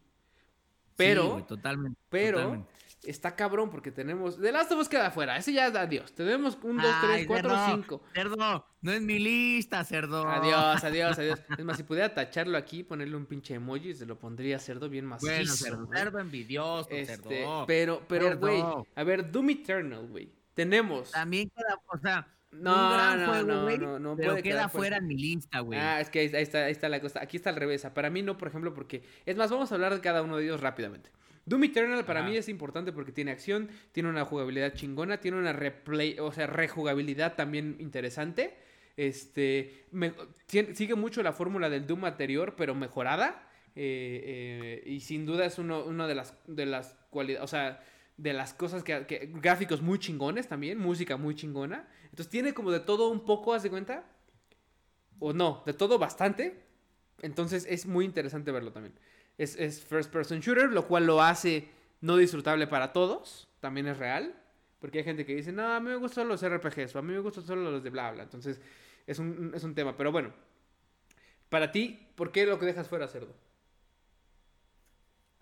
Pero, totalmente, pero está cabrón porque tenemos. De Last of Us queda afuera. Ese ya es adiós. Tenemos un, dos, tres, cuatro, cinco. Cerdo, no es mi lista, cerdo. Adiós, adiós, adiós. Es más, si pudiera tacharlo aquí, ponerle un pinche emoji, se lo pondría cerdo bien macizo. Bueno, cerdo, cerdo envidioso, este, cerdo. Pero, pero, güey. A ver, Doom Eternal, güey. Tenemos. También queda, o sea, No, un gran no, juego, no, güey, no, no pero puede queda fuera en mi lista, güey. Ah, es que ahí, está, ahí está la cosa. Aquí está al revés. Para mí no, por ejemplo, porque... Es más, vamos a hablar de cada uno de ellos rápidamente. Doom Eternal para mí es importante porque tiene acción, tiene una jugabilidad chingona, tiene una replay, o sea, rejugabilidad también interesante. Este, me- sigue mucho la fórmula del Doom anterior, pero mejorada. eh, eh, y sin duda es uno, una de las, de las cualidades, o sea, de las cosas que, que- Gráficos muy chingones también, música muy chingona. Entonces tiene como de todo un poco, ¿haz de cuenta? O no, de todo bastante. Entonces es muy interesante verlo también. Es, first person shooter, lo cual lo hace no disfrutable para todos. También es real. Porque hay gente que dice, no, a mí me gustan los RPGs o a mí me gustan solo los de bla bla. Entonces es un, es un tema. Pero bueno, para ti, ¿por qué lo que dejas fuera, cerdo?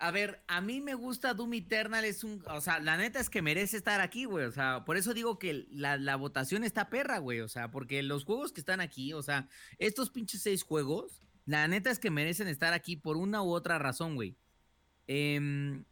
A ver, a mí me gusta Doom Eternal, es un, o sea, la neta es que merece estar aquí, güey, o sea, por eso digo que la, la votación está perra, güey, o sea, porque los juegos que están aquí, o sea, estos pinches seis juegos, la neta es que merecen estar aquí por una u otra razón, güey. Em,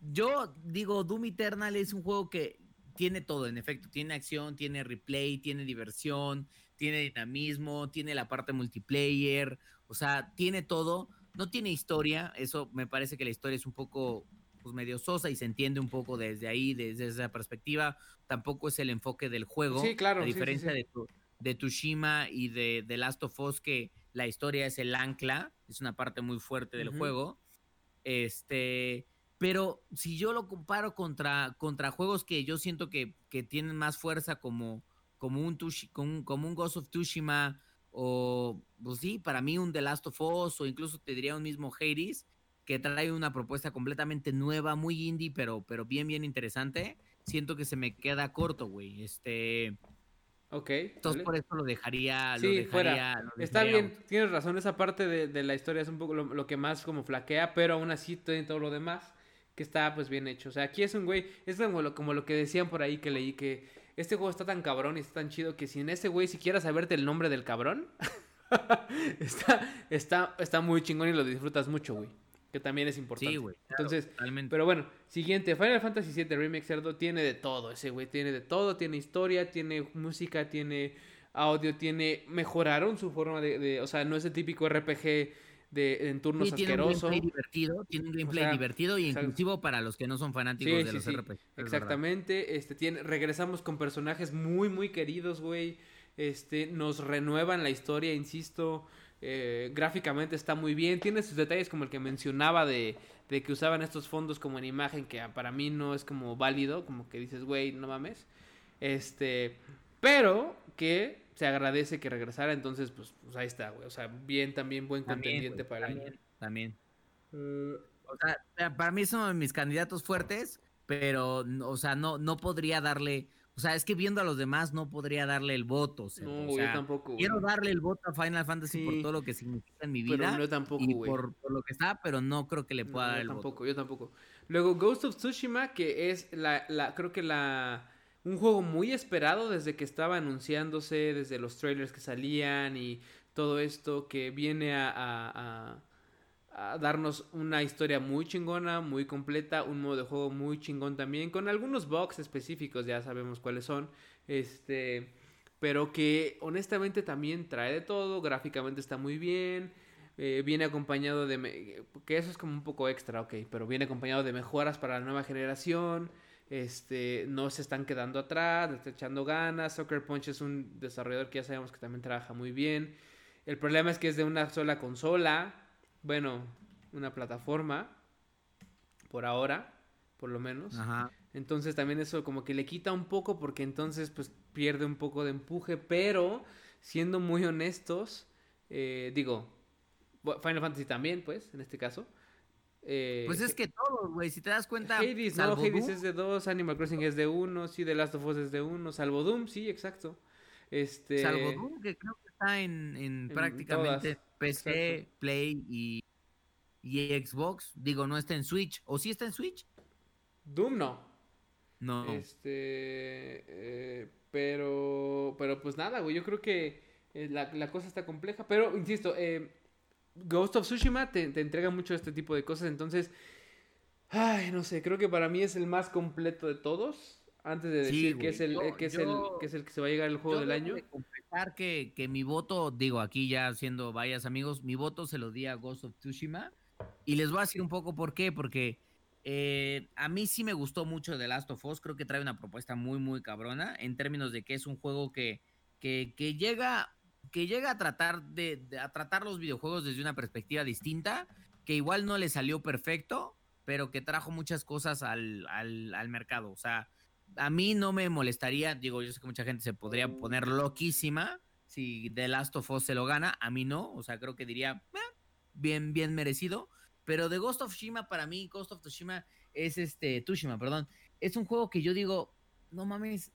yo digo, Doom Eternal es un juego que tiene todo, en efecto, tiene acción, tiene replay, tiene diversión, tiene dinamismo, tiene la parte multiplayer, o sea, tiene todo. No tiene historia, eso me parece que la historia es un poco pues medio sosa y se entiende un poco desde ahí, desde esa perspectiva. Tampoco es el enfoque del juego. Sí, claro, A sí, sí, diferencia sí. De, tu- de Tushima y de, de Last of Us, que la historia es el ancla, es una parte muy fuerte del juego. Este, pero si yo lo comparo contra, contra juegos que yo siento que, que tienen más fuerza como, como, un Tushi- como, un, como un Ghost of Tsushima o, pues sí, para mí un The Last of Us o incluso te diría un mismo Hades que trae una propuesta completamente nueva, muy indie, pero, pero bien, bien interesante, siento que se me queda corto, güey. Este, Ok. entonces vale. por eso lo dejaría, lo dejaría- fuera. lo Está dejaría bien, tienes razón. Esa parte de, de la historia es un poco lo, lo que más como flaquea, pero aún así tiene todo lo demás que está pues bien hecho. O sea, aquí es un güey, es como lo, como lo que decían por ahí que leí que este juego está tan cabrón y está tan chido que sin ese güey siquiera saberte el nombre del cabrón, está, está, está muy chingón y lo disfrutas mucho, güey. Que también es importante. Sí, güey. claro, Entonces, totalmente. pero bueno, siguiente, Final Fantasy VII Remake Cerdo tiene de todo, ese güey tiene de todo, tiene historia, tiene música, tiene audio, tiene mejoraron su forma de, de- o sea, no es el típico RPG de en turnos Sí, tiene un asqueroso. gameplay divertido, tiene un gameplay sea, divertido y exacto. inclusivo para los que no son fanáticos Sí, de sí, los RPG. es. Exactamente, este tiene regresamos con personajes muy muy queridos, güey. Este nos renuevan la historia, insisto. eh, gráficamente está muy bien, tiene sus detalles como el que mencionaba de, de que usaban estos fondos como en imagen que para mí no es como válido, como que dices, güey, no mames. Este, pero que se agradece que regresara, entonces pues, pues ahí está, güey. O sea, bien también buen También, contendiente para el año. también, también. Mm, O sea, sea, para mí es uno de mis candidatos fuertes, pero, o sea, no, no podría darle, o sea, es que viendo a los demás no podría darle el voto. o sea, no, o güey, sea, yo tampoco. güey. Quiero darle el voto a Final Fantasy Sí. por todo lo que significa en mi Pero vida no tampoco, y güey. por, por lo que está, pero no creo que le No, pueda dar yo el tampoco, voto. yo tampoco. Luego Ghost of Tsushima, que es la, la, creo que la, un juego muy esperado desde que estaba anunciándose, desde los trailers que salían y todo esto, que viene a, a- a- darnos una historia muy chingona, muy completa, un modo de juego muy chingón también, con algunos bugs específicos, ya sabemos cuáles son, este, pero que honestamente también trae de todo, gráficamente está muy bien, eh, viene acompañado de... que eso es como un poco extra, ok, pero viene acompañado de mejoras para la nueva generación. Este, no se están quedando atrás, le está echando ganas. Soccer Punch es un desarrollador que ya sabemos que también trabaja muy bien. El problema es que es de una sola consola. Bueno, una plataforma. Por ahora, por lo menos. Ajá. Entonces también eso como que le quita un poco porque entonces pues pierde un poco de empuje, pero siendo muy honestos, eh, digo, Final Fantasy también pues, en este caso. Eh, Pues es que todos, güey, si te das cuenta, Hades, no, Hades Doom, es de dos, Animal Crossing es de uno, sí, The Last of Us es de uno, salvo Doom, sí, exacto. Este, salvo Doom, que creo que está en, en En prácticamente todas, PC, exacto. Play y, y Xbox. Digo, no está en Switch. ¿O sí está en Switch? Doom no. No. Este, eh, pero, pero pues nada, güey, yo creo que eh, la, la cosa está compleja, pero insisto, eh, Ghost of Tsushima te, te entrega mucho este tipo de cosas, entonces, ay, no sé, creo que para mí es el más completo de todos. Antes de decir que, es el, que, es el, que es el que se va a llegar el juego del año. confesar que, que mi voto, digo, aquí ya siendo varias amigos, mi voto se lo di a Ghost of Tsushima. Y les voy a decir un poco por qué, porque eh, a mí sí me gustó mucho The Last of Us, creo que trae una propuesta muy, muy cabrona en términos de que es un juego que, que, que llega, que llega a tratar, de, a tratar los videojuegos desde una perspectiva distinta, que igual no le salió perfecto, pero que trajo muchas cosas al, al, mercado. O sea, a mí no me molestaría, digo, yo sé que mucha gente se podría poner loquísima si The Last of Us se lo gana, a mí no, o sea, creo que diría, eh, bien, bien merecido, pero de Ghost of Tsushima, para mí, Ghost of Tsushima es este, Tsushima, perdón, es un juego que yo digo, no mames,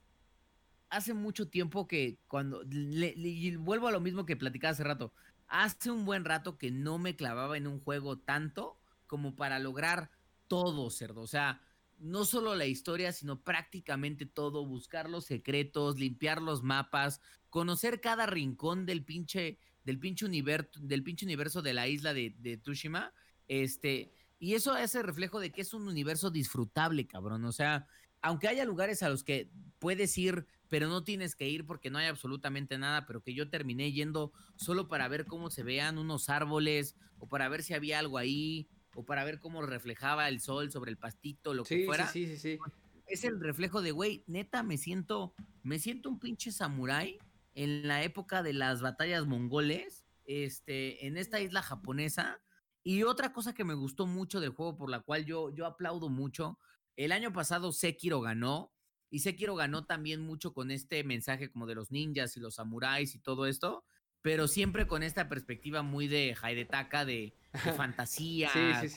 hace mucho tiempo que cuando, le, vuelvo a lo mismo que platicaba hace rato, hace un buen rato que no me clavaba en un juego tanto como para lograr todo, cerdo, o sea, no solo la historia, sino prácticamente todo, buscar los secretos, limpiar los mapas, conocer cada rincón del pinche, del pinche universo, del pinche universo de la isla de, Tushima, este, y eso hace reflejo de que es un universo disfrutable, cabrón. O sea, aunque haya lugares a los que puedes ir, pero no tienes que ir porque no hay absolutamente nada, pero que yo terminé yendo solo para ver cómo se vean unos árboles o para ver si había algo ahí o para ver cómo reflejaba el sol sobre el pastito, lo que fuera. Sí, sí, sí, Es el reflejo de, güey, neta, me siento, me siento un pinche samurái en la época de las batallas mongoles, este, en esta isla japonesa. Y otra cosa que me gustó mucho del juego, por la cual yo, yo aplaudo mucho, el año pasado Sekiro ganó, y Sekiro ganó también mucho con este mensaje como de los ninjas y los samuráis y todo esto, pero siempre con esta perspectiva muy de Haidetaka, de, de fantasía,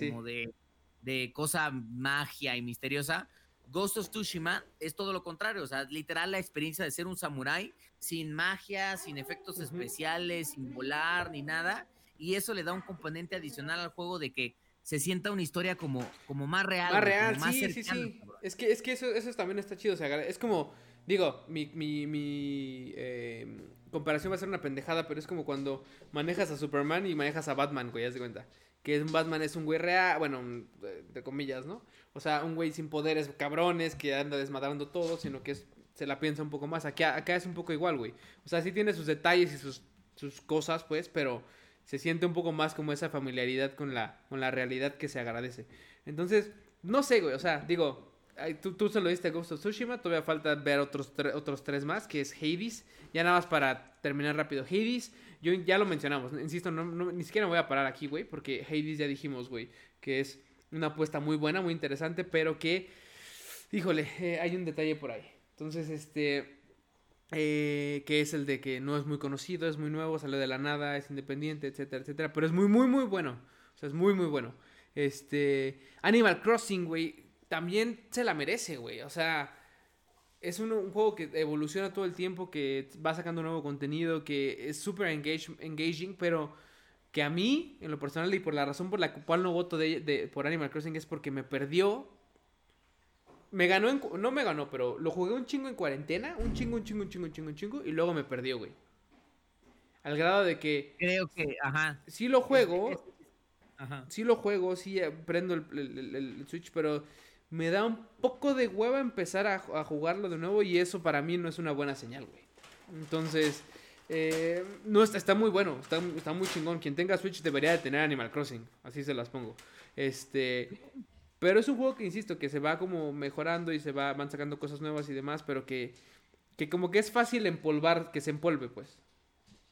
como de, de cosa magia y misteriosa. Ghost of Tsushima es todo lo contrario, o sea, literal la experiencia de ser un samurái sin magia, sin efectos especiales, sin volar ni nada, y eso le da un componente adicional al juego de que se sienta una historia como, como más real. Más real, sí, sí, sí. Es que, es que eso, eso también está chido, o sea, es como, digo, mi, mi, mi eh, comparación va a ser una pendejada, pero es como cuando manejas a Superman y manejas a Batman, güey, ya de cuenta. Que un Batman es un güey real, bueno, de, comillas, ¿no? O sea, un güey sin poderes cabrones que anda desmadrando todo, sino que es, se la piensa un poco más. Acá, acá es un poco igual, güey. O sea, sí tiene sus detalles y sus, sus cosas, pues, pero se siente un poco más como esa familiaridad con la, con la realidad que se agradece. Entonces, no sé, güey, o sea, digo, tú, tú se lo diste a Ghost of Tsushima, todavía falta ver otros, otros tres más, que es Hades. Ya nada más para terminar rápido. Hades, yo ya lo mencionamos, insisto, no, ni siquiera voy a parar aquí, güey, porque Hades ya dijimos, güey, que es una apuesta muy buena, muy interesante, pero que, híjole, eh, hay un detalle por ahí. Entonces, este, eh, que es el de que no es muy conocido, es muy nuevo, salió de la nada, es independiente, etcétera, etcétera, pero es muy, muy, muy bueno. O sea, es muy, muy bueno. Este, Animal Crossing, güey, también se la merece, güey. O sea, es un, juego que evoluciona todo el tiempo, que va sacando nuevo contenido, que es súper engaging, pero que a mí, en lo personal y por la razón por la cual no voto de, por Animal Crossing es porque me perdió. Me ganó, en, no me ganó, pero lo jugué un chingo en cuarentena, un chingo, un chingo, un chingo, un chingo, un chingo, y luego me perdió, güey. Al grado de que... Creo que, ajá. Sí lo juego, ajá. sí lo juego, sí eh, prendo el Switch, pero me da un poco de hueva empezar a, jugarlo de nuevo y eso para mí no es una buena señal, güey. Entonces, eh, no está, está muy bueno, está, está, muy chingón. Quien tenga Switch debería de tener Animal Crossing, así se las pongo. Este, pero es un juego que insisto que se va como mejorando y se va van sacando cosas nuevas y demás, pero que que como que es fácil empolvar, que se empolve, pues.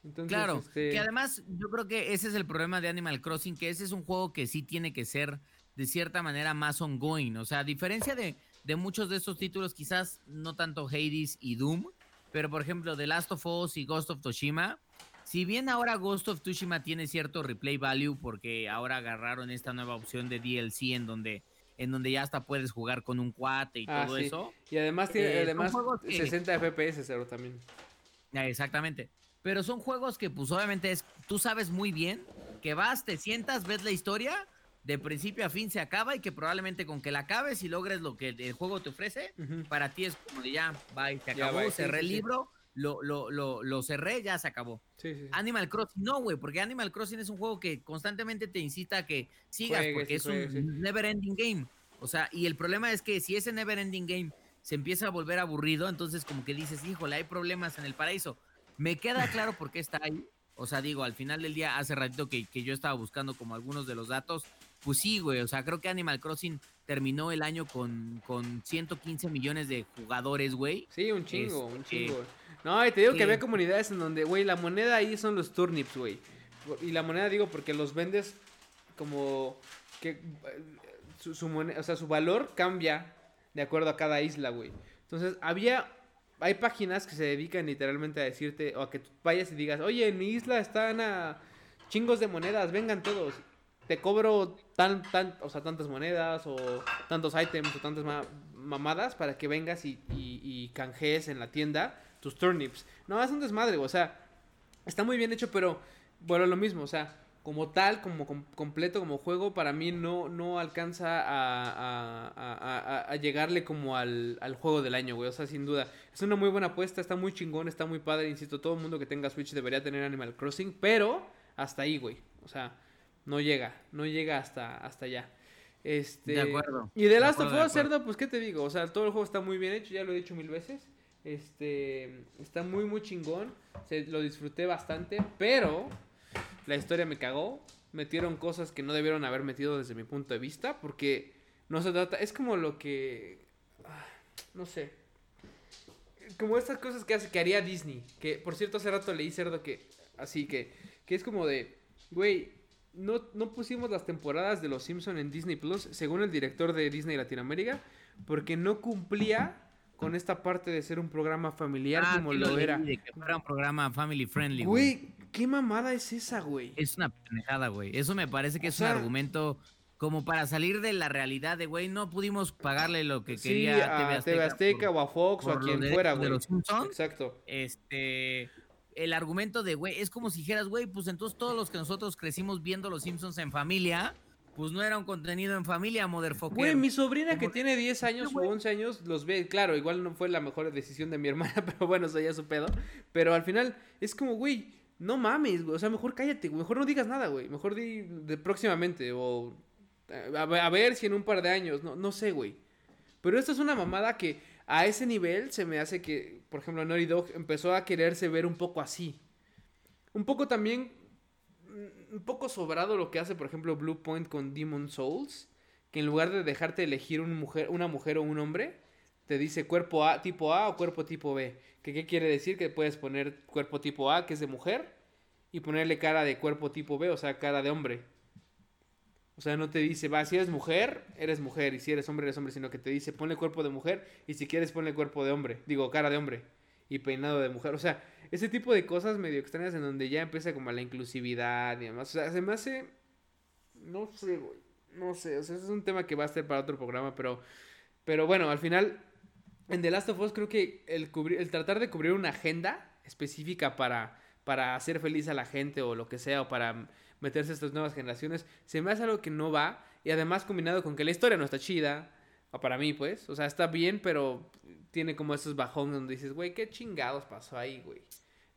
Entonces, claro, este que además yo creo que ese es el problema de Animal Crossing, que ese es un juego que sí tiene que ser de cierta manera más ongoing. O sea, a diferencia de, de muchos de estos títulos, quizás no tanto Hades y Doom, pero por ejemplo, The Last of Us y Ghost of Tsushima, si bien ahora Ghost of Tsushima tiene cierto replay value porque ahora agarraron esta nueva opción de DLC en donde en donde ya hasta puedes jugar con un cuate y ah, todo eso. Y además tiene eh, además 60 FPS cero también. Exactamente. Pero son juegos que pues obviamente es tú sabes muy bien que vas, te sientas, ves la historia de principio a fin se acaba y que probablemente con que la acabes y logres lo que el juego te ofrece, para ti es como de ya, bye, se acabó, cerré el libro, Lo, lo, lo, lo, cerré, ya se acabó. Animal Crossing, no, güey, porque Animal Crossing es un juego que constantemente te incita a que sigas, porque es un never ending game. O sea, y el problema es que si ese never ending game se empieza a volver aburrido, entonces como que dices, híjole, hay problemas en el paraíso. Me queda claro por qué está ahí. O sea, digo, al final del día, hace ratito que, que yo estaba buscando como algunos de los datos, pues sí, güey, o sea, creo que Animal Crossing terminó el año con, con 115 millones de jugadores, güey. Sí, un chingo, un este, chingo. No, y te digo que había comunidades en donde, güey, la moneda ahí son los turnips, güey. Y la moneda digo porque los vendes como que eh, su, moneda, o sea, su valor cambia de acuerdo a cada isla, güey. Entonces, había hay páginas que se dedican literalmente a decirte o a que tú vayas y digas, "Oye, en mi isla están a chingos de monedas, vengan todos." Te cobro tan tan, o sea, tantas monedas o tantos ítems o tantas mamadas para que vengas y, y canjees en la tienda tus turnips. No, es un desmadre, o sea, está muy bien hecho, pero bueno, lo mismo, o sea, como tal, como completo, como juego, para mí no, no alcanza a, llegarle como al, juego del año, güey. O sea, sin duda. Es una muy buena apuesta, está muy chingón, está muy padre. Insisto, todo el mundo que tenga Switch debería tener Animal Crossing, pero hasta ahí, güey. O sea, no llega, no llega hasta, hasta allá. Este, de acuerdo. Y de Last of Us, Cerdo, pues, ¿qué te digo? O sea, todo el juego está muy bien hecho, ya lo he dicho mil veces. Este, está muy, muy chingón. Se, lo disfruté bastante, pero la historia me cagó. Metieron cosas que no debieron haber metido desde mi punto de vista, porque no se trata, es como lo que, ah, no sé, como estas cosas que hace, que haría Disney, que por cierto hace rato leí cerdo que, así que, que es como de, güey, no, no pusimos las temporadas de Los Simpson en Disney Plus, según el director de Disney Latinoamérica, porque no cumplía con esta parte de ser un programa familiar ah, como lo, era. De que fuera un programa family friendly, güey. ¿qué mamada es esa, güey? Es una pendejada, güey. Eso me parece que es un argumento como para salir de la realidad de, güey, no pudimos pagarle lo que quería a TV Azteca, o a Fox o a quien fuera, güey. Exacto. Este el argumento de, güey, es como si dijeras, güey, pues entonces todos los que nosotros crecimos viendo los Simpsons en familia, pues no era un contenido en familia, motherfucker. Güey, mi sobrina que tiene 10 años o 11 años los ve, claro, igual no fue la mejor decisión de mi hermana, pero bueno, eso ya su pedo. Pero al final es como, güey, no mames, güey, o sea, mejor cállate, mejor no digas nada, güey, mejor di de próximamente o a, ver si en un par de años, no, no sé, güey. Pero esto es una mamada que a ese nivel se me hace que, por ejemplo, Naughty Dog empezó a quererse ver un poco así. Un poco también un poco sobrado lo que hace, por ejemplo, Blue Point con Demon Souls, que en lugar de dejarte elegir una mujer, una mujer o un hombre, te dice cuerpo A, tipo A o cuerpo tipo B. ¿Qué, ¿Qué quiere decir? Que puedes poner cuerpo tipo A, que es de mujer, y ponerle cara de cuerpo tipo B, o sea, cara de hombre. O sea, no te dice, va, si eres mujer, eres mujer, y si eres hombre, eres hombre, sino que te dice, ponle cuerpo de mujer, y si quieres, ponle cuerpo de hombre, digo, cara de hombre, y peinado de mujer. O sea, ese tipo de cosas medio extrañas en donde ya empieza como la inclusividad y demás. O sea, se me hace. No sé, güey. No sé. O sea, ese es un tema que va a ser para otro programa, pero. Pero bueno, al final. En The Last of Us creo que el, cubrir, el tratar de cubrir una agenda específica para, para hacer feliz a la gente o lo que sea, o para meterse a estas nuevas generaciones, se me hace algo que no va. Y además combinado con que la historia no está chida, para mí pues, o sea, está bien, pero tiene como esos bajones donde dices, güey, qué chingados pasó ahí, güey.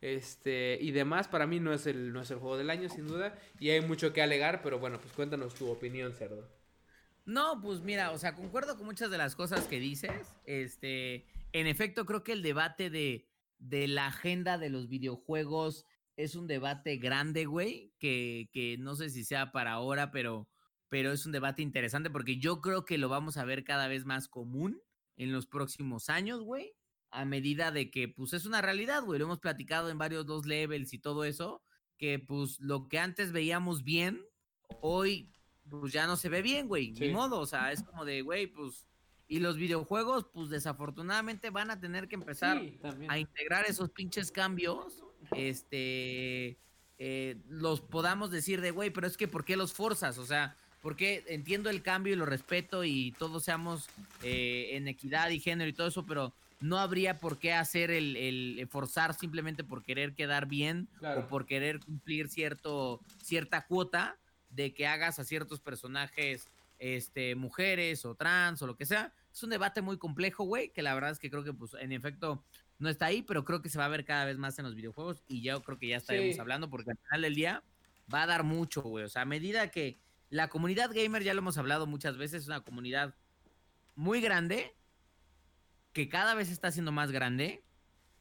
Este, y demás, para mí no es, el, no es el juego del año, sin duda. Y hay mucho que alegar, pero bueno, pues cuéntanos tu opinión, cerdo. No, pues mira, o sea, concuerdo con muchas de las cosas que dices. Este, en efecto, creo que el debate de, de la agenda de los videojuegos es un debate grande, güey, que, que no sé si sea para ahora, pero, pero es un debate interesante porque yo creo que lo vamos a ver cada vez más común en los próximos años, güey, a medida de que, pues, es una realidad, güey, lo hemos platicado en varios dos levels y todo eso, que, pues, lo que antes veíamos bien, hoy, pues, ya no se ve bien, güey, ni modo, o sea, es como de, güey, pues, y los videojuegos, pues, desafortunadamente van a tener que empezar a integrar esos pinches cambios, este, eh, los podamos decir de, güey, pero es que, ¿por qué los forzas? O sea, porque entiendo el cambio y lo respeto y todos seamos eh, en equidad y género y todo eso, pero no habría por qué hacer el, forzar simplemente por querer quedar bien o por querer cumplir cierto, cierta cuota de que hagas a ciertos personajes este, mujeres o trans o lo que sea. Es un debate muy complejo, güey, que la verdad es que creo que, pues, en efecto, no está ahí, pero creo que se va a ver cada vez más en los videojuegos y yo creo que ya estaremos hablando porque al final del día va a dar mucho, güey. O sea, a medida que la comunidad gamer, ya lo hemos hablado muchas veces, es una comunidad muy grande, que cada vez está siendo más grande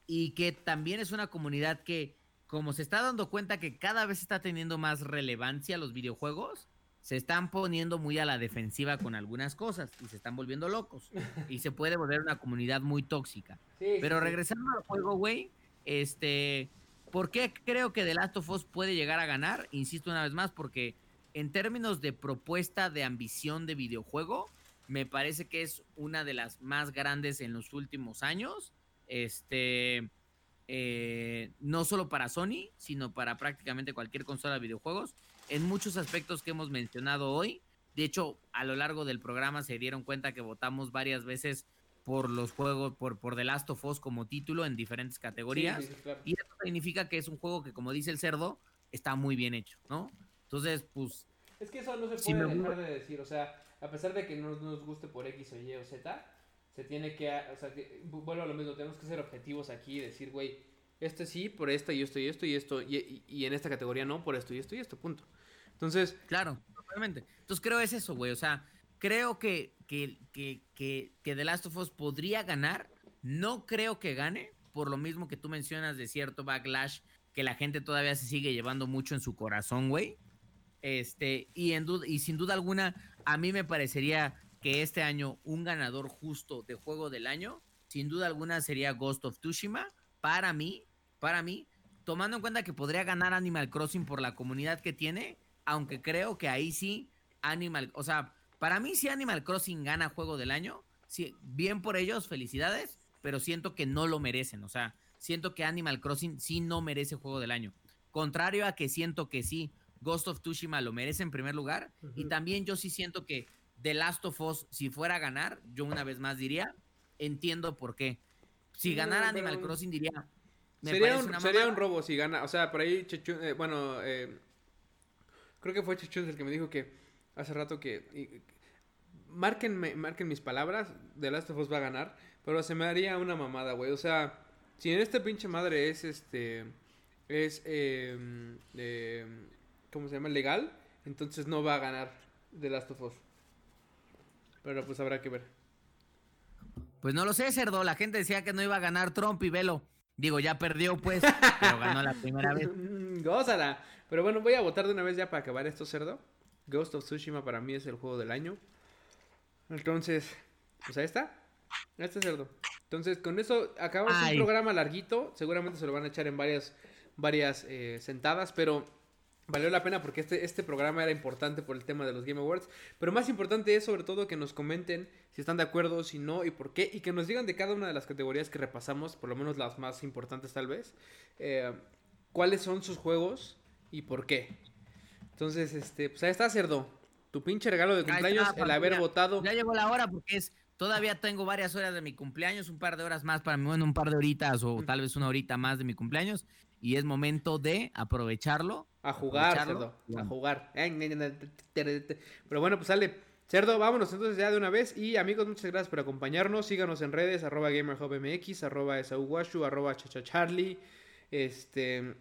y que también es una comunidad que, como se está dando cuenta que cada vez está teniendo más relevancia los videojuegos, se están poniendo muy a la defensiva con algunas cosas y se están volviendo locos. Y se puede volver una comunidad muy tóxica. Pero regresando al juego, güey, este, ¿por qué creo que The Last of Us puede llegar a ganar? Insisto una vez más, porque en términos de propuesta de ambición de videojuego, me parece que es una de las más grandes en los últimos años. Este, eh, no solo para Sony, sino para prácticamente cualquier consola de videojuegos, en muchos aspectos que hemos mencionado hoy. De hecho, a lo largo del programa se dieron cuenta que votamos varias veces por los juegos, por, por The Last of Us como título en diferentes categorías. Y eso significa que es un juego que, como dice el cerdo, está muy bien hecho, ¿no? Entonces, pues... Es que eso no se puede dejar de decir, o sea, a pesar de que no nos guste por X o Y o Z, se tiene que, o sea, vuelvo a lo mismo, tenemos que ser objetivos aquí y decir, güey, este sí, por esta y esto y esto y esto, y, y, en esta categoría no, por esto y esto y esto, punto. Entonces... Claro, obviamente. Entonces creo es eso, güey, o sea, creo que, que, que, que, que The Last of Us podría ganar, no creo que gane, por lo mismo que tú mencionas de cierto backlash que la gente todavía se sigue llevando mucho en su corazón, güey. Este, y, en y sin duda alguna, a mí me parecería que este año un ganador justo de juego del año, sin duda alguna sería Ghost of Tsushima. Para mí, para mí, tomando en cuenta que podría ganar Animal Crossing por la comunidad que tiene, aunque creo que ahí sí Animal, o sea, para mí si Animal Crossing gana juego del año, sí, bien por ellos, felicidades, pero siento que no lo merecen, o sea, siento que Animal Crossing sí no merece juego del año. Contrario a que siento que sí Ghost of Tsushima lo merece en primer lugar. Y también yo sí siento que The Last of Us, si fuera a ganar, yo una vez más diría, entiendo por qué. Si ganara Animal Crossing, diría. sería, un, sería un robo si gana. O sea, por ahí, eh, bueno, eh, creo que fue Chechun el que me dijo que hace rato que. marquen, marquen mis palabras, The Last of Us va a ganar. Pero se me haría una mamada, güey. O sea, si en este pinche madre es este. Es. Eh, ¿cómo se llama? Legal, entonces no va a ganar The Last of Us. Pero pues habrá que ver. Pues no lo sé, cerdo. La gente decía que no iba a ganar Trump y velo. Digo, ya perdió, pues, pero ganó la primera vez. Gózala. Pero bueno, voy a votar de una vez ya para acabar esto, cerdo. Ghost of Tsushima para mí es el juego del año. Entonces, pues ahí está. Este cerdo. Entonces, con eso acabamos un programa larguito. Seguramente se lo van a echar en varias, varias eh, sentadas, pero valió la pena porque este, este programa era importante por el tema de los Game Awards. Pero más importante es sobre todo que nos comenten si están de acuerdo, si no y por qué. Y que nos digan de cada una de las categorías que repasamos, por lo menos las más importantes tal vez, eh, cuáles son sus juegos y por qué. Entonces, este, pues ahí está, cerdo. Tu pinche regalo de cumpleaños, el haber votado. Ya llegó la hora porque es. Todavía tengo varias horas de mi cumpleaños, un par de horas más para mí, bueno, un par de horitas o tal vez una horita más de mi cumpleaños. Y es momento de aprovecharlo a jugar, cerdo. A jugar. Pero bueno, pues sale. Cerdo, vámonos entonces ya de una vez. Y amigos, muchas gracias por acompañarnos. Síganos en redes, arroba GamerHubMX, arroba Esauguashu, arroba Chachacharlie. Este,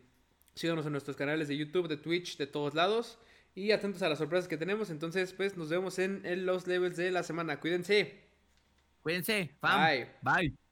síganos en nuestros canales de YouTube, de Twitch, de todos lados. Y atentos a las sorpresas que tenemos. Entonces, pues nos vemos en, en los levels de la semana. Cuídense. Cuídense. Bye. Bye.